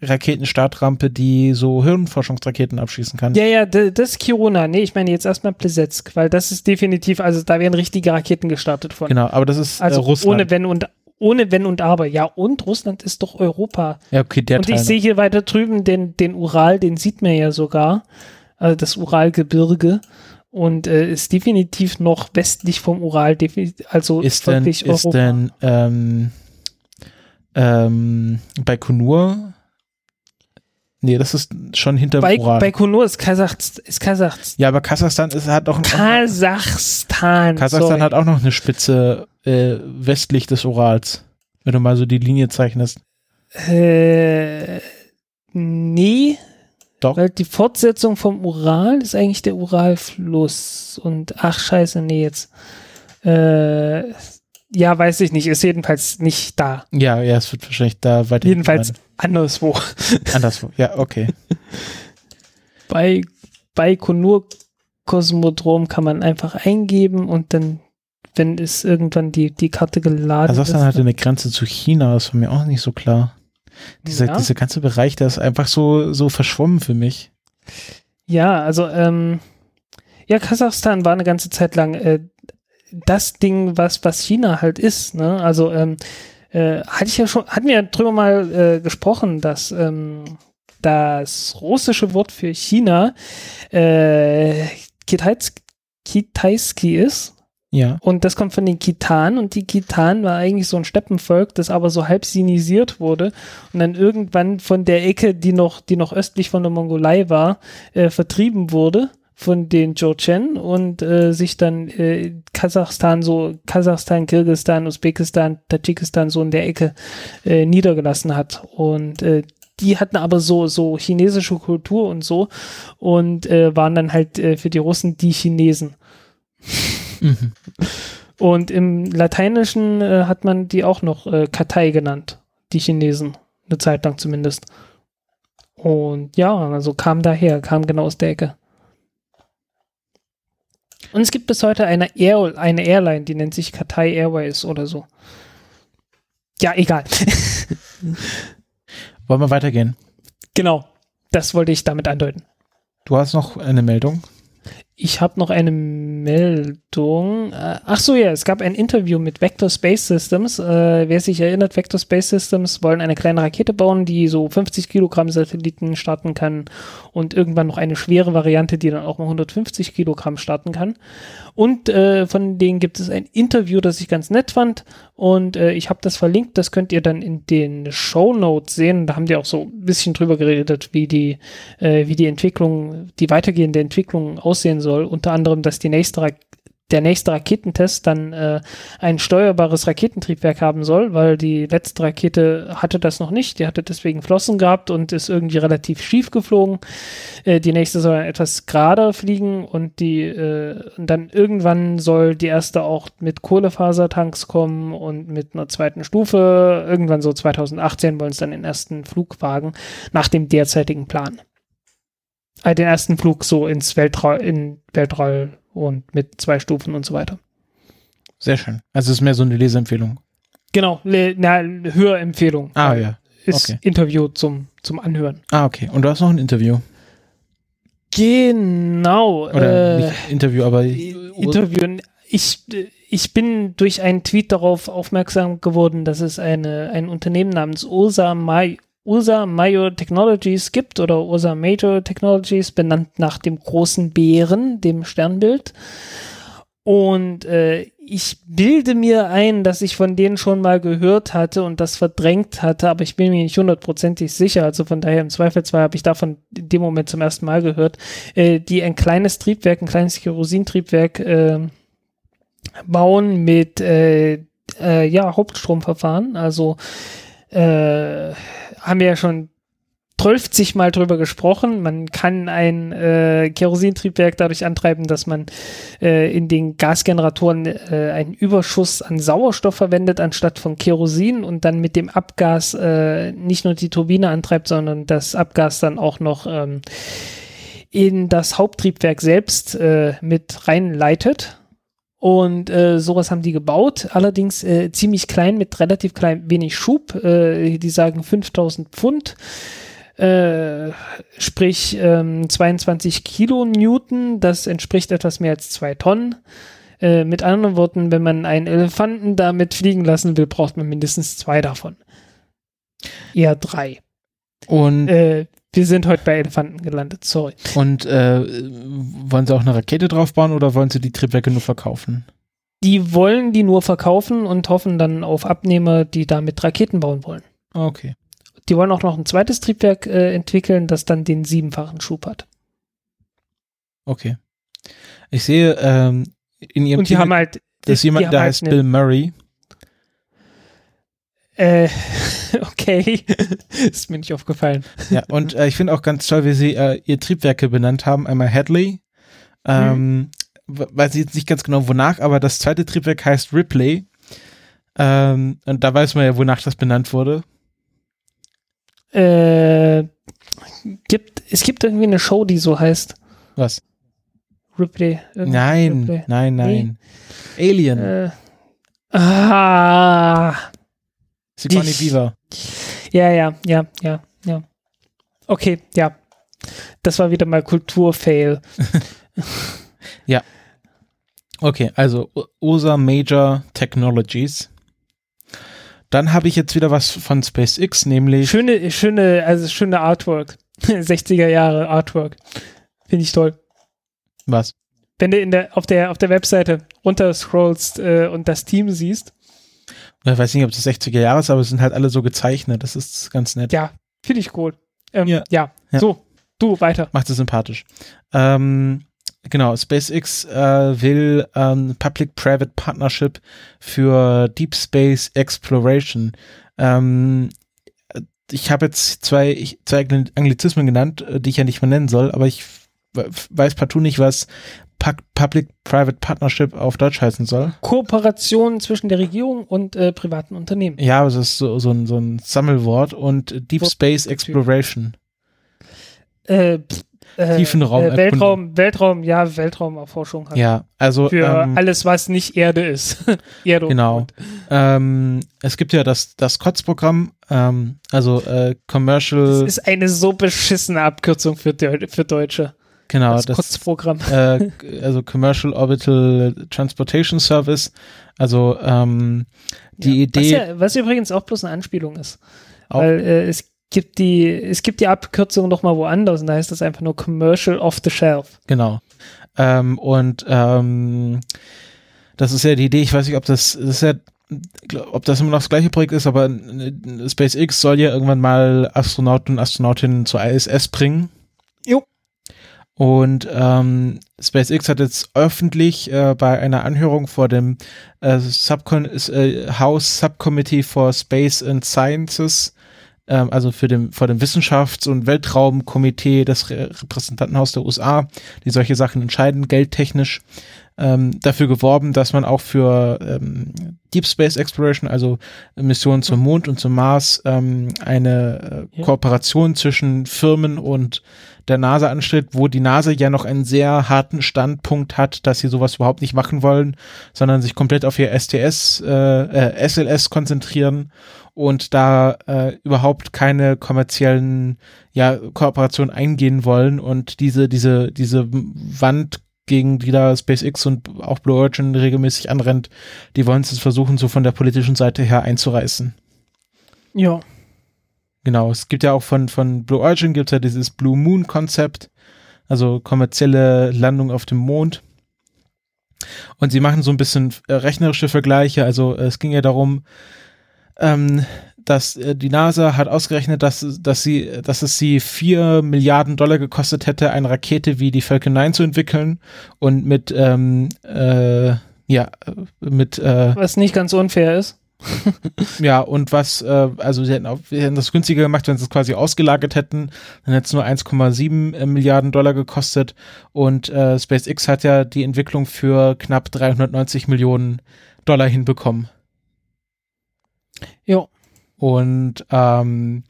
äh, Raketenstartrampe, die so Hirnforschungsraketen abschießen kann. Ja, ja, das ist Kiruna. Nee, ich meine jetzt erstmal Plesetsk, weil das ist definitiv, also da werden richtige Raketen gestartet von. Genau, aber das ist Also äh, Russland. ohne Wenn und ohne Wenn und Aber. Ja, und Russland ist doch Europa. ja, okay, der und Teil. ich sehe hier weiter drüben den, den Ural, den sieht man ja sogar. Also das Uralgebirge. Und äh, ist definitiv noch westlich vom Ural, also ist denn, wirklich ist Europa. denn ähm, ähm, Baikonur? Nee, das ist schon hinter Bei, Ural. Baikonur ist Kasachstan. Ist Kasachstan. ja, aber Kasachstan ist, hat auch Kasachstan. Kasachstan sorry. hat auch noch eine Spitze äh, westlich des Urals. Wenn du mal so die Linie zeichnest. Äh, nee. Doch. Weil die Fortsetzung vom Ural ist eigentlich der Uralfluss. Und ach scheiße, nee, jetzt. Äh, ja, weiß ich nicht. Ist jedenfalls nicht da. Ja, ja, es wird wahrscheinlich da weiter. Jedenfalls anderswo. anderswo. Ja, okay. Bei Baikonur Kosmodrom kann man einfach eingeben und dann, wenn es irgendwann die, die Karte geladen Kasachstan ist. hatte eine Grenze zu China, das war mir auch nicht so klar. Dieser, ja. dieser ganze Bereich, der ist einfach so, so verschwommen für mich. Ja, also ähm, ja, Kasachstan war eine ganze Zeit lang äh, das Ding, was was China halt ist. Ne? Also ähm, äh, hatte ich ja schon, hatten wir ja drüber mal äh, gesprochen, dass ähm, das russische Wort für China äh, Kitaisk, Kitaiski ist. Ja. Und das kommt von den Kitan und die Kitan war eigentlich so ein Steppenvolk, das aber so halb sinisiert wurde und dann irgendwann von der Ecke, die noch, die noch östlich von der Mongolei war, äh, vertrieben wurde von den Jurchen und äh, sich dann äh, Kasachstan so, Kasachstan, Kirgistan, Usbekistan, Tadschikistan so in der Ecke äh, niedergelassen hat. Und äh, die hatten aber so, so chinesische Kultur und so und äh, waren dann halt äh, für die Russen die Chinesen. Mhm. Und im Lateinischen äh, hat man die auch noch äh, Katai genannt, die Chinesen, eine Zeit lang zumindest. Und ja, also kam daher, kam genau aus der Ecke. Und es gibt bis heute eine, Air eine Airline, die nennt sich Katai Airways oder so. Ja, egal. Wollen wir weitergehen? genau, das wollte ich damit andeuten. Du hast noch eine Meldung. Ich habe noch eine Meldung. Äh, Ach so, ja, es gab ein Interview mit Vector Space Systems. Äh, wer sich erinnert, Vector Space Systems wollen eine kleine Rakete bauen, die so 50 Kilogramm Satelliten starten kann und irgendwann noch eine schwere Variante, die dann auch mal 150 Kilogramm starten kann. Und äh, von denen gibt es ein Interview, das ich ganz nett fand. Und äh, ich habe das verlinkt. Das könnt ihr dann in den Show Notes sehen. Da haben die auch so ein bisschen drüber geredet, wie die, äh, wie die Entwicklung, die weitergehende Entwicklung aussehen soll. Unter anderem, dass die nächste Ra der nächste Raketentest dann äh, ein steuerbares Raketentriebwerk haben soll, weil die letzte Rakete hatte das noch nicht. Die hatte deswegen Flossen gehabt und ist irgendwie relativ schief geflogen. Äh, die nächste soll etwas gerader fliegen und die äh, und dann irgendwann soll die erste auch mit Kohlefasertanks kommen und mit einer zweiten Stufe. Irgendwann so 2018 wollen es dann den ersten Flug wagen, nach dem derzeitigen Plan. Äh, den ersten Flug so ins Weltraum, in Weltraum und mit zwei Stufen und so weiter. Sehr schön. Also es ist mehr so eine Leseempfehlung. Genau, le- na, Hörempfehlung. Ah, ja. Ist okay. Interview zum, zum Anhören. Ah, okay. Und du hast noch ein Interview. Genau. Oder äh, nicht Interview, aber Interview. Ich, ich bin durch einen Tweet darauf aufmerksam geworden, dass es eine, ein Unternehmen namens Ursa, Mai, Ursa Major Technologies gibt oder Ursa Major Technologies, benannt nach dem großen Bären, dem Sternbild. Und äh, ich bilde mir ein, dass ich von denen schon mal gehört hatte und das verdrängt hatte, aber ich bin mir nicht hundertprozentig sicher. Also von daher im Zweifelsfall habe ich davon in dem Moment zum ersten Mal gehört, äh, die ein kleines Triebwerk, ein kleines Kerosintriebwerk äh, bauen mit äh, äh, ja, Hauptstromverfahren. Also äh, haben wir ja schon 12 Mal drüber gesprochen. Man kann ein äh, Kerosintriebwerk dadurch antreiben, dass man äh, in den Gasgeneratoren äh, einen Überschuss an Sauerstoff verwendet anstatt von Kerosin und dann mit dem Abgas äh, nicht nur die Turbine antreibt, sondern das Abgas dann auch noch ähm, in das Haupttriebwerk selbst äh, mit reinleitet. Und äh, sowas haben die gebaut, allerdings äh, ziemlich klein mit relativ klein wenig Schub. Äh, die sagen 5000 Pfund, äh, sprich ähm, 22 Kilonewton. Das entspricht etwas mehr als zwei Tonnen. Äh, mit anderen Worten, wenn man einen Elefanten damit fliegen lassen will, braucht man mindestens zwei davon. Eher drei. Und, Äh, wir sind heute bei Elefanten gelandet, sorry. und äh, wollen sie auch eine Rakete draufbauen oder wollen sie die Triebwerke nur verkaufen? Die wollen die nur verkaufen und hoffen dann auf Abnehmer, die damit Raketen bauen wollen. Okay. Die wollen auch noch ein zweites Triebwerk äh, entwickeln, das dann den siebenfachen Schub hat. Okay. Ich sehe ähm, in ihrem Und die Titel, haben halt. das ist die jemand, der halt heißt Bill Murray. Äh, okay. ist mir nicht aufgefallen. Ja, und äh, ich finde auch ganz toll, wie sie äh, ihr Triebwerke benannt haben. Einmal Hadley, ähm, w- weiß ich jetzt nicht ganz genau wonach, aber das zweite Triebwerk heißt Ripley. Ähm, und da weiß man ja, wonach das benannt wurde. Äh, gibt, es gibt irgendwie eine Show, die so heißt. Was? Ripley. Nein, Ripley. nein, nein. Alien. Äh, ah. Sigourney Beaver. Ja, ja, ja, ja, ja. Okay, ja. Das war wieder mal Kulturfail. Okay, also USA Major Technologies. Dann habe ich jetzt wieder was von SpaceX, nämlich Schöne, schöne, also schöne Artwork. 60er Jahre Artwork. Finde ich toll. was? Wenn du in der, auf der, auf der Webseite runterscrollst äh, und das Team siehst, Ich weiß nicht, ob das 60er Jahre ist, aber es sind halt alle so gezeichnet. Das ist ganz nett. ja, finde ich cool. Ähm, Ja. ja. Ja. so, du weiter. Macht es sympathisch. Ähm, genau, SpaceX äh, will ähm, Public-Private Partnership für Deep Space Exploration. Ähm, ich habe jetzt zwei, ich, zwei Angli- Anglizismen genannt, äh, die ich ja nicht mehr nennen soll, aber ich weiß partout nicht, was Public-Private Partnership auf Deutsch heißen soll. Kooperation zwischen der Regierung und äh, privaten Unternehmen. Ja, das ist so, so, ein, so ein Sammelwort und Deep Space Exploration. Äh, äh, Tiefenraum- äh, Weltraum, Weltraum, ja, Weltraumerforschung halt. Ja, also Für ähm, alles, was nicht Erde ist. Erde Genau. Ähm, es gibt ja das, das COTS-Programm, ähm, also äh, Das Commercial, ist eine so beschissene Abkürzung für, Deu für Deutsche. Genau, das das, Kurzprogramm. äh, also Commercial Orbital Transportation Service, also ähm, die Was, Idee, ja, was übrigens auch bloß eine Anspielung ist. Auch- Weil äh, es gibt die, es gibt die Abkürzung noch mal woanders und da heißt das einfach nur Commercial off the shelf. genau, ähm, und ähm, das ist ja die Idee, ich weiß nicht, ob das, das ist ja, ob das immer noch das gleiche Projekt ist, aber äh, SpaceX soll ja irgendwann mal Astronauten und Astronautinnen zur ISS bringen. Jo. Und ähm, SpaceX hat jetzt öffentlich äh, bei einer Anhörung vor dem äh, Subcon äh, House Subcommittee for Space and Sciences, ähm, also für dem, vor dem Wissenschafts- und Weltraumkomitee des Re Repräsentantenhaus der USA, die solche Sachen entscheiden, geldtechnisch, ähm, dafür geworben, dass man auch für ähm, Deep Space Exploration, also Missionen zum Mond und zum Mars, ähm, eine äh. Kooperation zwischen Firmen und der NASA anstrebt, wo die NASA ja noch einen sehr harten Standpunkt hat, dass sie sowas überhaupt nicht machen wollen, sondern sich komplett auf ihr STS, äh, äh, SLS konzentrieren und da äh, überhaupt keine kommerziellen ja, Kooperationen eingehen wollen und diese, diese, diese Wand gegen die da SpaceX und auch Blue Origin regelmäßig anrennt, die wollen es versuchen, so von der politischen Seite her einzureißen. Ja. Genau, es gibt ja auch von, von Blue Origin gibt es ja dieses Blue Moon Konzept, also kommerzielle Landung auf dem Mond. Und sie machen so ein bisschen äh, rechnerische Vergleiche. Also äh, es ging ja darum, ähm, dass äh, die NASA hat ausgerechnet, dass, dass, sie, dass es sie vier Milliarden Dollar gekostet hätte, eine Rakete wie die Falcon 9 zu entwickeln und mit, ähm, äh, ja, äh, mit, äh, Was nicht ganz unfair ist. ja, und was, äh, also sie hätten, auch, sie hätten das günstiger gemacht, wenn sie es quasi ausgelagert hätten, dann hätte es nur 1,7 äh, Milliarden Dollar gekostet und äh, SpaceX hat ja die Entwicklung für knapp 390 Millionen Dollar hinbekommen. Jo. Und ähm,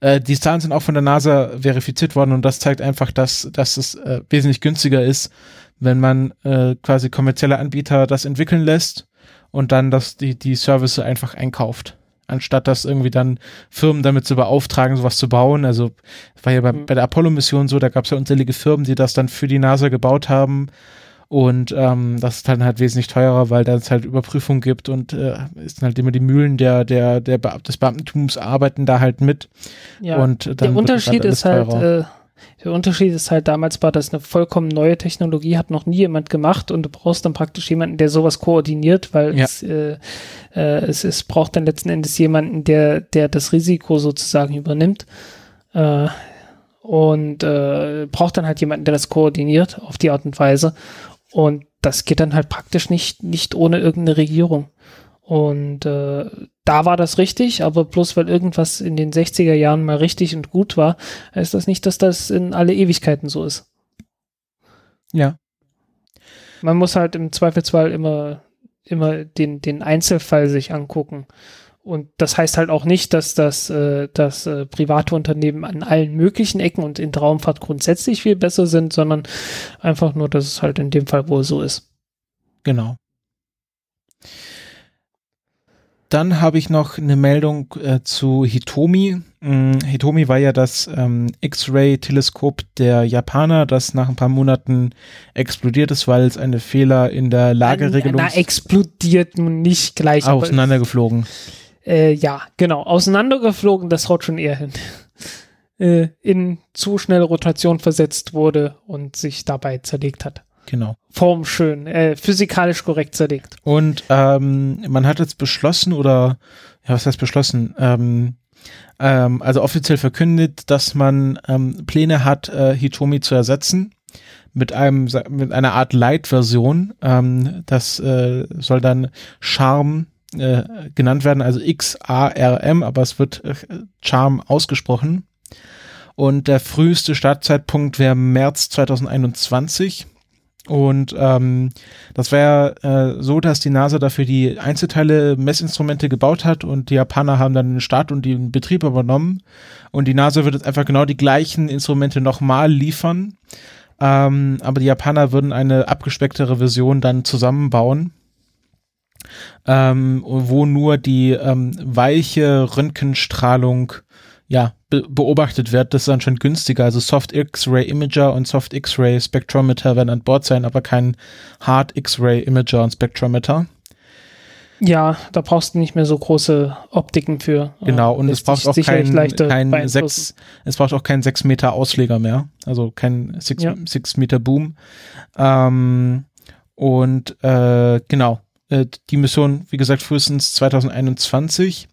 äh, die Zahlen sind auch von der NASA verifiziert worden und das zeigt einfach, dass, dass es äh, wesentlich günstiger ist, wenn man äh, quasi kommerzielle Anbieter das entwickeln lässt und dann das, die, die Service einfach einkauft. Anstatt das irgendwie dann Firmen damit zu beauftragen, sowas zu bauen. Also war ja bei, Mhm. bei der Apollo-Mission so, da gab es ja unzählige Firmen, die das dann für die NASA gebaut haben. Und ähm, das ist dann halt wesentlich teurer, weil da es halt Überprüfung gibt und äh, ist halt immer die Mühlen der, der, der Be des Beamtentums arbeiten da halt mit. Ja, und dann der das Unterschied alles ist halt, äh, der Unterschied ist halt, damals war das eine vollkommen neue Technologie, hat noch nie jemand gemacht und du brauchst dann praktisch jemanden, der sowas koordiniert, weil Ja. es, äh, äh, es, es braucht dann letzten Endes jemanden, der, der das Risiko sozusagen übernimmt. Äh, und äh, braucht dann halt jemanden, der das koordiniert auf die Art und Weise. Und das geht dann halt praktisch nicht, nicht ohne irgendeine Regierung. Und äh, da war das richtig, aber bloß weil irgendwas in den 60er Jahren mal richtig und gut war, heißt das nicht, dass das in alle Ewigkeiten so ist. Ja. Man muss halt im Zweifelsfall immer, immer den, den Einzelfall sich angucken. Und das heißt halt auch nicht, dass das, äh, dass äh, private Unternehmen an allen möglichen Ecken und in der Raumfahrt grundsätzlich viel besser sind, sondern einfach nur, dass es halt in dem Fall wohl so ist. Genau. Dann habe ich noch eine Meldung äh, zu Hitomi. Mm, Hitomi war ja das ähm, X-Ray-Teleskop der Japaner, das nach ein paar Monaten explodiert ist, weil es eine Fehler in der Lageregelung Na, explodiert nun nicht gleich. auseinandergeflogen. Äh, ja, genau. Auseinandergeflogen, das haut schon eher hin. äh, in zu schnelle Rotation versetzt wurde und sich dabei zerlegt hat. Genau. Formschön, äh, physikalisch korrekt zerlegt. Und ähm, man hat jetzt beschlossen oder ja, was heißt beschlossen? Ähm, ähm, also offiziell verkündet, dass man ähm, Pläne hat, äh, Hitomi zu ersetzen mit einem mit einer Art Light-Version. Ähm, das äh, soll dann Charm äh, genannt werden, also X A R M, aber es wird äh, Charm ausgesprochen. Und der früheste Startzeitpunkt wäre März 2021. Und ähm, das wäre äh, so, dass die NASA dafür die Einzelteile Messinstrumente gebaut hat und die Japaner haben dann den Start und den Betrieb übernommen. Und die NASA wird jetzt einfach genau die gleichen Instrumente nochmal liefern. Ähm, aber die Japaner würden eine abgespecktere Version dann zusammenbauen. Ähm, wo nur die ähm, weiche Röntgenstrahlung ja, be beobachtet wird, das ist anscheinend günstiger. Also Soft X-Ray Imager und Soft X-Ray Spectrometer werden an Bord sein, aber kein Hard X-Ray Imager und Spectrometer. Ja, da brauchst du nicht mehr so große Optiken für. Genau, und es braucht kein, kein sechs, es braucht auch keinen 6 Meter Ausleger mehr. Also kein 6 Ja. Meter Boom. Ähm, und äh, genau, äh, die Mission, wie gesagt, frühestens 2021.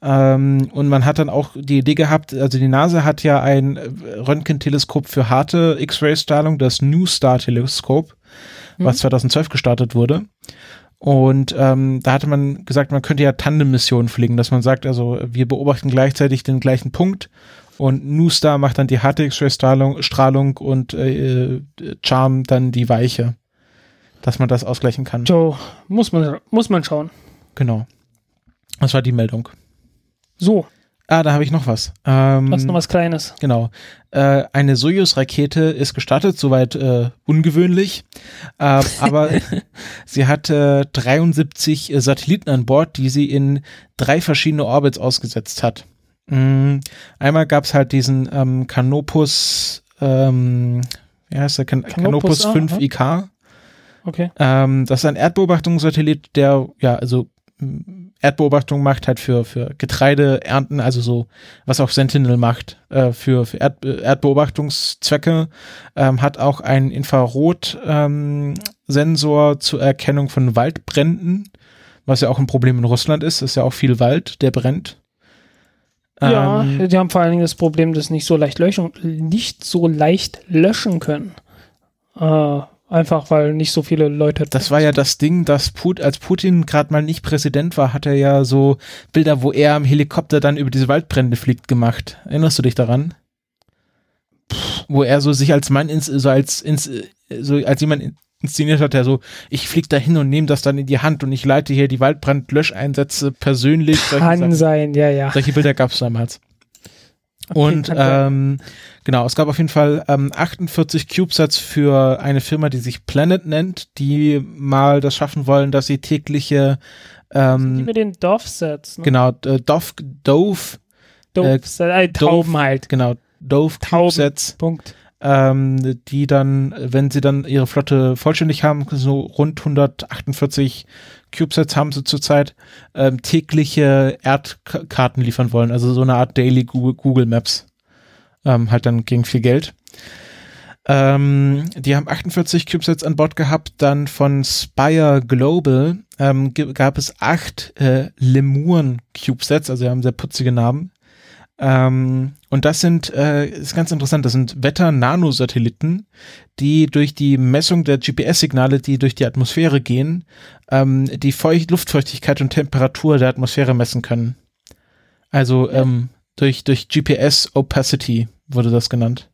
Ähm, und man hat dann auch die Idee gehabt, also die NASA hat ja ein äh, Röntgenteleskop für harte X-Ray-Strahlung, das New Star Teleskop, was Mhm. 2012 gestartet wurde. Und ähm, da hatte man gesagt, man könnte ja Tandem-Missionen fliegen, dass man sagt, also wir beobachten gleichzeitig den gleichen Punkt und New Star macht dann die harte X-Ray-Strahlung Strahlung und äh, Charm dann die weiche. Dass man das ausgleichen kann. So, muss man, muss man schauen. Genau. Das war die Meldung. So, Ah, da habe ich noch was. Ähm, was noch was Kleines. Genau. Äh, eine Soyuz-Rakete ist gestartet, soweit äh, ungewöhnlich. Äh, aber sie hatte 73 äh, Satelliten an Bord, die sie in drei verschiedene Orbits ausgesetzt hat. Mm, einmal gab es halt diesen ähm, Canopus, ähm, wie heißt der? Can Canopus Canopus A, 5 aha. IK. Okay. Ähm, das ist ein Erdbeobachtungssatellit, der ja also m, Erdbeobachtung macht halt für für Getreideernten, also so was auch Sentinel macht äh, für für Erd, äh, Erdbeobachtungszwecke, ähm, hat auch einen Infrarot ähm, zur Erkennung von Waldbränden, was ja auch ein Problem in Russland ist, ist ja auch viel Wald, der brennt. Ja, Ähm, die haben vor allen Dingen das Problem, dass nicht so leicht löschen, nicht so leicht löschen können. Äh, einfach weil nicht so viele Leute. Das war ja das Ding, dass Put, als Putin gerade mal nicht Präsident war, hat er ja so Bilder, wo er am Helikopter dann über diese Waldbrände fliegt, gemacht. Erinnerst du dich daran? Wo er so sich als Mann ins, so als ins, so als jemand in- inszeniert hat, der so, ich flieg da hin und nehme das dann in die Hand und ich leite hier die Waldbrandlöscheinsätze persönlich. Kann sein, ja, ja. Solche Bilder gab es damals. Okay, und ähm, genau, es gab auf jeden Fall ähm, 48 CubeSats für eine Firma, die sich Planet nennt, die mal das schaffen wollen, dass sie tägliche die ähm, mit den Dorfsets, ne? genau, äh, Dove, Dove, äh, Tauben Dove- halt. genau, Dove. CubeSats, Punkt. ähm, die dann, wenn sie dann ihre Flotte vollständig haben, so rund 148 CubeSats haben sie zurzeit, ähm, tägliche Erdkarten liefern wollen, also so eine Art Daily Google, Google Maps, ähm, halt dann gegen viel Geld. Ähm, die haben 48 CubeSats an Bord gehabt, dann von Spire Global ähm, gab es acht äh, Lemuren CubeSats, also haben sehr putzige Namen. Ähm, und das sind, äh, ist ganz interessant, das sind Wetter-Nanosatelliten, die durch die Messung der GPS-Signale, die durch die Atmosphäre gehen, ähm, die Feucht Luftfeuchtigkeit und Temperatur der Atmosphäre messen können. Also ähm, durch, durch GPS-Opacity wurde das genannt.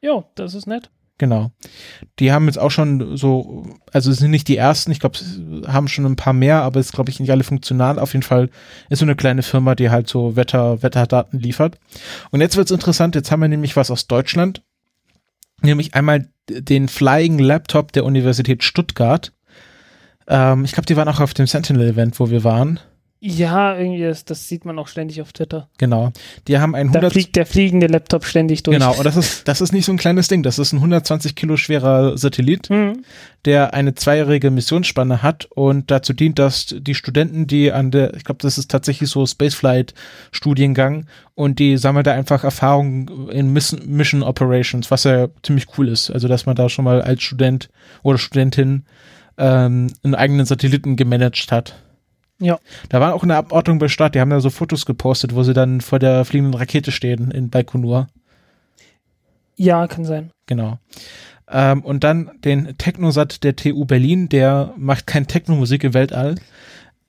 Jo, das ist nett. Genau. Die haben jetzt auch schon so, also sind nicht die ersten, ich glaube, haben schon ein paar mehr, aber es ist, glaube ich, nicht alle funktional. Auf jeden Fall ist so eine kleine Firma, die halt so Wetter, Wetterdaten liefert. Und jetzt wird's interessant, jetzt haben wir nämlich was aus Deutschland, nämlich einmal den Flying Laptop der Universität Stuttgart. Ähm, ich glaube, die waren auch auf dem Sentinel-Event, wo wir waren. Ja, irgendwie, das, das sieht man auch ständig auf Twitter. Genau. Die haben ein Da 100 fliegt der fliegende Laptop ständig durch. Genau, und das ist, das ist nicht so ein kleines Ding. Das ist ein 120 Kilo schwerer Satellit. Hm. der eine zweijährige Missionsspanne hat und dazu dient, dass die Studenten, die an der, ich glaube, das ist tatsächlich so Spaceflight-Studiengang und die sammeln da einfach Erfahrungen in Miss- Mission Operations, was ja ziemlich cool ist. Also, dass man da schon mal als Student oder Studentin ähm, einen eigenen Satelliten gemanagt hat. Ja. Da war auch eine Abordnung bei Start, die haben da so Fotos gepostet, wo sie dann vor der fliegenden Rakete stehen in Baikonur. Ja, kann sein. Genau. Ähm, und dann den Technosat der TU Berlin, der macht kein Technomusik im Weltall,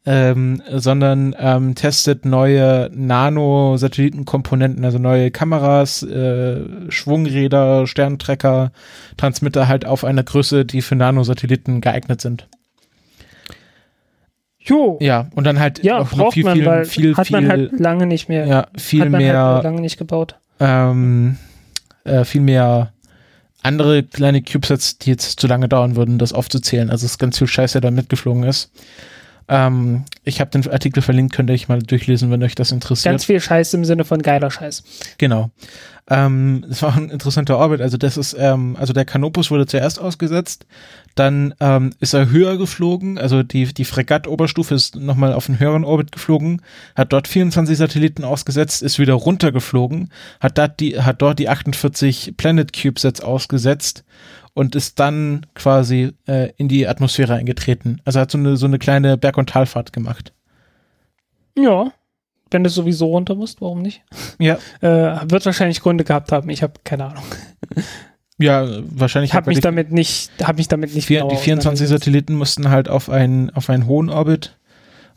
ähm, sondern ähm, testet neue Nano-Satellitenkomponenten, also neue Kameras, äh, Schwungräder, Sterntrecker, Transmitter halt auf einer Größe, die für Nanosatelliten geeignet sind. Jo. Ja, und dann halt Ja, noch, noch viel, man, viel, viel, hat man viel, halt lange nicht mehr. ja, viel hat man mehr halt lange nicht gebaut. ähm, äh, viel mehr andere kleine CubeSats, die jetzt zu lange dauern würden, das aufzuzählen. Also es ist ganz viel Scheiß, der da mitgeflogen ist. Ähm, ich habe den Artikel verlinkt, könnt ihr euch mal durchlesen, wenn euch das interessiert. Ganz viel Scheiß im Sinne von geiler Scheiß. Genau. Ähm, es war ein interessanter Orbit. Also das ist, ähm, also der Canopus wurde zuerst ausgesetzt, dann ähm, ist er höher geflogen, also die, die Fregatt-Oberstufe ist nochmal auf einen höheren Orbit geflogen, hat dort 24 Satelliten ausgesetzt, ist wieder runtergeflogen, hat, dort die, hat dort die 48 Planet CubeSats ausgesetzt und ist dann quasi äh, in die Atmosphäre eingetreten. Also hat so eine, so eine kleine Berg- und Talfahrt gemacht. Ja. Wenn du sowieso runter musst, warum nicht? Ja. Äh, wird wahrscheinlich Gründe gehabt haben. Ich habe keine Ahnung. Ja, wahrscheinlich er mich damit nicht, habe mich damit nicht Vier, die 24 auseinandergesetzt. Satelliten mussten halt auf einen, auf einen hohen Orbit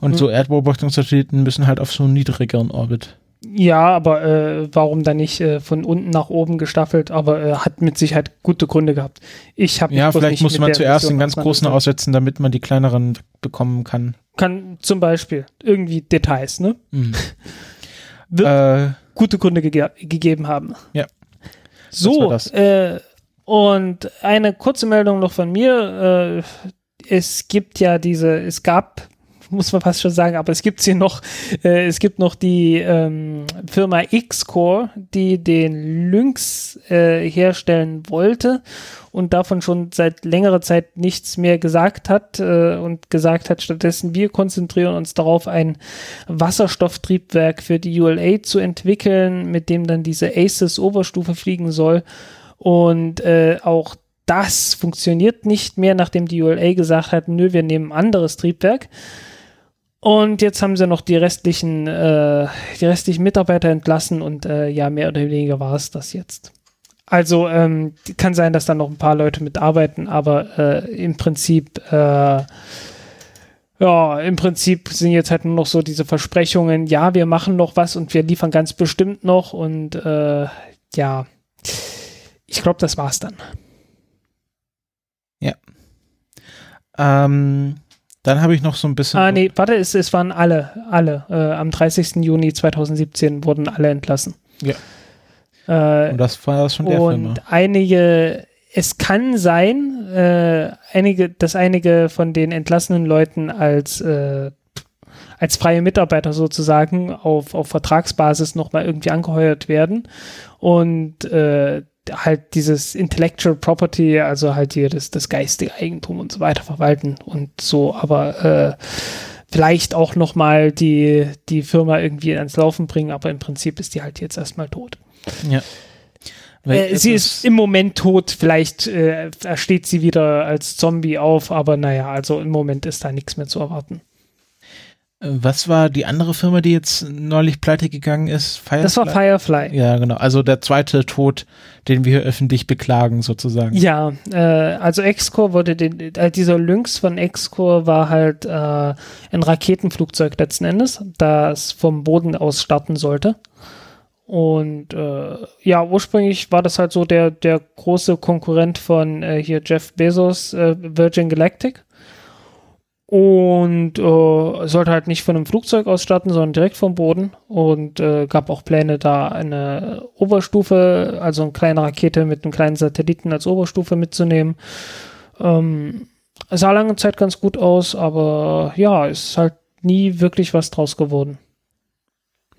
und Hm. so Erdbeobachtungssatelliten müssen halt auf so einen niedrigeren Orbit. Ja, aber äh, warum dann nicht äh, von unten nach oben gestaffelt? Aber äh, hat mit Sicherheit gute Gründe gehabt. Ich habe Ja, vielleicht muss man zuerst den ganz großen aussetzen, damit man die kleineren bekommen kann. Kann zum Beispiel irgendwie Details, ne? Mhm. Wird äh, gute Gründe gege gegeben haben. Ja. So, äh, und eine kurze Meldung noch von mir. Äh, es gibt ja diese, es gab, muss man fast schon sagen, aber es gibt sie noch, äh, es gibt noch die ähm, Firma X-Core, die den Lynx äh, herstellen wollte und davon schon seit längerer Zeit nichts mehr gesagt hat äh, und gesagt hat, stattdessen wir konzentrieren uns darauf, ein Wasserstofftriebwerk für die ULA zu entwickeln, mit dem dann diese ACES-Oberstufe fliegen soll. Und äh, auch das funktioniert nicht mehr, nachdem die ULA gesagt hat, nö, wir nehmen ein anderes Triebwerk. Und jetzt haben sie noch die restlichen, äh, die restlichen Mitarbeiter entlassen und äh, ja, mehr oder weniger war es das jetzt. Also ähm, kann sein, dass da noch ein paar Leute mitarbeiten, aber äh, im Prinzip, äh, ja, im Prinzip sind jetzt halt nur noch so diese Versprechungen, ja, wir machen noch was und wir liefern ganz bestimmt noch und äh, ja, ich glaube, das war's dann. Ja. Ähm, dann habe ich noch so ein bisschen. Ah, nee, warte, es, es waren alle, alle. Äh, am 30. Juni 2017 wurden alle entlassen. Ja. Äh, Und das war das schon der und Film. ne? einige, es kann sein, äh, einige, dass einige von den entlassenen Leuten als, äh, als freie Mitarbeiter sozusagen auf, auf Vertragsbasis nochmal irgendwie angeheuert werden und äh, halt dieses Intellectual Property, also halt hier das, das geistige Eigentum und so weiter verwalten und so, aber äh, vielleicht auch nochmal die, die Firma irgendwie ans Laufen bringen, aber im Prinzip ist die halt jetzt erstmal tot. Ja. Äh, sie ist im Moment tot, vielleicht äh, steht sie wieder als Zombie auf, aber naja, also im Moment ist da nichts mehr zu erwarten. Was war die andere Firma, die jetzt neulich pleite gegangen ist? Firefly? Das war Firefly. Ja, genau. Also der zweite Tod, den wir öffentlich beklagen, sozusagen. Ja, äh, also X-Core wurde den, äh, dieser Lynx von X-Core war halt äh, ein Raketenflugzeug letzten Endes, das vom Boden aus starten sollte. Und äh, ja, ursprünglich war das halt so der, der große Konkurrent von äh, hier Jeff Bezos, äh, Virgin Galactic. Und äh, sollte halt nicht von einem Flugzeug aus starten, sondern direkt vom Boden. Und äh, gab auch Pläne, da eine Oberstufe, also eine kleine Rakete mit einem kleinen Satelliten als Oberstufe mitzunehmen. Ähm, sah lange Zeit ganz gut aus, aber ja, ist halt nie wirklich was draus geworden.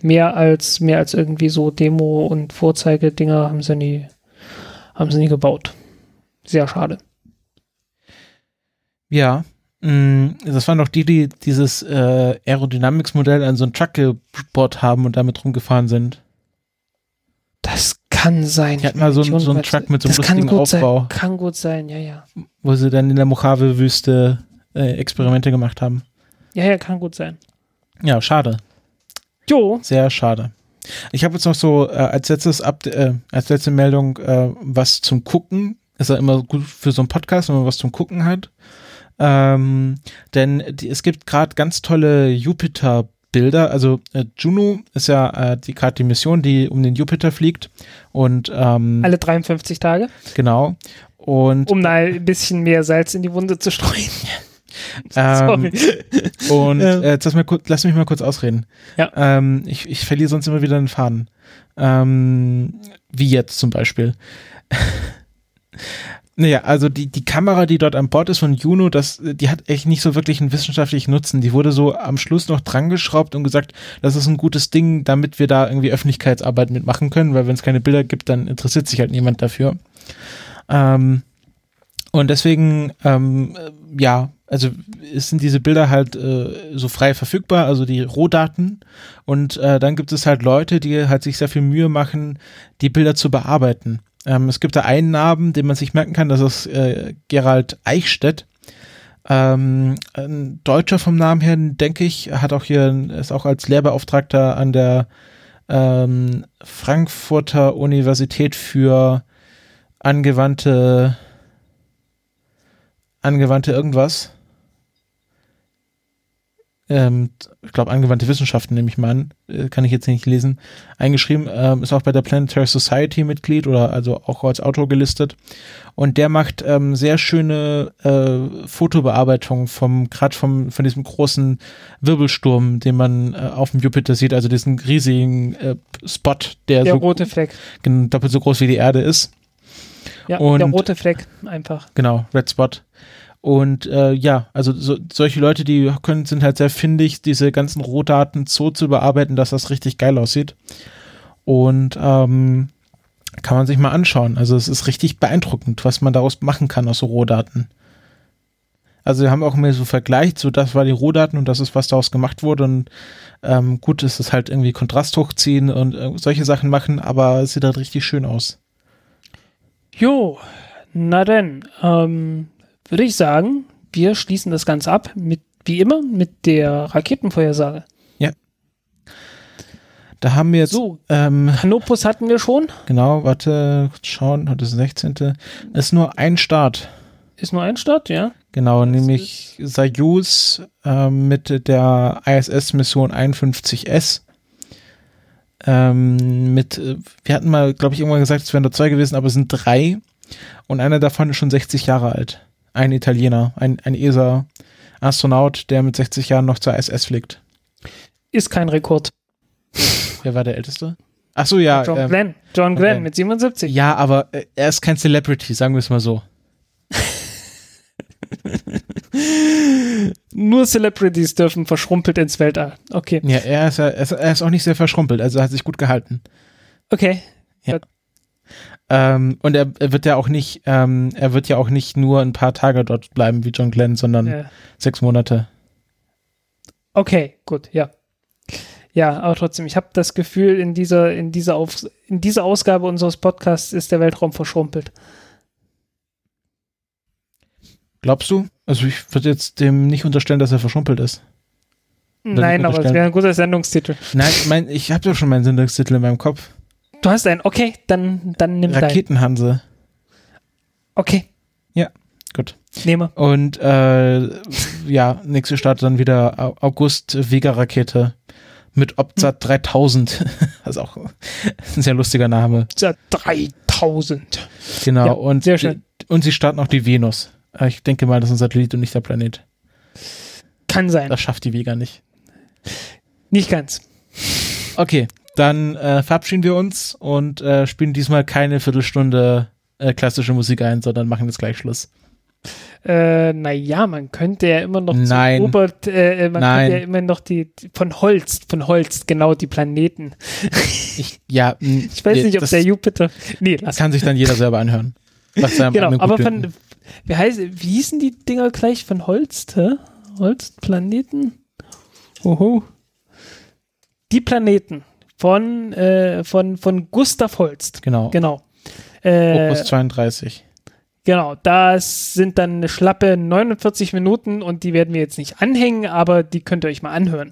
Mehr als, mehr als irgendwie so Demo- und Vorzeigedinger haben sie nie, haben sie nie gebaut. Sehr schade. Ja. Mh, Das waren doch die, die dieses äh, Aerodynamics-Modell an so einen Truck gebaut haben und damit rumgefahren sind. Das kann sein. Die hatten mal so, einen- so einen Truck mit so einem lustigen Aufbau, Sein, kann gut sein, ja, ja. wo sie dann in der Mojave-Wüste äh, Experimente gemacht haben. Ja, ja, kann gut sein. Ja, schade. Jo, Sehr schade. Ich habe jetzt noch so äh, als letztes Up äh, als letzte Meldung äh, was zum Gucken. Ist ja immer gut für so einen Podcast, wenn man was zum Gucken hat. Ähm, denn die, es gibt gerade ganz tolle Jupiter-Bilder. Also äh, Juno ist ja äh, die gerade die Mission, die um den Jupiter fliegt. Und ähm, alle 53 Tage, genau. Und um da ein bisschen mehr Salz in die Wunde zu streuen. ähm, Und Ja. äh, jetzt lass, mal lass mich mal kurz ausreden. Ja. Ähm, ich, ich verliere sonst immer wieder den Faden. Ähm, wie jetzt zum Beispiel. naja, also die, die Kamera, die dort an Bord ist von Juno, das, die hat echt nicht so wirklich einen wissenschaftlichen Nutzen. Die wurde so am Schluss noch drangeschraubt und gesagt, das ist ein gutes Ding, damit wir da irgendwie Öffentlichkeitsarbeit mitmachen können, weil wenn es keine Bilder gibt, dann interessiert sich halt niemand dafür. Ähm, und deswegen, ähm, äh, ja, also es sind diese Bilder halt äh, so frei verfügbar, also die Rohdaten. Und äh, dann gibt es halt Leute, die halt sich sehr viel Mühe machen, die Bilder zu bearbeiten. Ähm, es gibt da einen Namen, den man sich merken kann, das ist äh, Gerald Eichstädt. Ähm, ein Deutscher vom Namen her, denke ich, hat auch hier, ist auch als Lehrbeauftragter an der ähm, Frankfurter Universität für angewandte angewandte irgendwas. Ähm, ich glaube, angewandte Wissenschaften nehme ich mal an, äh, kann ich jetzt nicht lesen, eingeschrieben, ähm, ist auch bei der Planetary Society Mitglied oder also auch als Autor gelistet. Und der macht ähm, sehr schöne äh, Fotobearbeitung vom, gerade vom, von diesem großen Wirbelsturm, den man äh, auf dem Jupiter sieht, also diesen riesigen äh, Spot, der, Der so rote Fleck. gen- doppelt so groß wie die Erde ist. Ja, Und- der rote Fleck einfach. Genau, Red Spot. Und äh, ja, also so, solche Leute, die können, sind halt sehr findig, diese ganzen Rohdaten so zu bearbeiten, dass das richtig geil aussieht. Und ähm, kann man sich mal anschauen. Also es ist richtig beeindruckend, was man daraus machen kann aus so Rohdaten. Also wir haben auch mehr so vergleicht, so das war die Rohdaten und das ist, was daraus gemacht wurde. Und ähm, gut, ist es halt irgendwie Kontrast hochziehen und äh, solche Sachen machen, aber es sieht halt richtig schön aus. Jo, na denn, ähm, würde ich sagen, wir schließen das Ganze ab mit, wie immer, mit der Raketenvorhersage. Da haben wir jetzt So, ähm, Canopus hatten wir schon. Genau, warte, kurz schauen, heute ist der 16. Es ist nur ein Start. Ist nur ein Start, ja. Genau, Das nämlich Soyuz ähm, mit der ISS-Mission 51S. Ähm, mit, äh, wir hatten mal, glaube ich, irgendwann gesagt, es wären nur zwei gewesen, aber es sind drei. Und einer davon ist schon 60 Jahre alt. Ein Italiener, ein, ein ESA-Astronaut, der mit 60 Jahren noch zur ISS fliegt. Ist kein Rekord. Wer war der Älteste? Ach so, ja. John ähm, Glenn. John Glenn mit 77. Ja, aber äh, er ist kein Celebrity, sagen wir es mal so. Nur Celebrities dürfen verschrumpelt ins Weltall. Okay. Ja, er ist, er ist, er ist auch nicht sehr verschrumpelt, also er hat sich gut gehalten. Okay. Ähm, und er, er wird ja auch nicht, ähm, er wird ja auch nicht nur ein paar Tage dort bleiben wie John Glenn, sondern Äh, sechs Monate. okay, gut, ja. Ja, aber trotzdem, ich habe das Gefühl, in dieser, in, dieser Auf, in dieser Ausgabe unseres Podcasts ist der Weltraum verschrumpelt. Glaubst du? Also ich würde jetzt dem nicht unterstellen, dass er verschrumpelt ist. Nein, aber es wäre ein guter Sendungstitel. Nein, mein, ich habe doch schon meinen Sendungstitel in meinem Kopf. Du hast einen, okay, dann, dann nimm deinen. Raketenhanse. Okay, Gut. nehme. Und äh, ja, nächste Start dann wieder Au- August Vega-Rakete mit Opsat 3000. Also auch ein sehr lustiger Name. Ja, 3000. Genau. Ja, und, sehr schön. und sie starten auch die Venus. Äh, Ich denke mal, das ist ein Satellit und nicht der Planet. Kann sein. Das schafft die Vega nicht. Nicht ganz. Okay, dann äh, verabschieden wir uns und äh, spielen diesmal keine Viertelstunde äh, klassische Musik ein, sondern machen jetzt gleich Schluss. Äh, naja, man könnte ja immer noch Nein. zu Obert, äh, man Nein. könnte ja immer noch die, die von Holz, von Holz, genau, die Planeten. Ich, ja, mh, Ich weiß nicht, ob das der Jupiter. Nee, lass. kann sich dann jeder selber anhören. Was Genau, aber von, wie heißt, wie hießen die Dinger gleich von Holst, hä? Holst, Planeten? Oho. Die Planeten von, äh, von, von Gustav Holst. Genau. Genau. Äh, Opus 32. Genau, das sind dann eine schlappe 49 Minuten und die werden wir jetzt nicht anhängen, aber die könnt ihr euch mal anhören.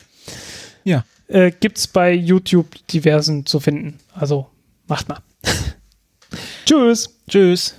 Ja. Äh, gibt's bei YouTube diversen zu finden. Also macht mal. Tschüss. Tschüss.